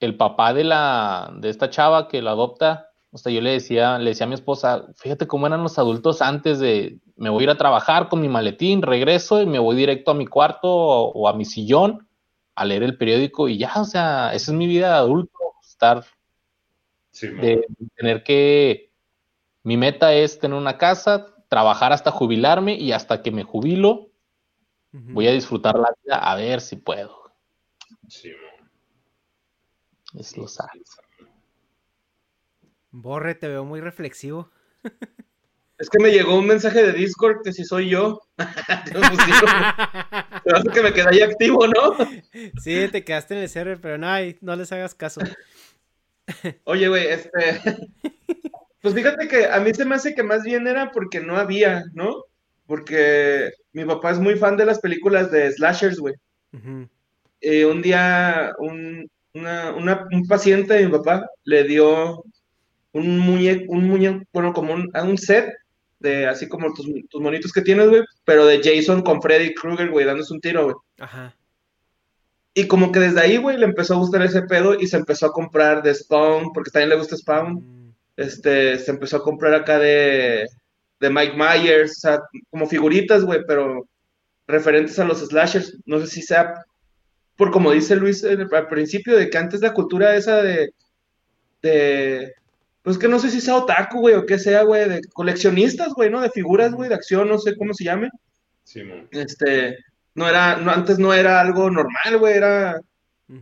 el, papá de la de esta chava que la adopta, o sea, yo le decía, le decía a mi esposa, fíjate cómo eran los adultos antes de me voy a ir a trabajar con mi maletín, regreso y me voy directo a mi cuarto o a mi sillón a leer el periódico y ya, o sea, esa es mi vida de adulto, estar, de tener que, mi meta es tener una casa, trabajar hasta jubilarme y hasta que me jubilo, voy a disfrutar la vida a ver si puedo. Sí, es lo sabe. Borre, te veo muy reflexivo. Es que me llegó un mensaje de Discord que si soy yo. Pero que me quedé ahí activo, ¿no? Sí, te quedaste en el server, pero no, no les hagas caso. Oye, güey, este. Pues fíjate que a mí se me hace que más bien era porque no había, ¿no? Porque mi papá es muy fan de las películas de slashers, güey. Y un día un, un paciente de mi papá le dio un muñeco, un muñeco, bueno, como un, un set de así como tus, tus monitos que tienes, güey, pero de Jason con Freddy Krueger, güey, dándose un tiro, güey. Ajá. Y como que desde ahí, güey, le empezó a gustar ese pedo y se empezó a comprar de Spawn, porque también le gusta Spawn. Mm. Este, se empezó a comprar acá de, de Mike Myers, o sea, como figuritas, güey, pero referentes a los slashers. No sé si sea por como dice Luis al principio, de que antes la cultura esa de, de pues que no sé si sea otaku, güey, o qué sea, güey, de coleccionistas, güey, ¿no? De figuras, güey, de acción, no sé cómo se llame. Sí, man. Este, no era, no, antes no era algo normal, güey, era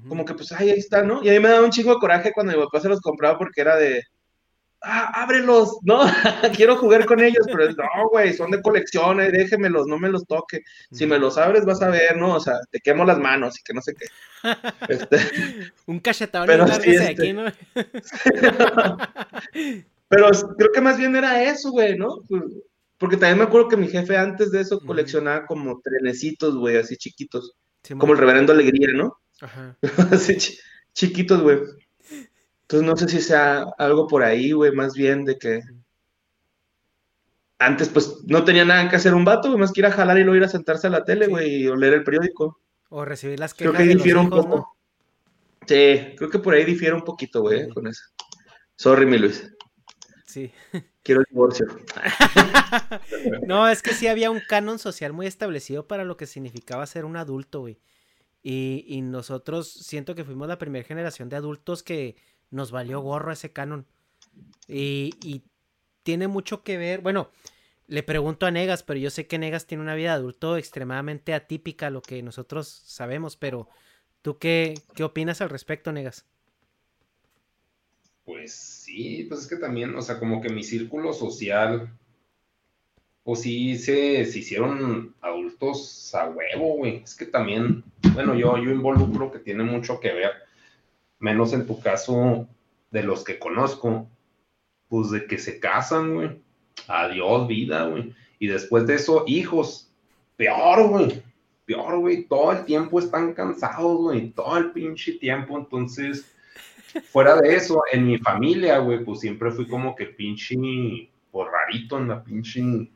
como que pues, ay, ahí está, ¿no? Y a mí me daba un chingo de coraje cuando mi papá se los compraba porque era de, ah, ábrelos, no, quiero jugar con ellos, pero no, güey, son de colección, eh, déjemelos, no me los toque. Si me los abres vas a ver, ¿no? O sea, te quemo las manos y que no sé qué. Este, Un cachetador Pero sí, de este- aquí, ¿no? pero creo que más bien era eso, güey, ¿no? Pues, Porque también me acuerdo que mi jefe antes de eso coleccionaba como trenecitos, güey, así chiquitos, como el reverendo Alegría, ¿no? Ajá. así chi- chiquitos, güey. Entonces no sé si sea algo por ahí, güey, más bien de que antes pues no tenía nada que hacer un vato, güey, más que ir a jalar y luego ir a sentarse a la tele, Sí. güey, y o leer el periódico. O recibir las Creo quejas que de los difiere un poco. ¿no? Sí, creo que por ahí difiere un poquito, güey, Sí. con eso. Sorry, mi Luis. Sí. Quiero el divorcio. No, es que sí había un canon social muy establecido para lo que significaba ser un adulto, güey. Y, y nosotros siento que fuimos la primera generación de adultos que nos valió gorro ese canon. Y, y tiene mucho que ver, bueno, le pregunto a Negas, pero yo sé que Negas tiene una vida de adulto extremadamente atípica lo que nosotros sabemos, pero ¿tú qué, qué opinas al respecto, Negas? Pues sí, pues es que también, o sea, como que mi círculo social, pues sí se, se hicieron adultos a huevo, güey. Es que también, bueno, yo, yo involucro que tiene mucho que ver, menos en tu caso de los que conozco, pues de que se casan, güey. Adiós, vida, güey. Y después de eso, hijos. Peor, güey. Peor, güey. Todo el tiempo están cansados, güey. Todo el pinche tiempo. Entonces, fuera de eso, en mi familia, güey, pues siempre fui como que pinche, pues rarito en la pinche,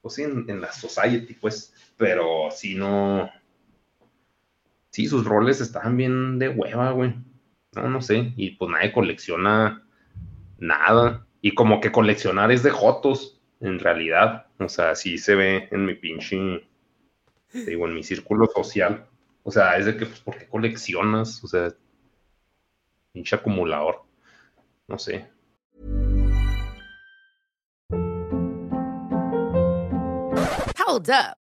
pues sí, en, en la society, pues, pero sí no, sí, sus roles estaban bien de hueva, güey, no, no sé, y pues nadie colecciona nada, y como que coleccionar es de jotos, en realidad, o sea, sí se ve en mi pinche, digo, en mi círculo social, o sea, es de que, pues, ¿por qué coleccionas? O sea, pinche acumulador. No sé. Hold up.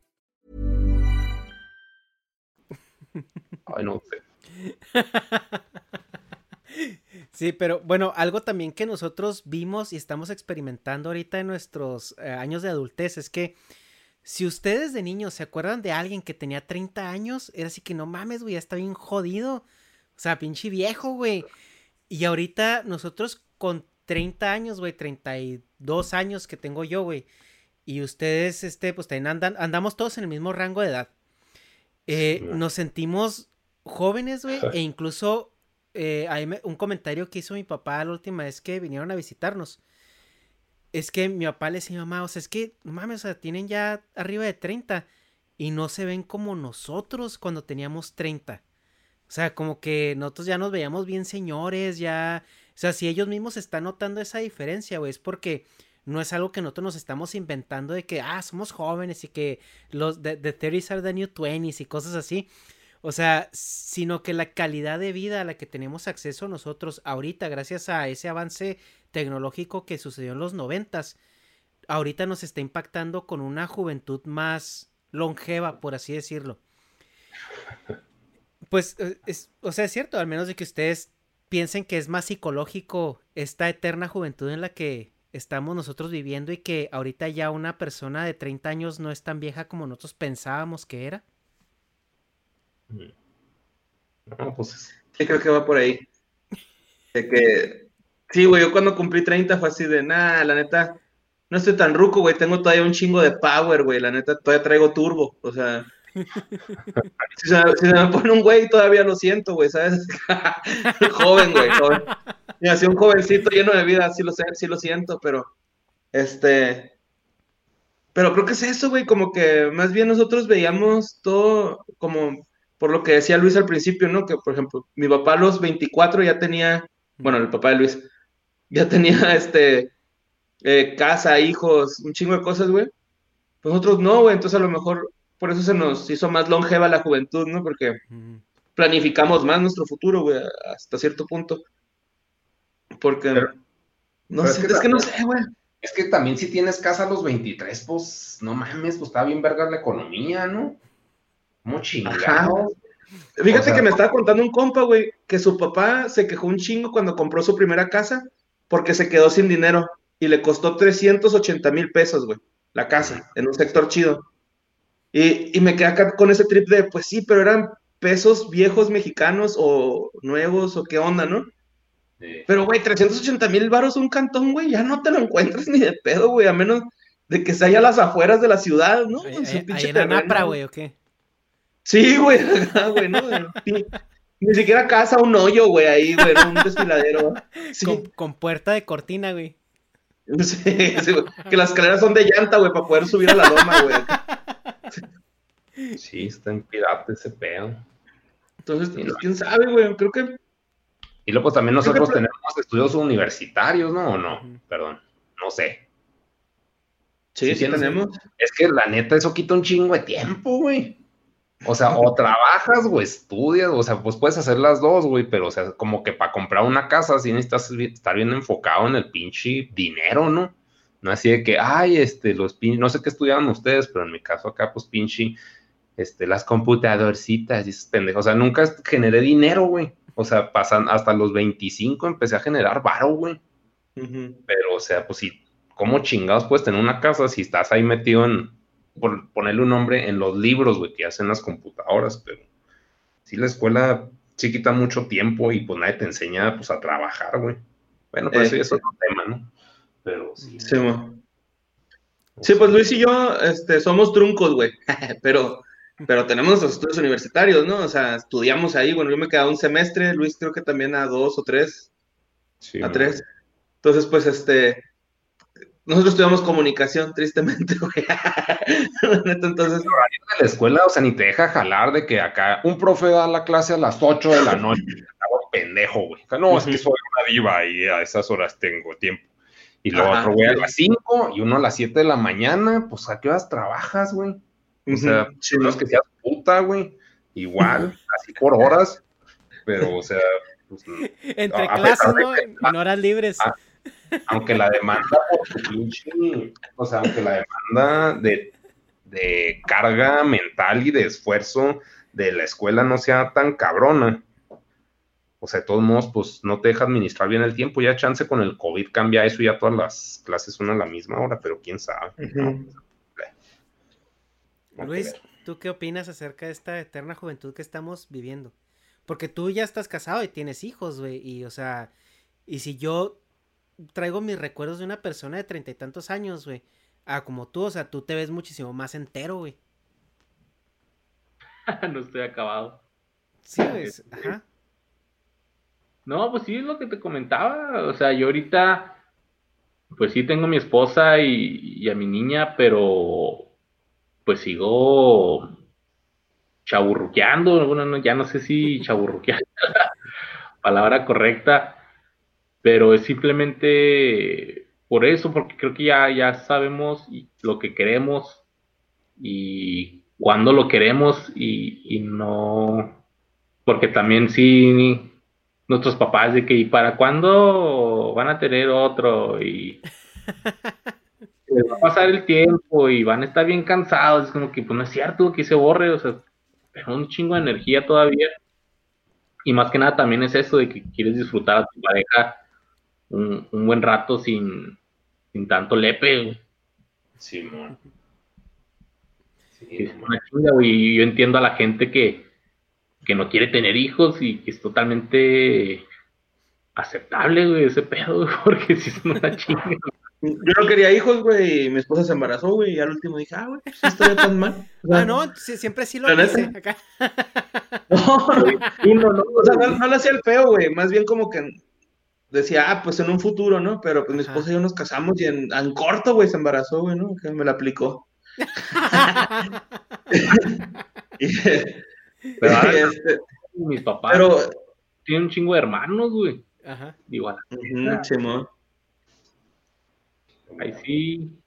Ay, no sé. Sí, pero bueno, algo también que nosotros vimos y estamos experimentando ahorita en nuestros eh, años de adultez es que si ustedes de niños se acuerdan de alguien que tenía 30 años, era así que no mames, güey, ya está bien jodido. O sea, pinche viejo, güey. Y ahorita nosotros con 30 años, güey, 32 años que tengo yo, güey. Y ustedes, este, pues también andan, andamos todos en el mismo rango de edad. Eh, nos sentimos jóvenes, güey, e incluso eh, hay un comentario que hizo mi papá la última vez que vinieron a visitarnos. Es que mi papá le decía mamá, o sea, es que, no mames, o sea, tienen ya arriba de 30 y no se ven como nosotros cuando teníamos 30. O sea, como que nosotros ya nos veíamos bien señores, ya... O sea, si ellos mismos están notando esa diferencia, güey, es porque no es algo que nosotros nos estamos inventando de que, ah, somos jóvenes y que los de, de 30 are the new 20s y cosas así. O sea, sino que la calidad de vida a la que tenemos acceso nosotros ahorita, gracias a ese avance tecnológico que sucedió en los noventas, ahorita nos está impactando con una juventud más longeva, por así decirlo. Pues, eh, es, o sea, es cierto, al menos de que ustedes piensen que es más psicológico esta eterna juventud en la que estamos nosotros viviendo y que ahorita ya una persona de 30 años no es tan vieja como nosotros pensábamos que era. No, pues sí, creo que va por ahí. De que, sí, güey, yo cuando cumplí 30 fue así de, nada, la neta, no estoy tan ruco, güey, tengo todavía un chingo de power, güey, la neta, todavía traigo turbo, o sea, si, se, me pone un güey, todavía lo siento, güey, ¿sabes? joven, güey, joven. Y así un jovencito lleno de vida, sí lo sé, sí lo siento, pero, este, pero creo que es eso, güey, como que más bien nosotros veíamos todo como por lo que decía Luis al principio, ¿no? Que, por ejemplo, mi papá a los 24 ya tenía, bueno, el papá de Luis, ya tenía, este, eh, casa, hijos, un chingo de cosas, güey. Pues nosotros no, güey, entonces a lo mejor por eso se nos hizo más longeva la juventud, ¿no? Porque planificamos más nuestro futuro, güey, hasta cierto punto. Porque, no sé, es que, no sé, güey. Es que también si tienes casa a los 23, pues, no mames, pues está bien verga la economía, ¿no? Muy chingado. Fíjate que me estaba contando un compa, güey, que su papá se quejó un chingo cuando compró su primera casa porque se quedó sin dinero y le costó 380 mil pesos, güey, la casa, en un sector chido. Y, me quedé acá con ese trip de, pues sí, pero eran pesos viejos mexicanos o nuevos o qué onda, ¿no? Pero, güey, 380 mil baros un cantón, güey, ya no te lo encuentras ni de pedo, güey, a menos de que se haya a las afueras de la ciudad, ¿no? Ahí, en güey, ¿o qué? Sí, güey, güey, ¿no? Ni siquiera casa, un hoyo, güey, ahí, güey, un desfiladero. Con, puerta de cortina, güey. Sí, sí, güey. Que las escaleras son de llanta, güey, para poder subir a la loma, güey. Sí, está en pirata ese pedo. Entonces, pues, quién sabe, güey, creo que... Y luego pues, también nosotros tenemos estudios universitarios, ¿no? ¿O no? Perdón, no sé. Sí, sí, tenemos. Es que la neta, eso quita un chingo de tiempo, güey. O sea, o trabajas o estudias, o sea, pues puedes hacer las dos, güey, pero o sea, como que para comprar una casa sí necesitas estar bien enfocado en el pinche dinero, ¿no? No así de que, ay, este, los pinches, no sé qué estudiaban ustedes, pero en mi caso acá, pues pinche, este, las computadorcitas y esos pendejos. O sea, nunca generé dinero, güey. O sea, pasan hasta los 25 empecé a generar varo, güey. Pero, o sea, pues sí, ¿cómo chingados puedes tener una casa si estás ahí metido en, por ponerle un nombre en los libros, güey, que hacen las computadoras, pero sí la escuela sí quita mucho tiempo y pues nadie te enseña pues a trabajar, güey. Bueno, pues eso es otro tema, ¿no? Pero sí. Sí, pues Luis y yo este, somos truncos, güey, pero, pero tenemos los estudios universitarios, ¿no? O sea, estudiamos ahí, bueno, yo me quedé un semestre, Luis creo que también a dos o tres, sí, a tres. Entonces, pues, este, nosotros estudiamos comunicación, tristemente, güey. Entonces, de la escuela, o sea, ni te deja jalar de que acá un profe da la clase a las 8 de la noche. Pendejo, güey. No, es que soy una diva y a esas horas tengo tiempo. Y luego otro güey a las 5 y uno a las 7 de la mañana. Pues, ¿a qué horas trabajas, güey? O sea, no es que seas puta, güey. Igual, así por horas. Pero, o sea, pues, Entre clases, ¿no? En horas libres aunque la demanda o sea, aunque la demanda de, carga mental y de esfuerzo de la escuela no sea tan cabrona, o sea, de todos modos, pues no te deja administrar bien el tiempo, ya chance con el COVID cambia eso y ya todas las clases son a la misma hora, pero quién sabe. Luis, ¿tú qué opinas acerca de esta eterna juventud que estamos viviendo? Porque tú ya estás casado y tienes hijos, güey, y o sea, y si yo traigo mis recuerdos de una persona de treinta y tantos años, güey. Ah, como tú, o sea, tú te ves muchísimo más entero, güey. no estoy acabado. Sí, es, ajá. No, pues sí, es lo que te comentaba. O sea, yo ahorita, pues sí tengo a mi esposa y, a mi niña, pero pues sigo chaburruqueando. Bueno, ya no sé si chaburruqueando la palabra correcta, pero es simplemente por eso, porque creo que ya, ya sabemos lo que queremos y cuándo lo queremos y, y no, porque también sí nuestros papás de que, ¿y para cuándo van a tener otro? Y les va a pasar el tiempo y van a estar bien cansados. Es como que, pues no es cierto que se borre, o sea, es un chingo de energía todavía. Y más que nada también es eso de que quieres disfrutar a tu pareja un, buen rato sin, sin tanto lepe. Sí, es una chinga, Y yo entiendo a la gente que, que no quiere tener hijos y que es totalmente aceptable, güey, ese pedo, porque si es una chinga. Yo no quería hijos, güey, y mi esposa se embarazó, güey, y al último dije, ah, güey, pues estoy tan mal. ah, no, siempre sí lo hice acá. no, no, o sea, no, no le hacía el feo, güey, más bien como que decía, ah, pues en un futuro, ¿no? Pero pues mi esposa y yo nos casamos y en, en corto, güey, se embarazó, güey, ¿no? Que me la aplicó. y, pero este, mis papás pero, tienen un chingo de hermanos, güey. Ajá. Igual. Ahí sí.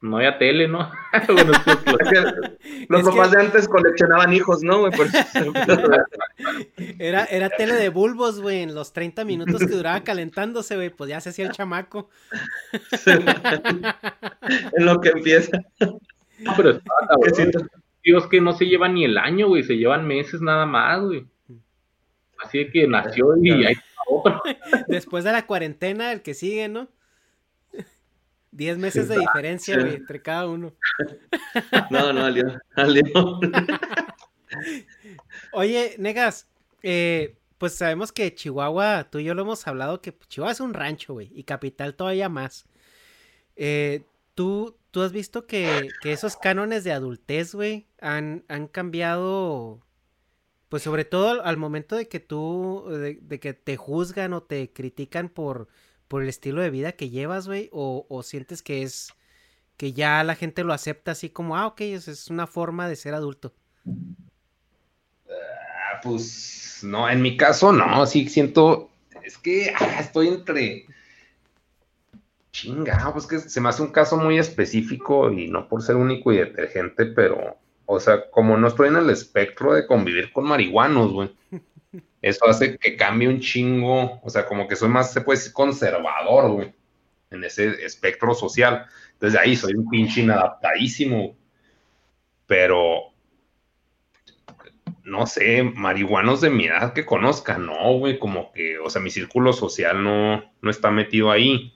No había tele, ¿no? bueno, los papás de antes coleccionaban hijos, ¿no, era, era tele de bulbos, güey. En los 30 minutos que duraba calentándose, güey, pues ya se hacía el chamaco. en lo que empieza. No, pero está, Dios que no se llevan ni el año, güey, se llevan meses nada más, güey. Así que nació y ahí está otro. Después de la cuarentena, el que sigue, ¿no? Diez meses de diferencia, entre cada uno. No, no, alió, alió. Oye, Negas, eh, pues sabemos que Chihuahua, tú y yo lo hemos hablado, que Chihuahua es un rancho, güey, y capital todavía más. Eh, ¿tú, ¿Tú has visto que, esos cánones de adultez, güey, han, han cambiado, pues sobre todo al momento de que tú, de, que te juzgan o te critican por, por el estilo de vida que llevas, güey, o, sientes que es, que ya la gente lo acepta así como, ah, ok, es, es una forma de ser adulto? Ah, pues no, en mi caso no, sí siento, es que ah, estoy entre Chinga, pues que se me hace un caso muy específico y no por ser único y detergente, pero, o sea, como no estoy en el espectro de convivir con marihuanos, güey, eso hace que cambie un chingo, o sea, como que soy más, se puede decir, conservador, güey, en ese espectro social. Entonces ahí soy un pinche inadaptadísimo, pero no sé, marihuanos de mi edad que conozca, no, güey, como que, o sea, mi círculo social no, no está metido ahí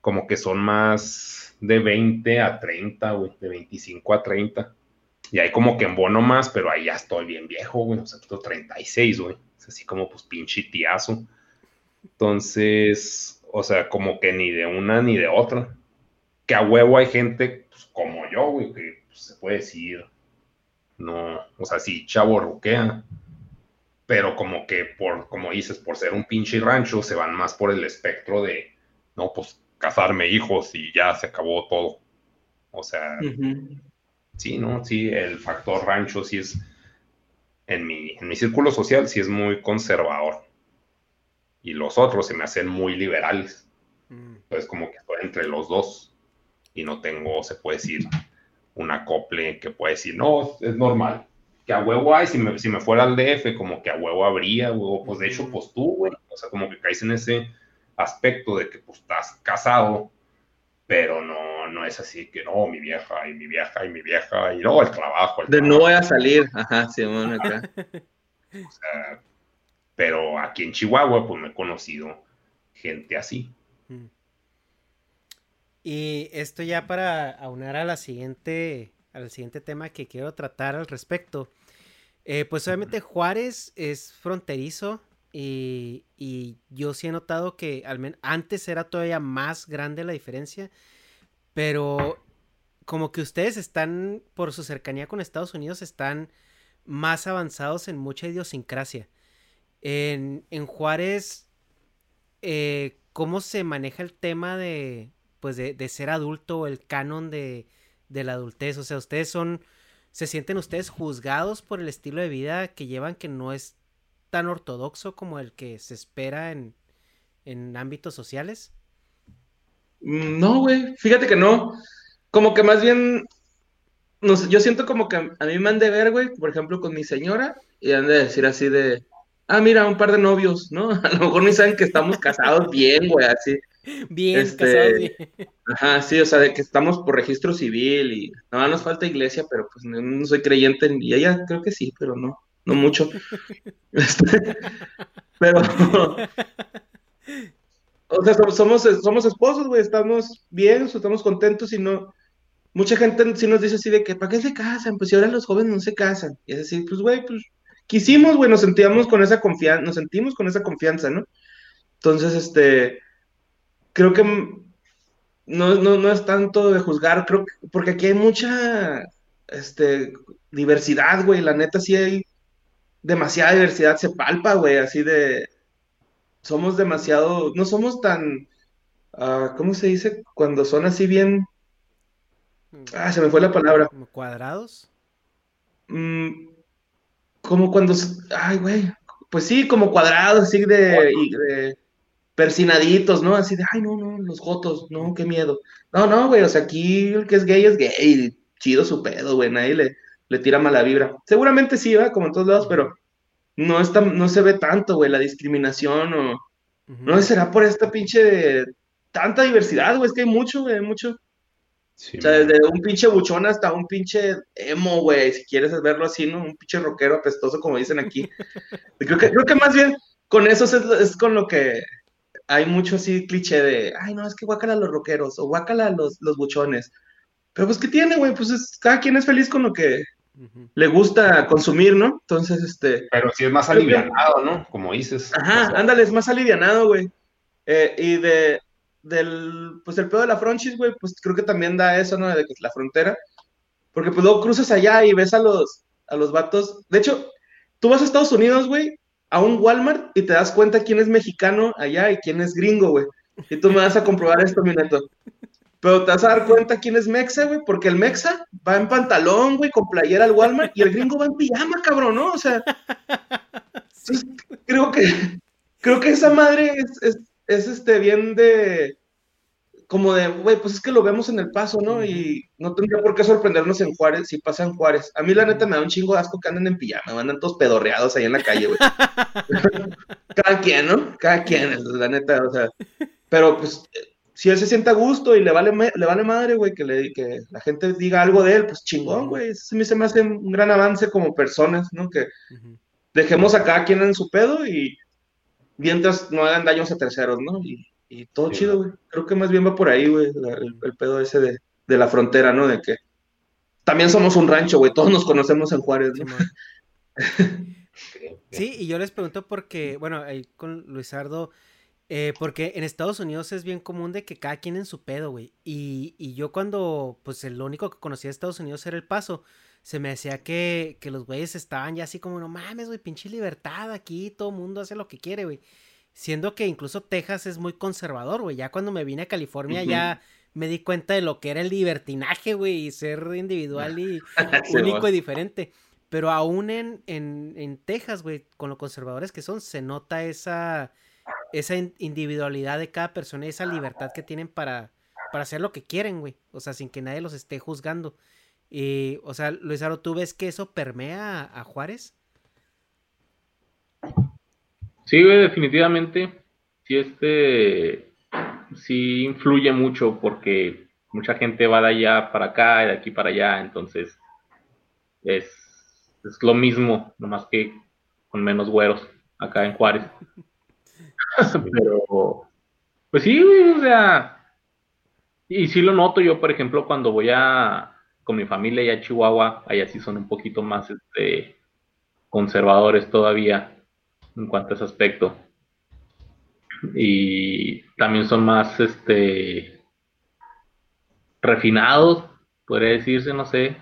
como que son más de 20 a 30, güey, de 25 a 30. Y ahí como que en bono más, pero ahí ya estoy bien viejo, güey, o sea, tengo 36, güey. Es así como pues pinche tiazo. Entonces, o sea, como que ni de una ni de otra. Que a huevo hay gente pues, como yo, güey, que pues, se puede decir, no, o sea, sí, chavo roquea. Pero como que por, como dices, por ser un pinche rancho, se van más por el espectro de, no, pues casarme hijos y ya se acabó todo. O sea, sí, ¿no? Sí, el factor rancho sí es, en mi, en mi círculo social sí es muy conservador. Y los otros se me hacen muy liberales. Mm. Entonces como que estoy entre los dos y no tengo, se puede decir, un acople que puede decir, no, es normal. Que a huevo hay, si me, si me fuera al DF, como que a huevo habría, huevo, pues de hecho, pues tú, güey. O sea, como que caes en ese aspecto de que pues estás casado, pero no, no es así que no, mi vieja y mi vieja y mi vieja y no, el trabajo. de no voy a salir, ajá, sí, acá. pero aquí en Chihuahua pues me he conocido gente así. Mm. Y esto ya para aunar a la siguiente, al siguiente tema que quiero tratar al respecto. Eh, pues obviamente Juárez es fronterizo y, yo sí he notado que al menos antes era todavía más grande la diferencia, pero como que ustedes están, por su cercanía con Estados Unidos, están más avanzados en mucha idiosincrasia. En, en Juárez, eh, ¿cómo se maneja el tema de, pues de, de ser adulto el canon de, de la adultez? O sea, ustedes son, ¿se sienten ustedes juzgados por el estilo de vida que llevan que no es tan ortodoxo como el que se espera en, en ámbitos sociales? Mm, No, güey, fíjate que no. Como que más bien, no sé, yo siento como que a mí me han de ver, güey, por ejemplo, con mi señora, y han de decir así de, ah, mira, un par de novios, ¿no? A lo mejor ni saben que estamos casados bien, güey, así. Bien, Este, casados bien. Ajá, sí, o sea, de que estamos por registro civil y no nos falta iglesia, pero pues no, no soy creyente, en- y ella creo que sí, pero no, no mucho. Este, pero, o sea, somos, somos, esposos, güey, estamos bien, estamos contentos y no, mucha gente sí nos dice así de que, ¿para qué se casan? Pues si ahora los jóvenes no se casan. Y es así, pues, güey, pues, quisimos, güey, nos sentíamos con esa confianza, nos sentimos con esa confianza, ¿no? Entonces, este, creo que mm, no, no, no es tanto de juzgar, creo que, porque aquí hay mucha, este, diversidad, güey, la neta sí hay demasiada diversidad, se palpa, güey, así de, somos demasiado, no somos tan, ah, ¿cómo se dice? Cuando son así bien, ah, se me fue la palabra, ¿Como cuadrados? Mm, como cuando, ay, güey, pues sí, como cuadrados, así de, y de persinaditos, ¿no? Así de, ay, no, no, los jotos, no, qué miedo. No, no, güey, o sea, aquí el que es gay es gay, chido su pedo, güey, nadie le, le tira mala vibra. Seguramente sí, va, como en todos lados, pero no está, no se ve tanto, güey, la discriminación o, no será por esta pinche, tanta diversidad, güey, es que hay mucho, güey, mucho. Sí, O sea, man. desde un pinche buchón hasta un pinche emo, güey, si quieres verlo así, ¿no? Un pinche rockero apestoso, como dicen aquí. Creo que, creo que más bien con eso es, es con lo que hay mucho así cliché de, ay, no, es que guácala los rockeros o guácala los, los buchones. Pero pues, ¿qué tiene, güey? Pues es, cada quien es feliz con lo que Le gusta consumir, ¿no? Entonces, este, Pero sí es más que- alivianado, ¿no? Como dices. Ajá, O sea, ándale, es más alivianado, güey. Eh, y de, del, pues el pedo de la fronchis, güey, pues creo que también da eso, ¿no? De que la frontera. Porque pues luego cruzas allá y ves a los, a los vatos. De hecho, tú vas a Estados Unidos, güey, a un Walmart y te das cuenta quién es mexicano allá y quién es gringo, güey. Y tú me vas a comprobar esto, mi neto. Pero te vas a dar cuenta quién es mexa, güey, porque el mexa va en pantalón, güey, con playera al Walmart y el gringo va en pijama, cabrón, ¿no? O sea, entonces, creo que creo que esa madre es, es, es, este bien de como de, güey, pues es que lo vemos en el paso, ¿no? Y no tendría por qué sorprendernos en Juárez si pasa en Juárez. A mí la neta me da un chingo de asco que anden en pijama, andan todos pedorreados ahí en la calle, güey. Cada quien, ¿no? Cada quien, la neta, o sea. Pero pues si él se siente a gusto y le vale, le vale madre, güey, que, le, que la gente diga algo de él, pues chingón, güey. Eso a mí se me hace un gran avance como personas, ¿no? Que dejemos a cada quien en su pedo y mientras no hagan daños a terceros, ¿no? Y, y todo Sí, chido, güey. Creo que más bien va por ahí, güey, el, el pedo ese de, de la frontera, ¿no? De que también somos un rancho, güey, todos nos conocemos en Juárez, ¿no? Sí, y yo les pregunto porque, bueno, ahí con Luisardo, eh, porque en Estados Unidos es bien común de que cada quien en su pedo, güey. Y, y yo cuando, pues el único que conocía de Estados Unidos era el paso, se me decía que, que los güeyes estaban ya así como, no mames, güey, pinche libertad aquí, todo mundo hace lo que quiere, güey. Siendo que incluso Texas es muy conservador, güey. Ya cuando me vine a California ya me di cuenta de lo que era el libertinaje, güey, y ser individual y Sí, único y diferente. Pero aún en, en, en Texas, güey, con lo conservadores que son, se nota esa, esa in- individualidad de cada persona y esa libertad que tienen para, para hacer lo que quieren, güey. O sea, sin que nadie los esté juzgando. Y, o sea, Luis Aro, ¿tú ves que eso permea a, a Juárez? Sí, güey, definitivamente. Sí, este. Sí influye mucho porque mucha gente va de allá para acá y de aquí para allá, entonces es, es lo mismo, nomás que con menos güeros acá en Juárez. Pero, pues sí, güey, o sea, y sí lo noto yo, por ejemplo, cuando voy a con mi familia allá a Chihuahua, allá sí son un poquito más este, conservadores todavía en cuanto a ese aspecto. Y también son más este refinados, podría decirse, no sé.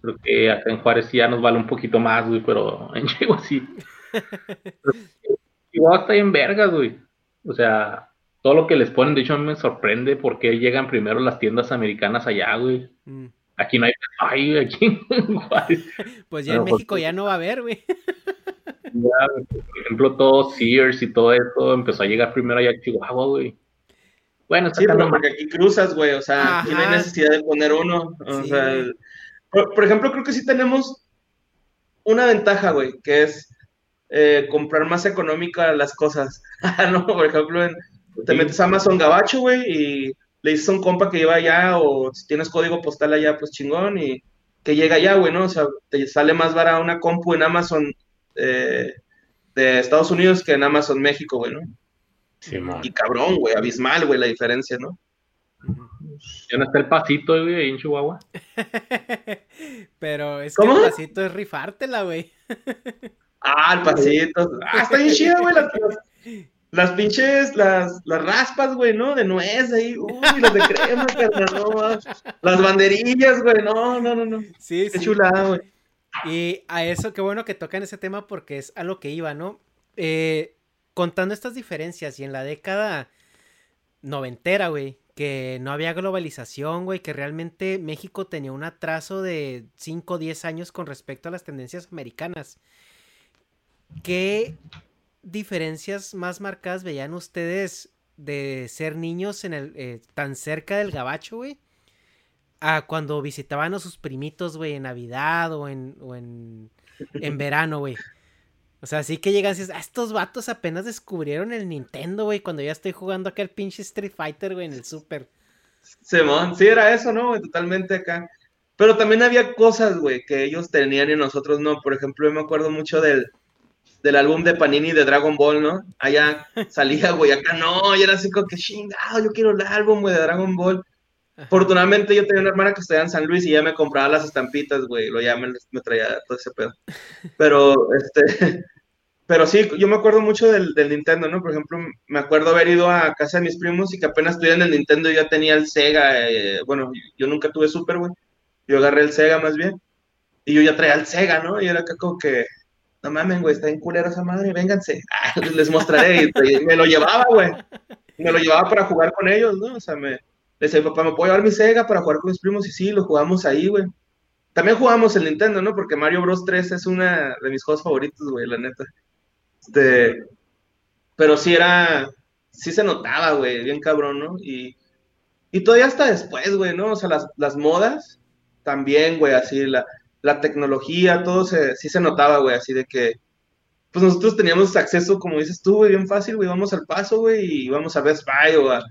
Creo que acá en Juárez sí ya nos vale un poquito más, güey, pero en Chihuahua sí. Chihuahua está en vergas, güey. O sea, todo lo que les ponen, de hecho a mí me sorprende porque llegan primero las tiendas americanas allá, güey. Mm. Aquí no hay, ay, aquí. Pues ya en México pues, ya no va a haber, güey. por ejemplo, todo Sears y todo eso empezó a llegar primero allá a Chihuahua, güey. Bueno, sí, pero porque aquí cruzas, güey, o sea, aquí no hay necesidad de poner uno. O sea, por, ejemplo, creo que sí tenemos una ventaja, güey, que es eh, comprar más económica las cosas. Ah, no, por ejemplo, te metes a Amazon Gabacho, güey, y le dices a un compa que lleva allá, o si tienes código postal allá, pues chingón, y que llega allá, güey, ¿no? O sea, te sale más barata una compu en Amazon eh, de Estados Unidos que en Amazon México, güey, ¿no? Sí, y cabrón, güey, abismal, güey, la diferencia, ¿no? Ya no está el pasito, güey, ahí en Chihuahua. Pero es que el pasito es rifártela, güey. ah, el pasito. Ah, está bien chido, güey. Las, las, pinches, las, las raspas, güey, ¿no? De nuez ahí. Uy, las de crema, carnal, no, Las banderillas, güey, no, no, no, no. Sí, Qué chulada, güey. Y a eso, qué bueno que tocan ese tema porque es a lo que iba, ¿no? Eh, contando estas diferencias y en la década noventera, güey, que no había globalización, güey, que realmente México tenía un atraso de 5 o 10 años con respecto a las tendencias americanas. ¿Qué diferencias más marcadas veían ustedes de ser niños en el, eh, tan cerca del gabacho, güey? A cuando visitaban a sus primitos, güey, en Navidad o en, en, verano, güey. O sea, sí que llegan y dices, ah, estos vatos apenas descubrieron el Nintendo, güey, cuando ya estoy jugando acá el pinche Street Fighter, güey, en el Super. Simón, sí era eso, ¿no? Totalmente acá. Pero también había cosas, güey, que ellos tenían y nosotros no. Por ejemplo, yo me acuerdo mucho del, del álbum de Panini de Dragon Ball, ¿no? Allá salía, güey, acá no, y era así como que chingado, yo quiero el álbum, güey, de Dragon Ball. Afortunadamente yo tenía una hermana que estudiaba en San Luis y ya me compraba las estampitas, güey, lo ya me, me, traía todo ese pedo. Pero, este, pero sí, yo me acuerdo mucho del, Nintendo, ¿no? Por ejemplo, me acuerdo haber ido a casa de mis primos y que apenas estudian el Nintendo y ya tenía el Sega. Eh, bueno, yo nunca tuve Super, güey. Yo agarré el Sega más bien. Y yo ya traía el Sega, ¿no? Y era acá como que, no mames, güey, está en culera esa madre, vénganse. les mostraré. Me lo llevaba, güey. Me lo llevaba para jugar con ellos, ¿no? O sea, me decía, papá, ¿me puedo llevar mi Sega para jugar con mis primos? Y sí, lo jugamos ahí, güey. También jugamos el Nintendo, ¿no? Porque Mario Bros 3 es una de mis juegos favoritos, güey, la neta. Este, pero sí era, sí se notaba, güey, bien cabrón, ¿no? Y, y todavía hasta después, güey, ¿no? O sea, las, las modas también, güey, así, la, la tecnología, todo se, sí se notaba, güey, así de que, pues nosotros teníamos acceso, como dices tú, güey, bien fácil, güey, vamos al paso, güey, y vamos a Best Buy o a...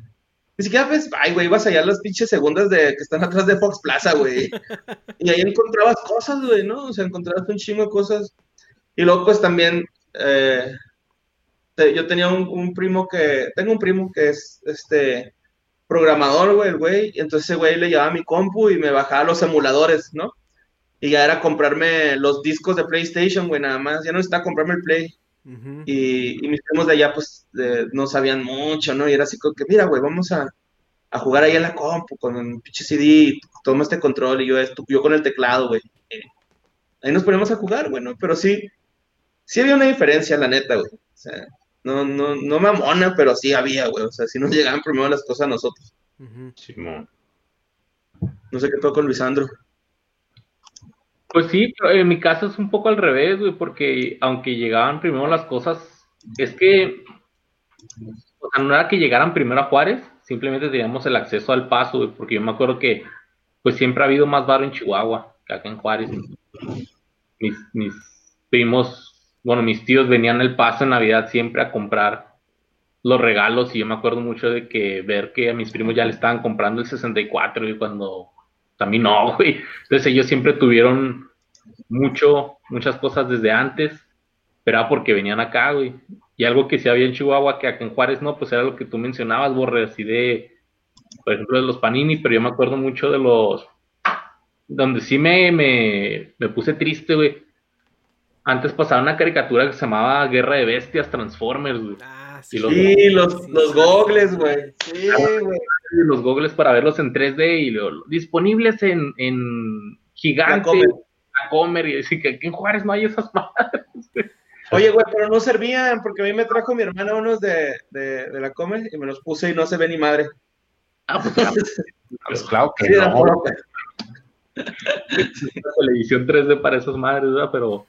Ni siquiera Best Buy, güey, ibas allá a las pinches segundas de que están atrás de Fox Plaza, güey. Y ahí encontrabas cosas, güey, ¿no? O sea, encontrabas un chingo de cosas. Y luego, pues también eh, yo tenía un, primo que, tengo un primo que es este programador, güey, el güey, y entonces ese güey le llevaba mi compu y me bajaba los emuladores, ¿no? Y ya era comprarme los discos de PlayStation, güey, nada más, ya no estaba comprarme el Play. y, mis primos de allá, pues, no sabían mucho, ¿no? Y era así como que, mira, güey, vamos a, jugar ahí en la compu con un pinche CD, toma este control y yo, esto, yo con el teclado, güey. Ahí nos ponemos a jugar, güey, ¿no? Pero sí, sí había una diferencia, la neta, güey. O sea, no, no, no mamona, pero sí había, güey. O sea, si nos llegaban primero las cosas a nosotros. No sé qué pasó con Luisandro. Pues sí, en mi caso es un poco al revés, güey, porque aunque llegaban primero las cosas, es que, o sea, no era que llegaran primero a Juárez, simplemente teníamos el acceso al paso, güey, porque yo me acuerdo que, pues siempre ha habido más barro en Chihuahua que acá en Juárez. Mis, mis primos bueno, mis tíos venían el paso en Navidad siempre a comprar los regalos y yo me acuerdo mucho de que ver que a mis primos ya le estaban comprando el 64 y cuando también no, güey. Entonces ellos siempre tuvieron mucho, muchas cosas desde antes, pero era porque venían acá, güey. Y algo que sí había en Chihuahua, que acá en Juárez no, pues era lo que tú mencionabas, Borre, así de, por ejemplo, de los panini, pero yo me acuerdo mucho de los, donde sí me, me, me puse triste, güey, antes pasaba una caricatura que se llamaba Guerra de Bestias Transformers, güey. Ah, sí, los, sí, los, los gogles, güey. Sí, güey. Los gogles para verlos en 3D y disponibles en, en gigante. Comer. A comer y decir que aquí en Juárez no hay esas madres. Oye, güey, pero no servían, porque a mí me trajo mi hermana unos de, de, de la Comer y me los puse y no se ve ni madre. Ah, pues, claro, Pues que Sí, no. una televisión 3D para esas madres, ¿verdad? Pero.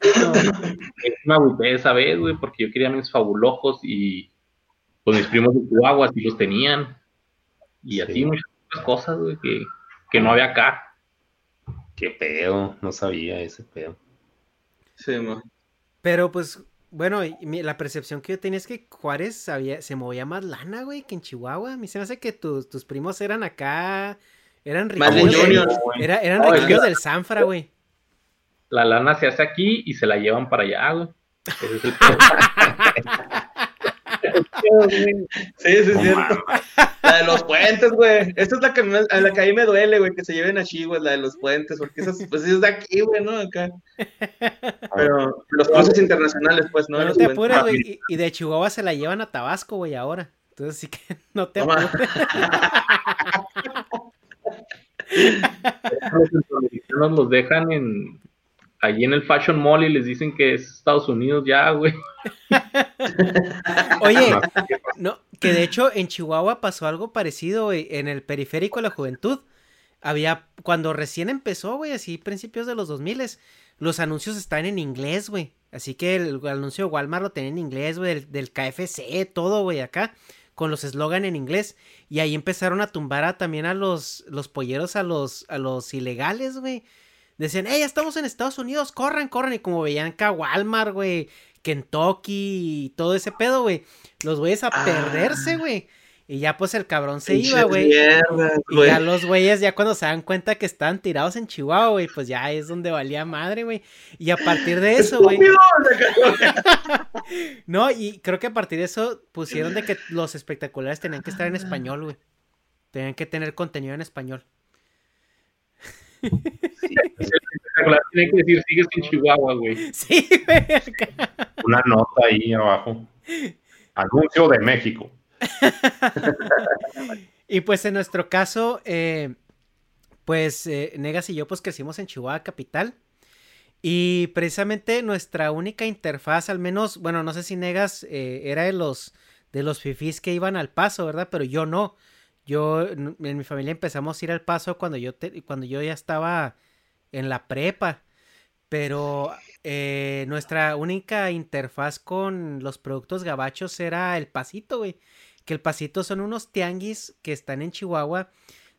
Es una agüité esa vez, güey, porque yo quería mis fabulojos y pues mis primos de Chihuahua sí los tenían. Y así Sí. muchas cosas, güey, que, que no había acá. Qué pedo, no sabía ese pedo. Sí, mo. Pero pues, bueno, la percepción que yo tenía es que Juárez había- se movía más lana, güey, que en Chihuahua. A mí se me hace que tus, tus primos eran acá, eran Más de riquillos. Junior. Era, eran No, es riquillos que- del Sanfra, güey. La lana se hace aquí y se la llevan para allá, güey. Ese es el Sí, sí, es cierto. La de los puentes, güey. Esta es la que, me- a la que ahí me duele, güey, que se lleven a Chihuahua, la de los puentes, porque esas, pues es de aquí, güey, ¿no? Acá. Pero los cruces internacionales, pues, ¿no? No, Los te apures, güey. Y, y de Chihuahua se la llevan a Tabasco, güey, ahora. Entonces sí que no te apures. los dejan en allí en el Fashion Mall y les dicen que es Estados Unidos ya, güey. Oye, no, que de hecho en Chihuahua pasó algo parecido, güey, en el periférico de la juventud. Había, cuando recién empezó, güey, así principios de los 2000, los anuncios estaban en inglés, güey. Así que el, anuncio de Walmart lo tenía en inglés, güey, del, del KFC, todo, güey, acá, con los eslogan en inglés. Y ahí empezaron a tumbar a, también a los, los polleros, a los, a los ilegales, güey. Decían, hey, ya estamos en Estados Unidos, corran, corran. Y como veían acá Walmart, güey, Kentucky y todo ese pedo, güey. Los güeyes a Ah. perderse, güey. Y ya pues el cabrón se iba, güey. Y ya los güeyes, ya cuando se dan cuenta que están tirados en Chihuahua, güey, pues ya es donde valía madre, güey. Y a partir de eso, güey. No, y creo que a partir de eso pusieron de que los espectaculares tenían que estar en español, güey. Tenían que tener contenido en español. Tiene que decir, sigues en Chihuahua, güey. Sí, güey. acá. Una nota ahí abajo. Anuncio de México. Y pues en nuestro caso, eh, pues eh, Negas y yo pues crecimos en Chihuahua capital. Y precisamente nuestra única interfaz, al menos, bueno, no sé si Negas eh, era de los de los fifís que iban al paso, ¿verdad? Pero yo no. Yo en mi familia empezamos a ir al paso cuando yo te- cuando yo ya estaba en la prepa. Pero eh, nuestra única interfaz con los productos gabachos era el pasito, güey. Que el pasito son unos tianguis que están en Chihuahua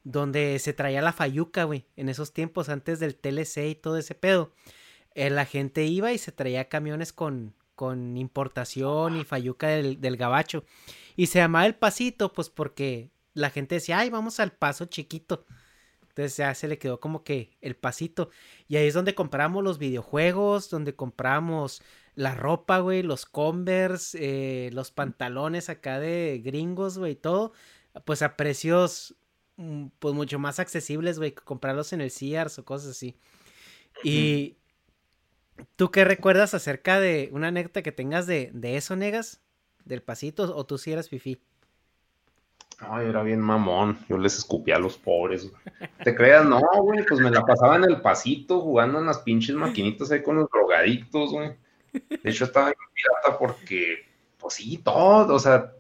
donde se traía la fayuca, güey. En esos tiempos, antes del TLC y todo ese pedo. Eh, la gente iba y se traía camiones con, con importación y fayuca del, del gabacho. Y se llamaba el pasito, pues porque la gente decía, ay, vamos al paso chiquito. Entonces ya se le quedó como que el pasito. Y ahí es donde compramos los videojuegos, donde compramos la ropa, güey, los Converse, eh, los pantalones acá de gringos, güey, todo. Pues a precios, mm, pues mucho más accesibles, güey, que comprarlos en el Sears o cosas así. Y ¿tú qué recuerdas acerca de una anécdota que tengas de, de eso, negas? ¿Del pasito? ¿O tú sí eras fifí? Ay, era bien mamón. Yo les escupía a los pobres. güey. ¿Te creas? No, güey, pues me la pasaba en el pasito jugando en las pinches maquinitas ahí con los drogadictos, güey. De hecho, estaba en pirata porque, pues sí, todo. O sea,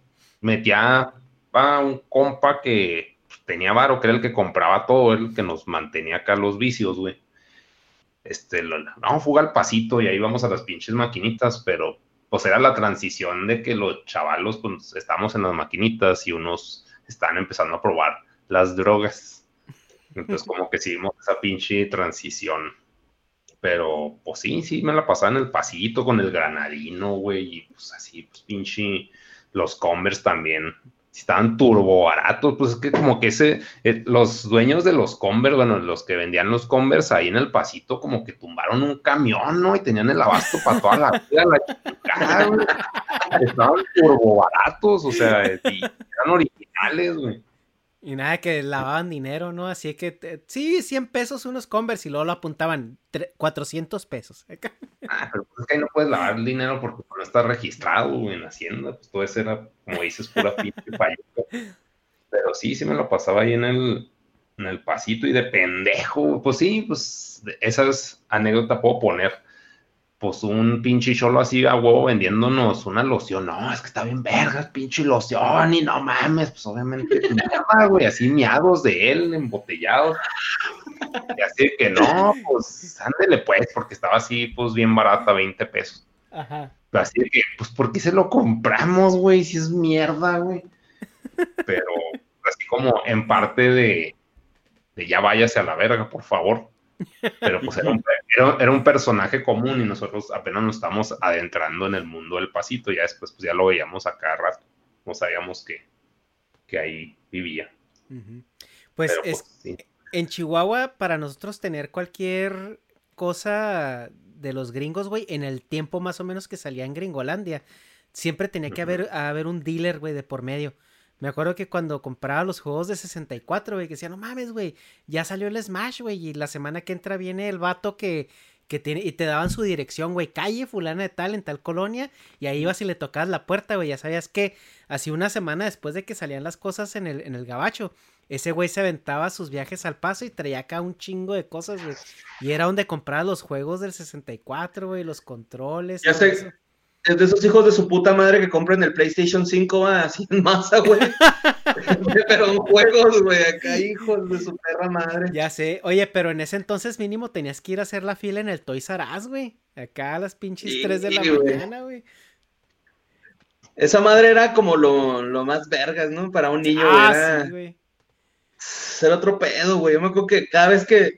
metía a un compa que tenía varo, que era el que compraba todo, el que nos mantenía acá los vicios, güey. Este, lo, no, fuga al pasito y ahí vamos a las pinches maquinitas, pero pues era la transición de que los chavalos pues estamos en las maquinitas y unos están empezando a probar las drogas. Entonces como que sí vimos esa pinche transición. Pero pues sí, sí me la pasaba en el pasito con el granadino, güey, y pues así, pues pinche los Converse también. Estaban turbo baratos, pues es que como que ese, eh, los dueños de los Converse, bueno, los que vendían los Converse ahí en el pasito, como que tumbaron un camión, ¿no? Y tenían el abasto para toda la vida, la güey. Estaban turbo baratos, o sea, eran originales, güey. Y nada, que lavaban dinero, ¿no? Así que, te- sí, 100 pesos unos Converse y luego lo apuntaban tre- 400 pesos. Ah, pero pues es que ahí no puedes lavar el dinero porque no está registrado, en Hacienda, pues todo eso era, como dices, pura pinche payuca. Pero sí, sí me lo pasaba ahí en el, en el pasito y de pendejo, pues sí, pues esas anécdotas puedo poner. Pues un pinche cholo así a huevo vendiéndonos una loción. No, es que está bien vergas, pinche loción, y no mames, pues obviamente, güey, así miados de él, embotellados. Y así que no, pues ándele pues, porque estaba así, pues bien barata, 20 pesos. Ajá. Así que, pues, ¿por qué se lo compramos, güey? Si es mierda, güey. Pero, así como en parte de, de ya váyase a la verga, por favor. Pero pues era un, era, era un, personaje común y nosotros apenas nos estamos adentrando en el mundo del pasito. Ya después, pues ya lo veíamos a cada rato. No sabíamos que, que ahí vivía. Uh -huh. Pues, Pero, es, pues, sí. en Chihuahua, para nosotros tener cualquier cosa de los gringos, güey, en el tiempo más o menos que salía en Gringolandia, siempre tenía que haber, haber un dealer, güey, de por medio. Me acuerdo que cuando compraba los juegos de 64, güey, que decía, no mames, güey, ya salió el Smash, güey, y la semana que entra viene el vato que, que tiene, y te daban su dirección, güey, calle fulana de tal, en tal colonia, y ahí ibas y le tocabas la puerta, güey, ya sabías que así una semana después de que salían las cosas en el, en el gabacho, ese güey se aventaba sus viajes al paso y traía acá un chingo de cosas, güey, y era donde compraba los juegos del 64, güey, los controles. Ya sé. Eso. Es de esos hijos de su puta madre que compran el PlayStation 5 así en masa, güey. pero en juegos, güey, acá hijos de su perra madre. Ya sé. Oye, pero en ese entonces mínimo tenías que ir a hacer la fila en el Toys R Us, güey. Acá a las pinches sí, 3 de la güey. mañana, güey. Esa madre era como lo, lo, más vergas, ¿no? Para un niño, ah, era... sí, güey. Ser otro pedo, güey. Yo me acuerdo que cada vez que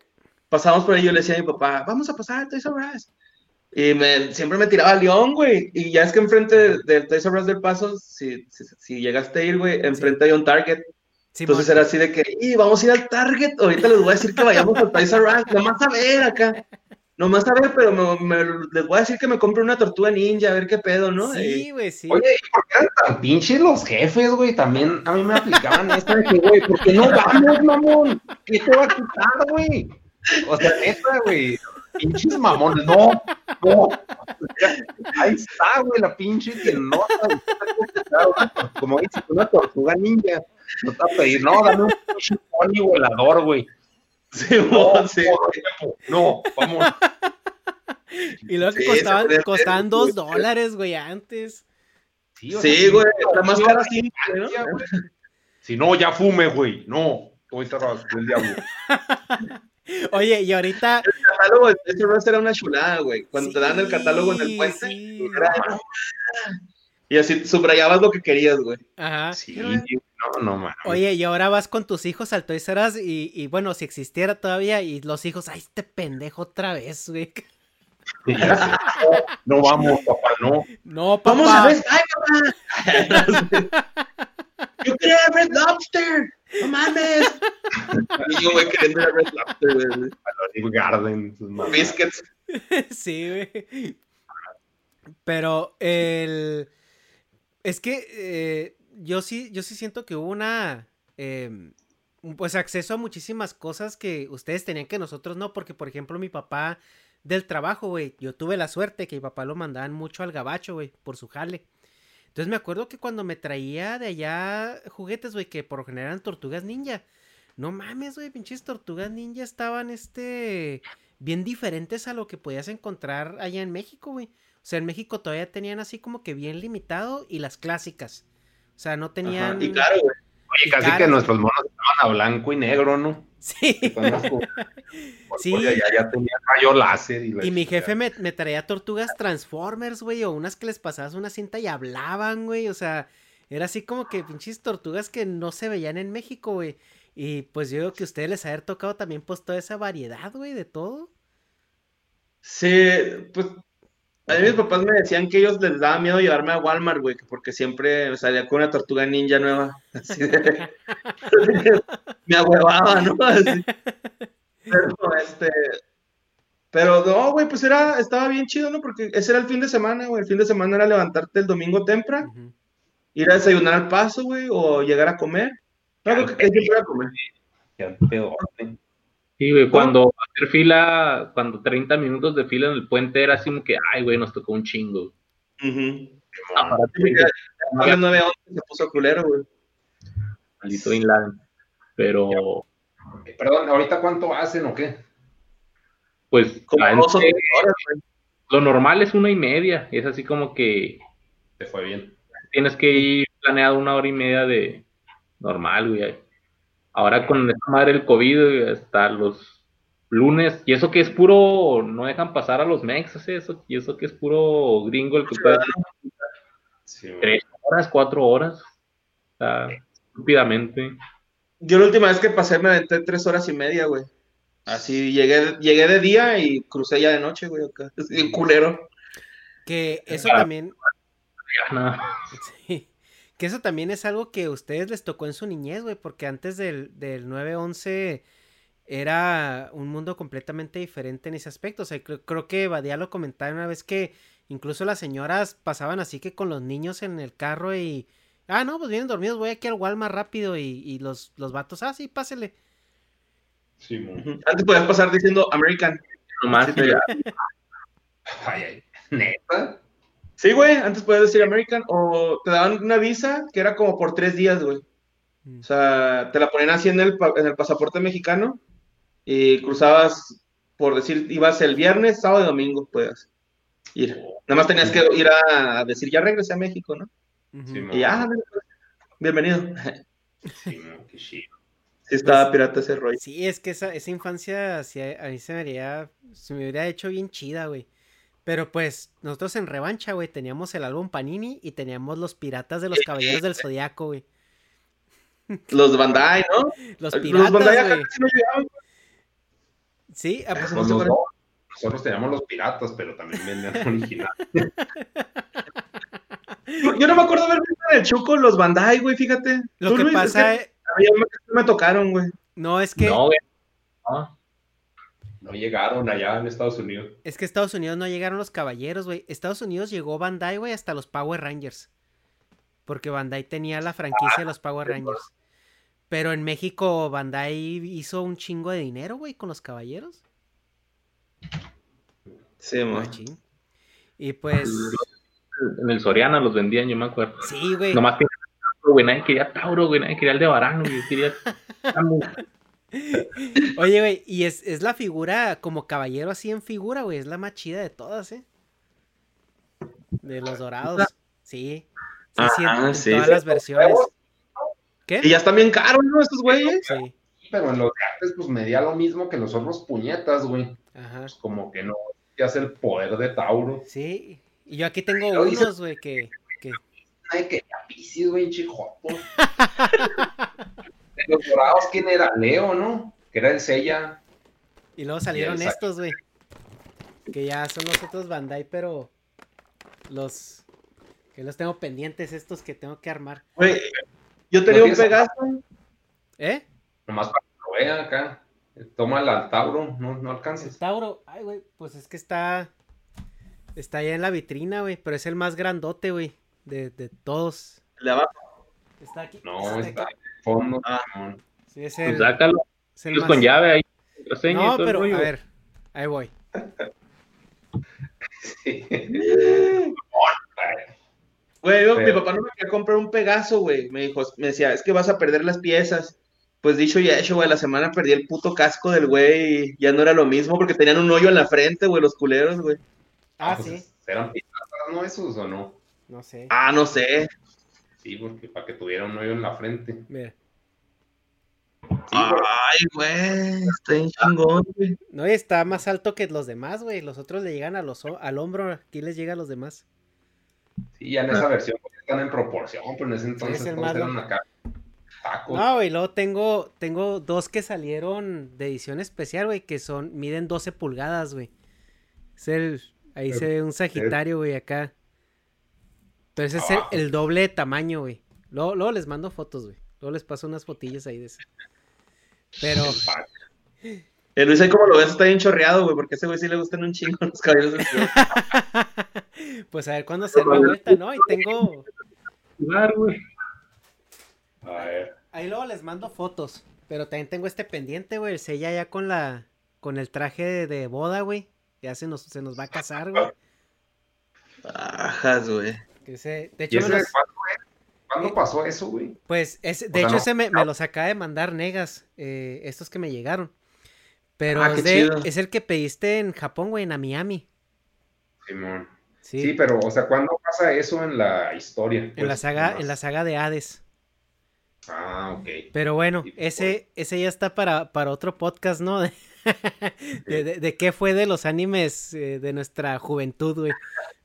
pasábamos por ahí, yo le decía a mi papá, vamos a pasar al Toys R Us. Y me, siempre me tiraba a León, güey. Y ya es que enfrente del de Toys R Us del Paso, si, si, si, llegaste a ir, güey, enfrente hay un Target. Sí, Entonces man. era así de que, y vamos a ir al Target. Ahorita les voy a decir que vayamos al Toys R Us. Nomás a ver acá. Nomás a ver, pero me, me, les voy a decir que me compre una tortuga ninja, a ver qué pedo, ¿no? Sí, güey, sí. Oye, ¿y por qué eran tan pinches los jefes, güey? También a mí me aplicaban esta de que, güey, ¿por qué no vamos, mamón? ¿Qué te va a quitar, güey? O sea, neta, güey pinches mamones, no, no. Ahí está, güey, la pinche que no. Como dices, una tortuga ninja. No te va a pedir, no, dame un pinche pony volador, güey. Sí, no, sí. no, vamos. Y luego que sí, costaban, costaban dos dólares, güey, antes. Sí, o sea, sí güey, la más cara sí. ¿no? Si no, ya fume, güey. No, estoy cerrado, el diablo. Oye, y ahorita. El catálogo de Toys era una chulada, güey. Cuando sí, te dan el catálogo en el puente. Sí. Era... Y así subrayabas lo que querías, güey. Ajá. Sí, no, no, man. Oye, y ahora vas con tus hijos al Toys R Us y, y bueno, si existiera todavía, y los hijos, ay, este pendejo otra vez, güey. no vamos, papá, no. No, papá. Vamos a ver, ay, papá. Yo quería Red Lobster. No mames. Yo, güey, queriendo ir a Red Lobster, güey. A los Garden, sus Biscuits. Sí, güey. Pero el. Es que eh, yo sí, yo sí siento que hubo una. Eh, pues acceso a muchísimas cosas que ustedes tenían que nosotros no. Porque, por ejemplo, mi papá del trabajo, güey. Yo tuve la suerte que mi papá lo mandaban mucho al gabacho, güey, por su jale. Entonces me acuerdo que cuando me traía de allá juguetes, güey, que por lo general eran tortugas ninja. No mames, güey, pinches tortugas ninja estaban, este, bien diferentes a lo que podías encontrar allá en México, güey. O sea, en México todavía tenían así como que bien limitado y las clásicas. O sea, no tenían... Ajá, y claro, güey. Oye, casi caras, que nuestros monos estaban a blanco y negro, ¿no? Sí. sí. Ya, ya tenía rayo láser. Y, y mi jefe me, me, traía tortugas Transformers, güey, o unas que les pasabas una cinta y hablaban, güey. O sea, era así como que pinches tortugas que no se veían en México, güey. Y pues yo digo que a ustedes les haber tocado también pues toda esa variedad, güey, de todo. Sí, pues a mí mis papás me decían que ellos les daba miedo llevarme a Walmart, güey, porque siempre salía con una tortuga ninja nueva. Así de... me ahuevaba, ¿no? Así. Pero, este... Pero no, güey, pues era, estaba bien chido, ¿no? Porque ese era el fin de semana, güey. El fin de semana era levantarte el domingo temprano, uh -huh. ir a desayunar al paso, güey, o llegar a comer. No, que es llegar a comer. Qué peor, güey. Sí, güey, cuando hacer fila, cuando 30 minutos de fila en el puente era así como que, ay, güey, nos tocó un chingo. Uh -huh. Aparte, ya, ya, se puso culero, güey. Maldito Inland. Pero, Perdón, ¿ahorita cuánto hacen o qué? Pues Como dos o tres horas, güey. lo normal es una y media. Es así como que Te fue bien. tienes que ir planeado una hora y media de normal, güey. Ahora con esta madre el COVID, hasta los lunes, y eso que es puro, no dejan pasar a los mexas, eso, y eso que es puro gringo el que puede Sí, tres horas, cuatro horas, o sea, estúpidamente. Yo la última vez que pasé me aventé tres horas y media, güey. Así llegué, llegué de día y crucé ya de noche, güey, acá. Es culero. Que eso Ah. también, sí, que eso también es algo que a ustedes les tocó en su niñez, güey, porque antes del, del 9-11 era un mundo completamente diferente en ese aspecto. O sea, creo, creo que Badía lo comentaba una vez que incluso las señoras pasaban así que con los niños en el carro y... Ah, no, pues vienen dormidos, voy aquí al Walmart rápido y, y los, los vatos, ah, sí, pásele. Sí, mo. Antes podías pasar diciendo American. Nomás. Ay, ay, neta. Sí, güey, antes podías decir American o te daban una visa que era como por tres días, güey. Mm. O sea, te la ponían así en el, pa- en el pasaporte mexicano y cruzabas, por decir, ibas el viernes, sábado y domingo, puedas ir. Nada más tenías que ir a decir, ya regresé a México, ¿no? Sí. Y ya, bienvenido. Sí, qué chido. Sí, estaba pirata ese rollo. Sí, es que esa, esa infancia sí, a a mí se me haría, se me hubiera hecho bien chida, güey. Pero pues, nosotros en revancha, güey, teníamos el álbum Panini y teníamos los piratas de los caballeros del Zodiaco, güey. Los Bandai, ¿no? Los Los piratas, Bandai acá güey. casi no llegaban. Sí, ah, pues, no los. Nosotros teníamos los piratas, pero también vendían original. Yo, yo no me acuerdo haber visto en el Chuco los Bandai, güey, fíjate. lo que Luis, es pasa, que a mí ya me, me tocaron, güey. no es que, No, güey. No. No llegaron allá en Estados Unidos. es que Estados Unidos no llegaron los caballeros, güey. Estados Unidos llegó Bandai, güey, hasta los Power Rangers. Porque Bandai tenía la franquicia de los Power Rangers. Pero en México Bandai hizo un chingo de dinero, güey, con los caballeros. Sí, mo. Machín. Y pues, En el Soriana los vendían, yo me acuerdo. sí, güey. Nomás que güey, nadie quería Tauro, güey, nadie quería el de Varano, güey, quería Oye, güey, y es, es la figura como caballero así en figura, güey. Es la más chida de todas, ¿eh? De los dorados. Sí. Sí, sí, en, Ah, en sí, todas sí. las versiones. ¿Qué? Y ya están bien caros, ¿no? Estos güeyes. Sí. Pero en los de antes, pues medía lo mismo que los otros puñetas, güey. Ajá. Pues como que no ya es el poder de Tauro. Sí. Y yo aquí tengo dice- unos, güey, que, que... Ay, que ya Piscis, güey, chijoto. De los dorados, ¿quién era? Leo, ¿no? Que era el Sella. Y luego salieron el Sa- estos, güey. Que ya son los otros Bandai, pero... Los... Que los tengo pendientes, estos que tengo que armar. Güey, yo tenía ¿No un Pegaso. ¿Eh? Nomás para que lo vean acá. Toma al Tauro, no, no El alcances. Tauro, ay, güey, pues es que está. Está allá en la vitrina, güey, pero es el más grandote, güey, de, de todos. El de abajo. Está aquí. No, está está aquí. Fondo. Ah. Sí, es Pues sácalo, es el ellos más- con llave ahí, y No, todo pero, a ver, ahí voy. Sí. Güey, yo- mi papá no me quería comprar un Pegaso, güey. Me dijo, me decía, es que vas a perder las piezas. Pues dicho y hecho, güey, la semana perdí el puto casco del güey y ya no era lo mismo porque tenían un hoyo en la frente, güey, los culeros, güey. Ah, pues, sí, ¿Eran piratas, no esos o no? no sé. Ah, no sé. Sí, porque para que tuviera un hoyo en la frente. Mira. Ay, güey, está bien chingón, güey. No, y está más alto que los demás, güey. Los otros le llegan a los, al hombro, aquí les llega a los demás. Sí, ya en esa versión pues, están en proporción, pero en ese entonces es el todos malo. eran acá. Tacos. No, güey, luego tengo, tengo dos que salieron de edición especial, güey, que son, miden 12 pulgadas, güey. Es el, ahí se ve un Sagitario, güey, acá. Pero ese es el, doble de tamaño, güey. Luego, luego les mando fotos, güey. Luego les paso unas fotillas ahí de ese. Pero, El Luis ahí como lo ves está bien chorreado, güey, porque a ese güey sí le gustan un chingo los caballeros del pues a ver cuándo se la vuelta, ¿no? Y tengo, Claro, güey. A ver. ahí luego les mando fotos. Pero también tengo este pendiente, güey, el sella ya con la, con el traje de, de boda, güey. Ya se nos, se nos va a casar, güey. Ajas, güey. Ese- de ¿Y hecho, ese los- cuánto ¿Cuándo pasó eso, güey? Pues, es, de hecho, ese me, me, los acaba de mandar Negas, eh, estos que me llegaron. Pero Ah, es, de- el que pediste en Japón, güey, en Miami. Simón. Sí. Sí. pero, o sea, ¿cuándo pasa eso en la historia? En Pues, la saga, nomás. en la saga de Hades. Ah, ok. Pero bueno, pues, ese, ese ya está para, para otro podcast, ¿no? De, de- qué fue de los animes eh, de nuestra juventud, güey.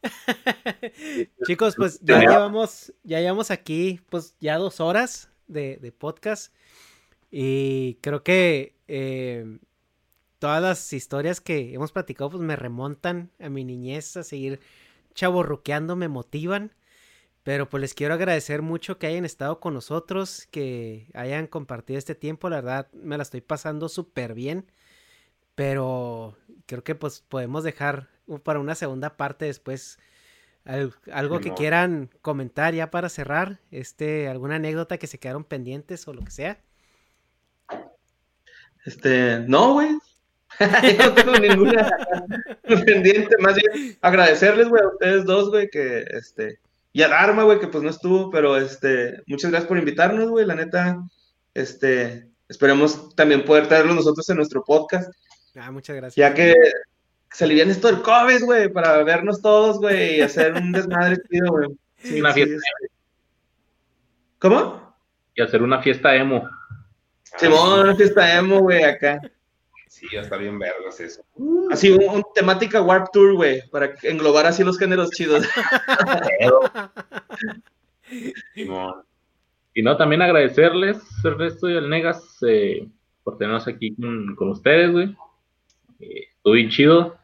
Chicos, pues ya Ya. llevamos, ya llevamos aquí, pues ya dos horas de, de podcast. Y creo que eh, todas las historias que hemos platicado, pues me remontan a mi niñez, a seguir chaborruqueando, me motivan. Pero pues les quiero agradecer mucho que hayan estado con nosotros, que hayan compartido este tiempo. La verdad, me la estoy pasando súper bien. Pero creo que pues podemos dejar para una segunda parte después al- algo que quieran comentar ya para cerrar. Este, alguna anécdota que se quedaron pendientes o lo que sea. Este, no, güey. Yo no tengo ninguna pendiente. Más bien agradecerles, güey, a ustedes dos, güey, que este. Y a Dharma, güey, que pues no estuvo, pero este, muchas gracias por invitarnos, güey. La neta, este, esperemos también poder traerlos nosotros en nuestro podcast, Ah, muchas gracias. ya que se alivian esto del COVID, güey, para vernos todos, güey, y hacer un desmadre chido, güey. Sí, Una sí, fiesta. este. ¿Cómo? Y hacer una fiesta emo. Simón, una fiesta emo, güey, acá. Sí, ya está bien vergas eso. Así, un, un temática Warp Tour, güey, para englobar así los géneros chidos. Simón. Y no, también agradecerles, Ernesto y el Negas, eh, por tenernos aquí con, con ustedes, güey. Eh, estuvo bien chido.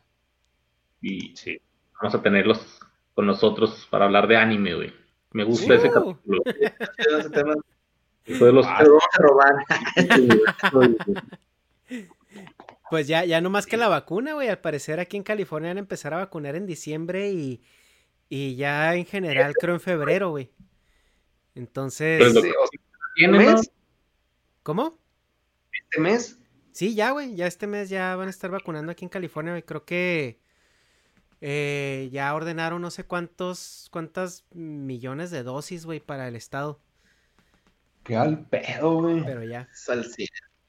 Y Sí. vamos a tenerlos con nosotros para hablar de anime, güey. Me gusta ese capítulo. Ese tema, Fue de los Ah, vamos a robar. Pues ya, ya no más que la vacuna, güey. Al parecer aquí en California van a empezar a vacunar en diciembre y, y ya en general creo en febrero, güey. Entonces, Pues lo-. ¿cómo? ¿Este mes? Sí, ya, güey. Ya este mes ya van a estar vacunando aquí en California, güey. Creo que eh, ya ordenaron no sé cuántos, cuántas millones de dosis, güey, para el estado. Qué al pedo, güey. Pero ya.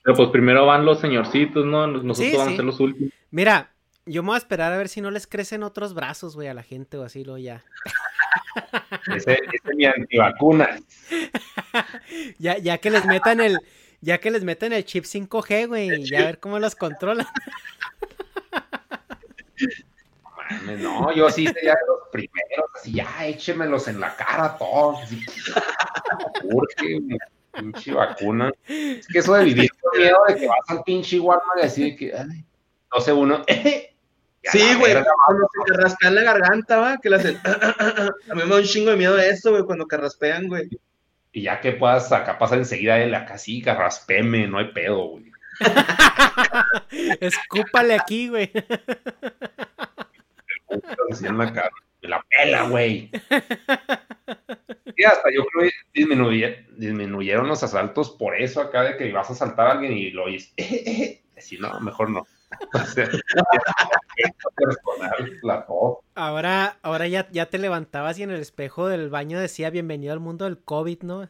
Pero pues primero van los señorcitos, ¿no? Nosotros Sí, vamos sí. a ser los últimos. Mira, yo me voy a esperar a ver si no les crecen otros brazos, güey, a la gente o así, lo ya. Ese, ese es mi antivacuna. Ya, ya que les metan el, ya que les metan el chip 5G, güey, y ya a ver cómo los controlan. No, yo sí sería de los primeros, así ya échemelos en la cara todos. Urge, güey, pinche vacuna. Es que eso de vivir con miedo de que vas al pinche Walmart y así de que, ay, no sé, uno. Sí, güey, cuando se carraspean la garganta, va, que hacen. A mí me da un chingo de miedo eso, güey, cuando carraspean, güey. Y ya que puedas acá pasar enseguida él acá sí, carraspeme, no hay pedo, güey. Escúpale aquí, güey. En la cara. Me la pela, güey. Y hasta yo creo que disminuye- disminuyeron los asaltos por eso acá de que vas a asaltar a alguien y lo oyes. Así, no, mejor no. O sea, personal, la tos. Ahora, ahora ya, ya te levantabas y en el espejo del baño decía bienvenido al mundo del COVID, ¿no?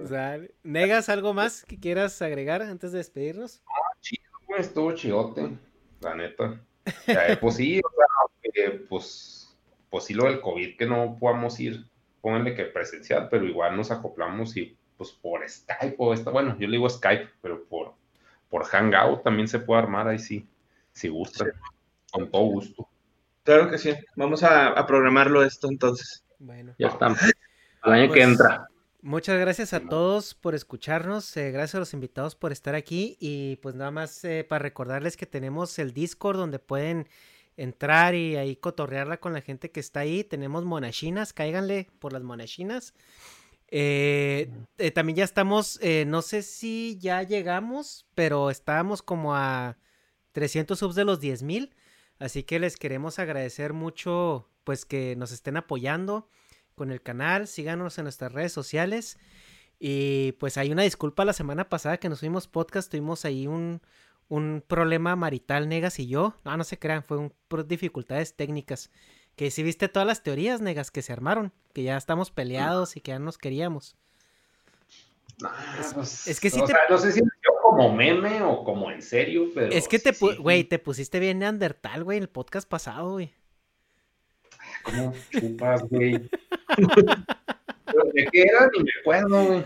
Está ¿negas algo más que quieras agregar antes de despedirnos? chido, güey, estuvo chidote, la neta. Ya, eh, pues sí, o sea, pues, pues sí lo del COVID que no podamos ir, pónganle que presencial, pero igual nos acoplamos y pues por Skype o esta, bueno, yo le digo Skype, pero por, por Hangout también se puede armar ahí sí, si gusta, con todo gusto. Claro que sí. Vamos a, a programarlo esto entonces. Bueno. Ya están. El año que Pues, entra. Muchas gracias a todos por escucharnos, eh, gracias a los invitados por estar aquí y pues nada más eh, para recordarles que tenemos el Discord donde pueden entrar y ahí cotorrearla con la gente que está ahí. Tenemos monachinas, cáiganle por las monachinas. Eh, eh, también ya estamos, eh, no sé si ya llegamos, pero estábamos como a 300 subs de los 10 mil. Así que les queremos agradecer mucho pues que nos estén apoyando con el canal, síganos en nuestras redes sociales. Y pues hay una disculpa la semana pasada que nos subimos podcast, tuvimos ahí un, un problema marital, Negas y yo. No, no se crean, fue un, por dificultades técnicas. Que si viste todas las teorías, Negas, que se armaron. Que ya estamos peleados y que ya nos queríamos. Ah, pues, es que sí o te- sea, no sé si yo como meme o como en serio, pero. Es que te, sí, güey, te pusiste bien neandertal, güey, en el podcast pasado, güey. ¿Cómo chupas, güey? ¿Pero ¿De qué era? Ni me acuerdo, güey.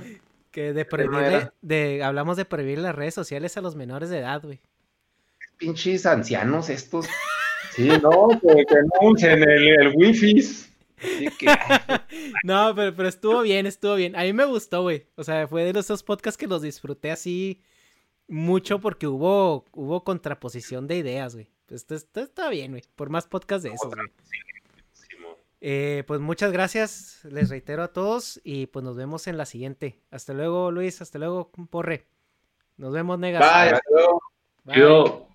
Que de era. de, hablamos de prohibir las redes sociales a los menores de edad, güey. Pinches ancianos estos. Sí, no, que, que no usen el, el wifi. Que, No, pero, pero estuvo bien, estuvo bien. A mí me gustó, güey. O sea, fue de esos podcasts que los disfruté así mucho porque hubo, hubo contraposición de ideas, güey. Esto, esto está bien, güey. Por más podcasts de esos, güey. Eh, pues muchas gracias, les reitero a todos y pues nos vemos en la siguiente. Hasta luego, Luis, hasta luego, Porre. Nos vemos, Negas. Bye, hasta luego. Bye. Yo.